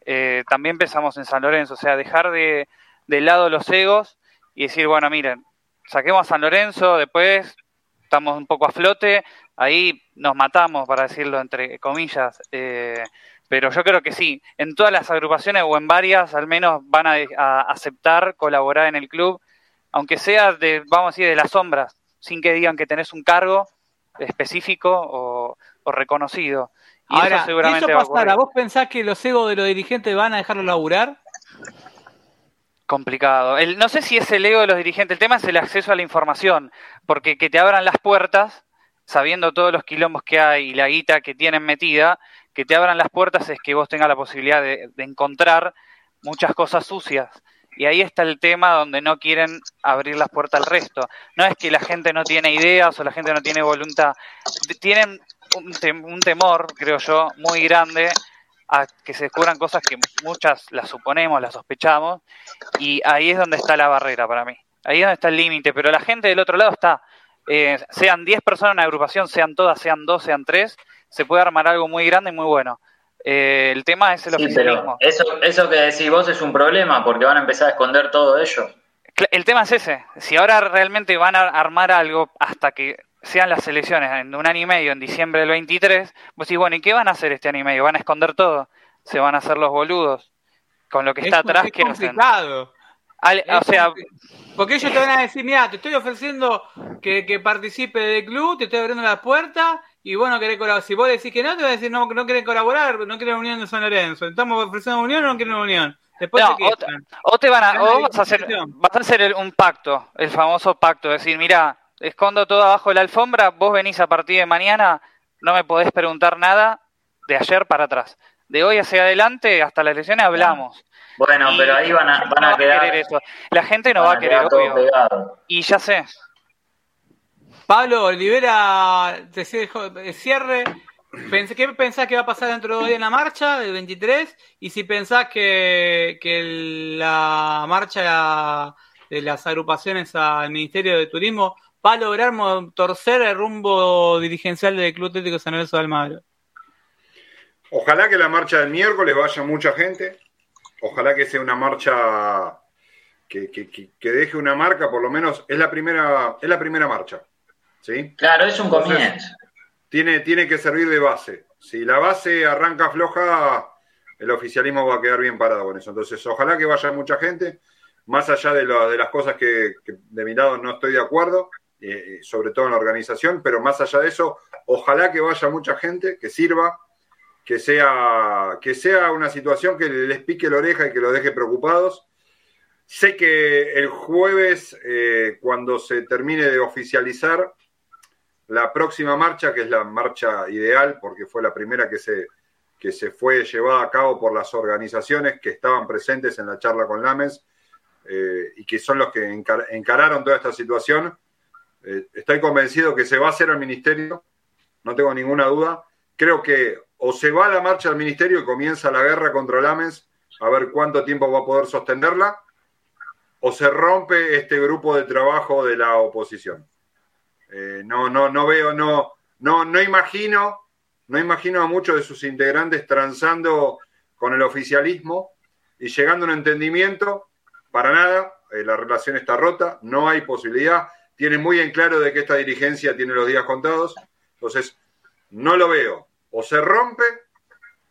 eh, también pensamos en San Lorenzo, o sea, dejar de, de lado los egos y decir, bueno, miren, saquemos a San Lorenzo, después estamos un poco a flote, ahí nos matamos, para decirlo entre comillas, eh, pero yo creo que sí, en todas las agrupaciones o en varias al menos van a, aceptar colaborar en el club, aunque sea de, vamos a decir, de las sombras, sin que digan que tenés un cargo específico o, o reconocido. Ahora, eso seguramente eso pasara, ¿vos pensás que los egos de los dirigentes van a dejarlo laburar? Complicado. El, no sé si es el ego de los dirigentes, el tema es el acceso a la información, porque que te abran las puertas, sabiendo todos los quilombos que hay y la guita que tienen metida, que te abran las puertas es que vos tengas la posibilidad de, de encontrar muchas cosas sucias. Y ahí está el tema donde no quieren abrir las puertas al resto. No es que la gente no tiene ideas o la gente no tiene voluntad. Tienen un, temor, creo yo, muy grande a que se descubran cosas que muchas las suponemos, las sospechamos, y ahí es donde está la barrera para mí. Ahí es donde está el límite, pero la gente del otro lado está, eh, sean 10 personas en una agrupación, sean todas, sean dos, sean tres, se puede armar algo muy grande y muy bueno. Eh, el tema es el sí, Pero eso, eso que decís vos es un problema, porque van a empezar a esconder todo ello. El tema es ese. Si ahora realmente van a armar algo hasta que sean las elecciones en un año y medio, en diciembre del 23, vos decís, bueno, ¿y qué van a hacer este año y medio? ¿Van a esconder todo? ¿Se van a hacer los boludos? Con lo que está atrás, es complicado. o sea, porque ellos te van a decir, mira, te estoy ofreciendo que, que participe del club, te estoy abriendo la puerta y vos no querés colaborar. Si vos decís que no, te van a decir, no, no querés colaborar, no querés unión de San Lorenzo. Estamos ofreciendo unión o no querés unión. Después no, o, te, van a, o vas a hacer, vas a hacer un pacto, el famoso pacto, decir, mira, escondo todo abajo de la alfombra, vos venís a partir de mañana, no me podés preguntar nada de ayer para atrás. De hoy hacia adelante, hasta las elecciones hablamos. Bueno, pero ahí van a, van a, quedar. eso. La gente no va a querer, obvio. Y ya sé. Pablo, Olivera, te cierre. ¿Qué pensás que va a pasar dentro de hoy en la marcha del 23? Y si pensás que, que la marcha de las agrupaciones al Ministerio de Turismo va a lograr torcer el rumbo dirigencial del Club Atlético San Lorenzo de Almagro. Ojalá que la marcha del miércoles vaya mucha gente. Ojalá que sea una marcha que, deje una marca, por lo menos es la primera, es la primera marcha. ¿Sí? Claro, es un comienzo. Tiene, tiene que servir de base. Si la base arranca floja, el oficialismo va a quedar bien parado con eso. Entonces, ojalá que vaya mucha gente, más allá de, de las cosas que, de mi lado no estoy de acuerdo. Eh, sobre todo en la organización, pero más allá de eso, ojalá que vaya mucha gente, que sirva, que sea, que sea una situación que les pique la oreja y que los deje preocupados. Sé que el jueves, eh, cuando se termine de oficializar la próxima marcha, que es la marcha ideal, porque fue la primera que se, que se fue llevada a cabo por las organizaciones que estaban presentes en la charla con Lames eh, y que son los que encararon toda esta situación, eh, estoy convencido que se va a hacer al ministerio, no tengo ninguna duda. Creo que o se va la marcha al ministerio y comienza la guerra contra el AMES, a ver cuánto tiempo va a poder sostenerla, o se rompe este grupo de trabajo de la oposición. Eh, no, no, no veo, no, no, no imagino, no imagino a muchos de sus integrantes transando con el oficialismo y llegando a un entendimiento. Para nada, eh, la relación está rota, no hay posibilidad tiene muy en claro de que esta dirigencia tiene los días contados. Entonces, no lo veo. O se rompe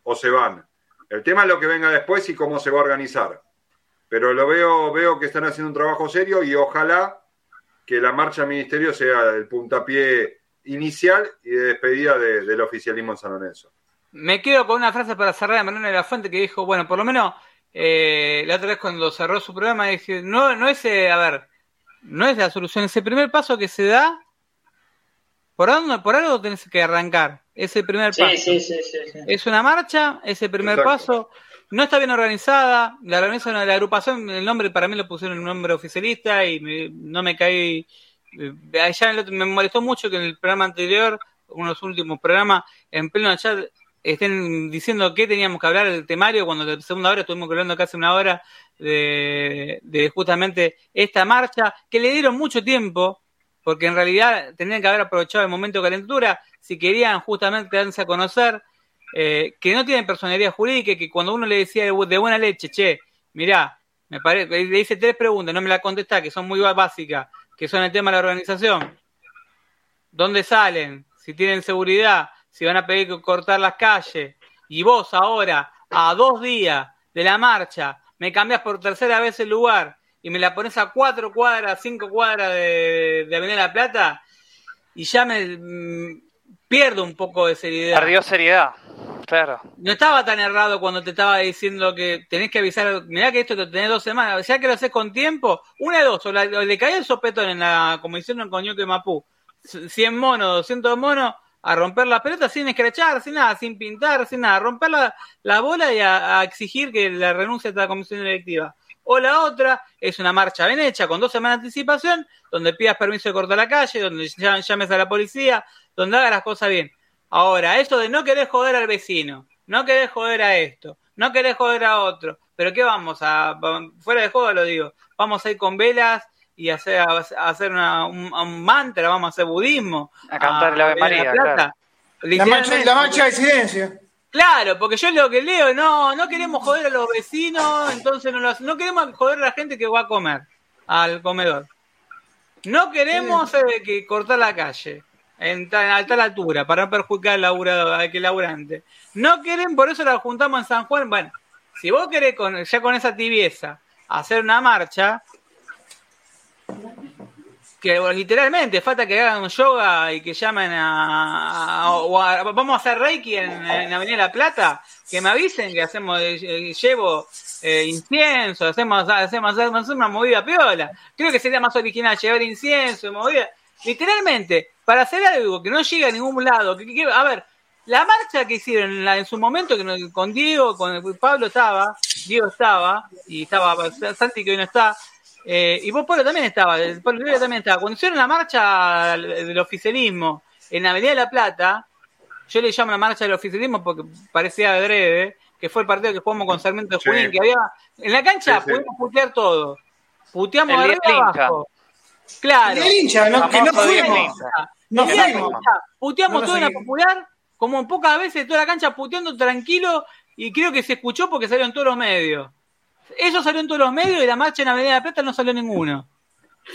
o se van. El tema es lo que venga después y cómo se va a organizar. Pero lo veo, veo que están haciendo un trabajo serio y ojalá que la marcha al ministerio sea el puntapié inicial y de despedida del oficialismo en San Lorenzo. me quedo con una frase para cerrar de Mariano de la Fuente que dijo, bueno, por lo menos eh, la otra vez cuando cerró su programa dije, no, no es, eh, a ver, no es la solución, ese primer paso que se da, por, algo, por algo tenés que arrancar, ese primer Sí, paso. sí, sí, sí, sí. Es una marcha, ese primer Exacto. paso. No está bien organizada. La organización de la agrupación, el nombre para mí lo pusieron un nombre oficialista y me- no me caí. eh, Allá en otro- me molestó mucho que en el programa anterior, uno de los últimos programas, en pleno chat estén diciendo que teníamos que hablar del temario cuando la segunda hora estuvimos hablando casi una hora de, de justamente esta marcha, que le dieron mucho tiempo, porque en realidad tendrían que haber aprovechado el momento de calentura, si querían justamente darse a conocer, eh, que no tienen personalidad jurídica, que cuando uno le decía de, bu- de buena leche, che, mirá, me parece, le hice tres preguntas, no me la contesta, que son muy básicas, que son el tema de la organización. ¿Dónde salen? Si tienen seguridad, si van a pedir que cortar las calles. Y vos ahora, a dos días de la marcha, me cambiás por tercera vez el lugar y me la pones a cuatro cuadras, cinco cuadras de, de Avenida La Plata y ya me mm, pierdo un poco de seriedad. Perdió seriedad, claro. No estaba tan errado cuando te estaba diciendo que tenés que avisar, mirá que esto te tenés dos semanas, ya que lo haces con tiempo, una de dos, o, la- o le cae el sopetón en la comisión en Coñuque Mapú, 100 monos, 200 monos, a romper la pelota sin escrachar, sin nada, sin pintar, sin nada, romper la, la bola y a, a exigir que la renuncia a esta comisión directiva. O la otra es una marcha bien hecha, con dos semanas de anticipación, donde pidas permiso de cortar la calle, donde ll- llames a la policía, donde hagas las cosas bien. Ahora, eso de no querer joder al vecino, no querés joder a esto, no querés joder a otro, pero ¿qué vamos a, fuera de juego lo digo, vamos a ir con velas y hacer, a hacer una- un, un mantra, vamos a hacer budismo. A cantar el Ave Avenida María, La Plata. claro. La marcha, Literalmente. la marcha de silencio. Claro, porque yo lo que leo, no, no queremos joder a los vecinos, entonces no, lo hace- no queremos joder a la gente que va a comer al comedor. No queremos eh, que cortar la calle en tal, a tal altura para no perjudicar al, laburado, al que laburante. No quieren, por eso la juntamos en San Juan. Bueno, si vos querés con, ya con esa tibieza hacer una marcha, que literalmente falta que hagan yoga y que llamen a, a- a- vamos a hacer reiki en, en Avenida La Plata que me avisen que hacemos eh, llevo eh, incienso hacemos hacemos hacemos una movida piola. Creo que sería más original llevar incienso movida. Literalmente para hacer algo que no llegue a ningún lado que, a ver la marcha que hicieron en, la- en su momento que con Diego con Pablo estaba Diego estaba y estaba Santi que hoy no está eh, y vos, Pablo, también estaba, Pablo Rivera también estaba. Cuando hicieron la marcha del oficialismo en Avenida de la Plata, yo le llamo la marcha del oficialismo porque parecía adrede, que fue el partido que jugamos con Sarmiento de Sí. Junín, que había... En la cancha Sí, sí. pudimos putear todo. Puteamos El arriba abajo. Claro. El hincha, no, que no fuimos. hincha. No fuimos. Puteamos No en la popular, como pocas veces toda la cancha puteando tranquilo, y creo que se escuchó porque salió en todos los medios. Eso salió en todos los medios y la marcha en Avenida de la Plata no salió ninguno.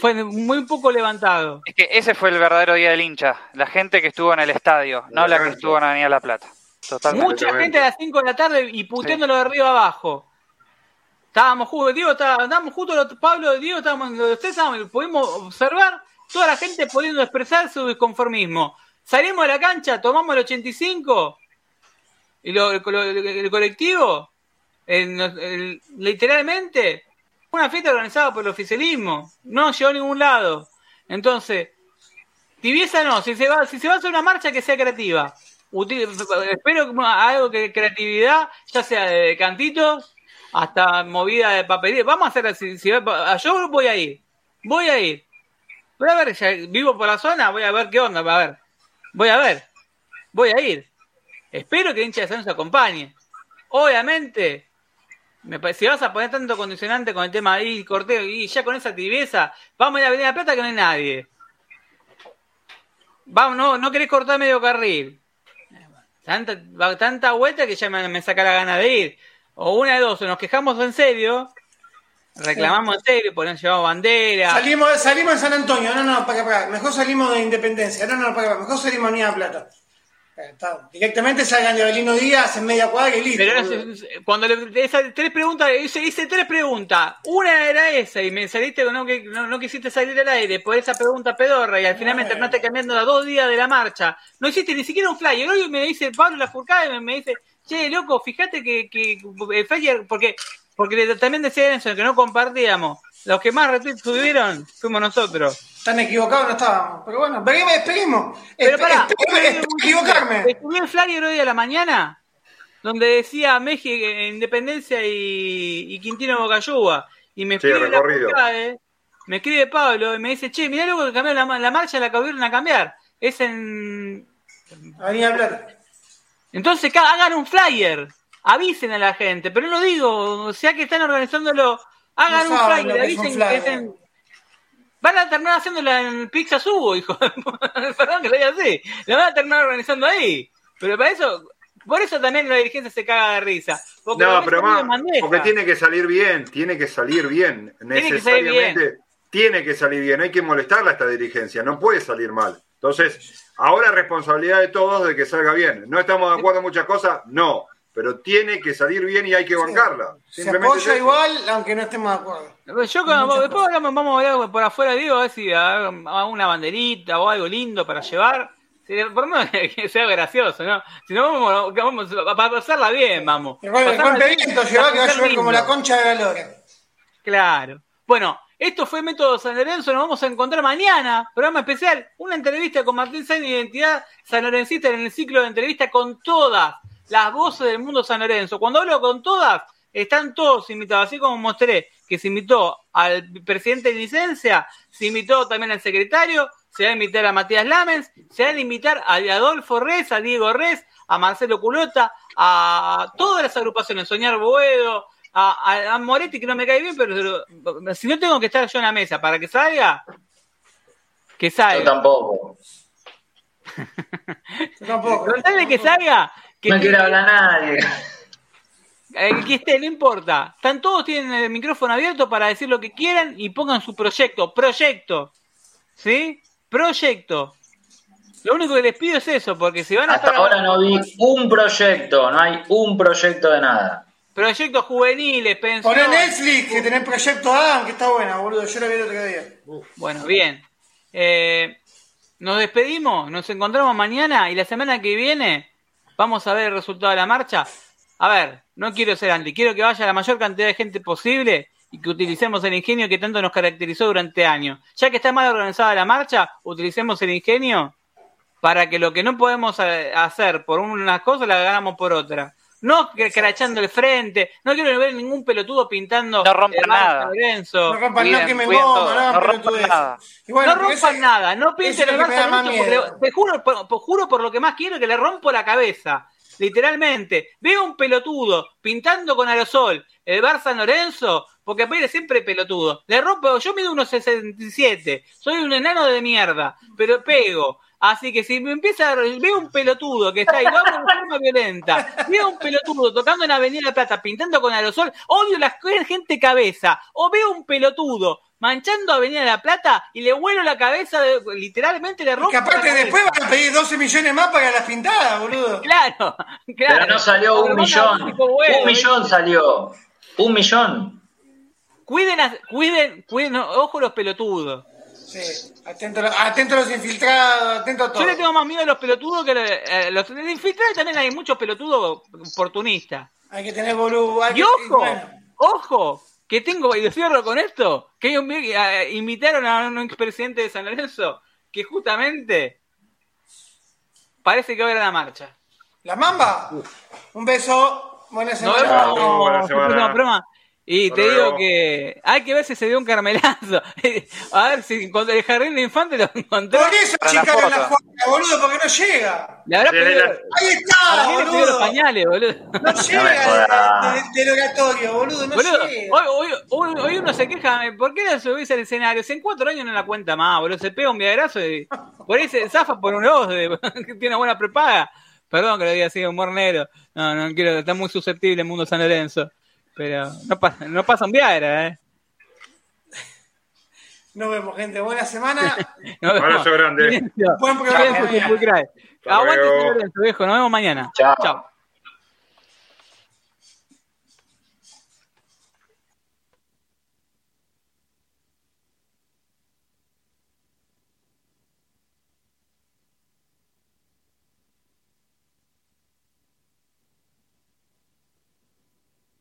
Fue muy poco levantado. Es que ese fue el verdadero día del hincha. La gente que estuvo en el estadio, no la que estuvo en Avenida La Plata. Totalmente. Mucha gente a las 5 de la tarde y puteándolo de arriba abajo. Estábamos justo, Diego, estábamos justo, los- Pablo Diego, estábamos, los tres estábamos, pudimos observar toda la gente pudiendo expresar su disconformismo. Salimos de la cancha, tomamos el 85 y lo- el colectivo, en- el- literalmente, una fiesta organizada por el oficialismo, no llegó a ningún lado. Entonces, tibieza no, si se va, si se va a hacer una marcha que sea creativa. Util- espero algo que creatividad, ya sea de cantitos hasta movida de papelería. Vamos a hacer así. Si, yo voy a ir. Voy a ir. Voy a ver, vivo por la zona, voy a ver qué onda. A ver. Voy a ver. Voy a ir. Espero que el hincha de San nos acompañe. Obviamente, si vas a poner tanto condicionante con el tema ahí, corteo, y ya con esa tibieza, vamos a ir a Avenida Plata que no hay nadie. Vamos, no, no querés cortar medio carril. Tanta, tanta vuelta que ya me, saca la gana de ir. O una de dos, o nos quejamos en serio, reclamamos en serio, ponemos, llevamos bandera. Salimos, salimos en San Antonio, no, no, para acá, para acá. Mejor salimos de Independencia, no, no, para acá, mejor salimos Avenida Plata. Eh, está. Directamente salgan de Belino Díaz en media cuadra y listo. Pero cuando le, esas tres preguntas, hice, hice tres preguntas. Una era esa y me saliste con no, que no, no quisiste salir al aire por esa pregunta pedorra y al final me terminaste cambiando a dos días de la marcha. No hiciste ni siquiera un flyer. Hoy me dice Pablo Lafourcade, me, me dice, che, loco, fíjate que, que el flyer, porque, porque también decía eso, que no compartíamos. Los que más retweets tuvieron fuimos nosotros. Tan equivocados no estábamos. Pero bueno, veremos, esperemos. Pero pará, equivocarme. Escribí el flyer hoy a la mañana donde decía México, Independencia y, y Quintino Bocayuba. Y me Sí, escribe la. Furcade, me escribe Pablo y me dice, che, mirá luego que cambiaron la, la marcha, la que volvieron a cambiar. Es en... Avenida Plata. Entonces hagan un flyer, avisen a la gente, pero no lo digo, o sea que están organizándolo, hagan No un flyer, es avisen que flyer. es en- Van a terminar haciéndola en Pizza Subo, hijo. Perdón que lo diga así. La van a terminar organizando ahí. Pero para eso, por eso también la dirigencia se caga de risa. Porque No, pero más, porque tiene que salir bien, tiene que salir bien. que salir Necesariamente tiene que salir bien. Hay que molestarla a esta dirigencia, no puede salir mal. Entonces, ahora es responsabilidad de todos de que salga bien. ¿No estamos de acuerdo en muchas cosas? No. Pero tiene que salir bien y hay que bancarla. Se Simplemente apoya es igual, aunque no estemos de acuerdo. Yo como- después hablamos- vamos a hablar por afuera, digo, a ver si haga una banderita o algo lindo para llevar. Sí, Por lo menos que sea gracioso, ¿no? Si no, vamos, vamos a para pasarla bien, vamos. El Pasarla bien, lleva que va a llover como la concha de la lora. Claro. Bueno, esto fue Método San Lorenzo. Nos vamos a encontrar mañana. Programa especial. Una entrevista con Martín Sainz, Identidad Sanlorencista en el ciclo de entrevista con todas las voces del mundo San Lorenzo. Cuando hablo con todas, están todos invitados. Así como mostré que se invitó al presidente de licencia, se invitó también al secretario, se va a invitar a Matías Lamens, se va a invitar a Adolfo Res, a Diego Res, a Marcelo Culota, a todas las agrupaciones, Soñar Boedo, a, a- a Moretti, que no me cae bien, pero si no tengo que estar yo en la mesa para que salga, que Yo salga. tampoco. Yo tampoco. Con tal de que salga, que, No quiere hablar nadie. eh, que esté, no importa. Están todos tienen el micrófono abierto para decir lo que quieran y pongan su proyecto. Proyecto. ¿Sí? Proyecto. Lo único que les pido es eso, porque si van a Hasta estar ahora no vi un proyecto, no hay un proyecto de nada. proyectos juveniles, Poné pensiones. Netflix, que tenés Proyecto Adam, que está buena, boludo. Yo la vi el otro día. Bueno, bien. Eh, nos despedimos, nos encontramos mañana y la semana que viene vamos a ver el resultado de la marcha. A ver, no quiero ser anti, quiero que vaya la mayor cantidad de gente posible y que utilicemos el ingenio que tanto nos caracterizó durante años. Ya que está mal organizada la marcha, utilicemos el ingenio para que lo que no podemos eh, hacer por unas cosas la hagamos por otra. No que- crachando el frente, no quiero ver ningún pelotudo pintando No rompan el Barça nada. Lorenzo. No rompan, no Cuiden, cuiden goma, todo, no no rompan nada. Bueno, no rompan nada, no pinten el que me Barça más Lorenzo porque te juro, por, por- juro por lo que más quiero que le rompo la cabeza. Literalmente, veo un pelotudo pintando con aerosol el Barça San Lorenzo, porque aparte siempre pelotudo. Le rompo, yo mido unos 67, soy un enano de mierda, pero pego. Así que si me empieza a veo un pelotudo que está ahí, lo hago de forma violenta, veo un pelotudo tocando en Avenida La Plata, pintando con aerosol, odio la gente cabeza, o veo un pelotudo manchando Avenida La Plata y le vuelo la cabeza, de- literalmente le rompo Que aparte después van a pedir 12 millones más para las pintadas, boludo. Claro, claro. Pero no salió un millón. bueno, Un millón salió. Un millón. Cuiden, a- cuiden, cuiden, ojo los pelotudos. Sí, atento, atento a los infiltrados, atento a todo. Yo le tengo más miedo a los pelotudos que a los, eh, los infiltrados también hay muchos pelotudos oportunistas. Hay que tener boludo. hay Y que- ojo, bueno, ojo, que tengo, y cierro con esto, que hay un- eh, invitaron a un expresidente de San Lorenzo que justamente parece que va a ir a la marcha. ¿La mamba? Un beso. Buena No, semana. no, no, buena semana. no, broma. Y Hasta te digo que hay que ver si se dio un carmelazo. A ver si el jardín de infante lo encontró. Por eso la achicaron la foto. jugada, boludo, porque no llega. La- Ahí para mí está, le pidió los boludo. pañales, boludo. No llega jodas. de- de- del oratorio, boludo, no Boludo, llega. hoy, hoy, hoy, hoy uno se queja, ¿por qué no subís al escenario? Si en cuatro años no la cuenta más, boludo, se pega un viagrazo y por ahí se zafa por un ojo que tiene una buena prepaga. Perdón que lo diga así, humor negro. No, no quiero, está muy susceptible el mundo San Lorenzo. Pero no pasa, no pasa un Viagra, eh. Nos vemos, gente. Buena semana. Vemos. Abrazo grande. Buen programa. Aguante. San Lorenzo, viejo. Nos vemos mañana. Chao. Chao.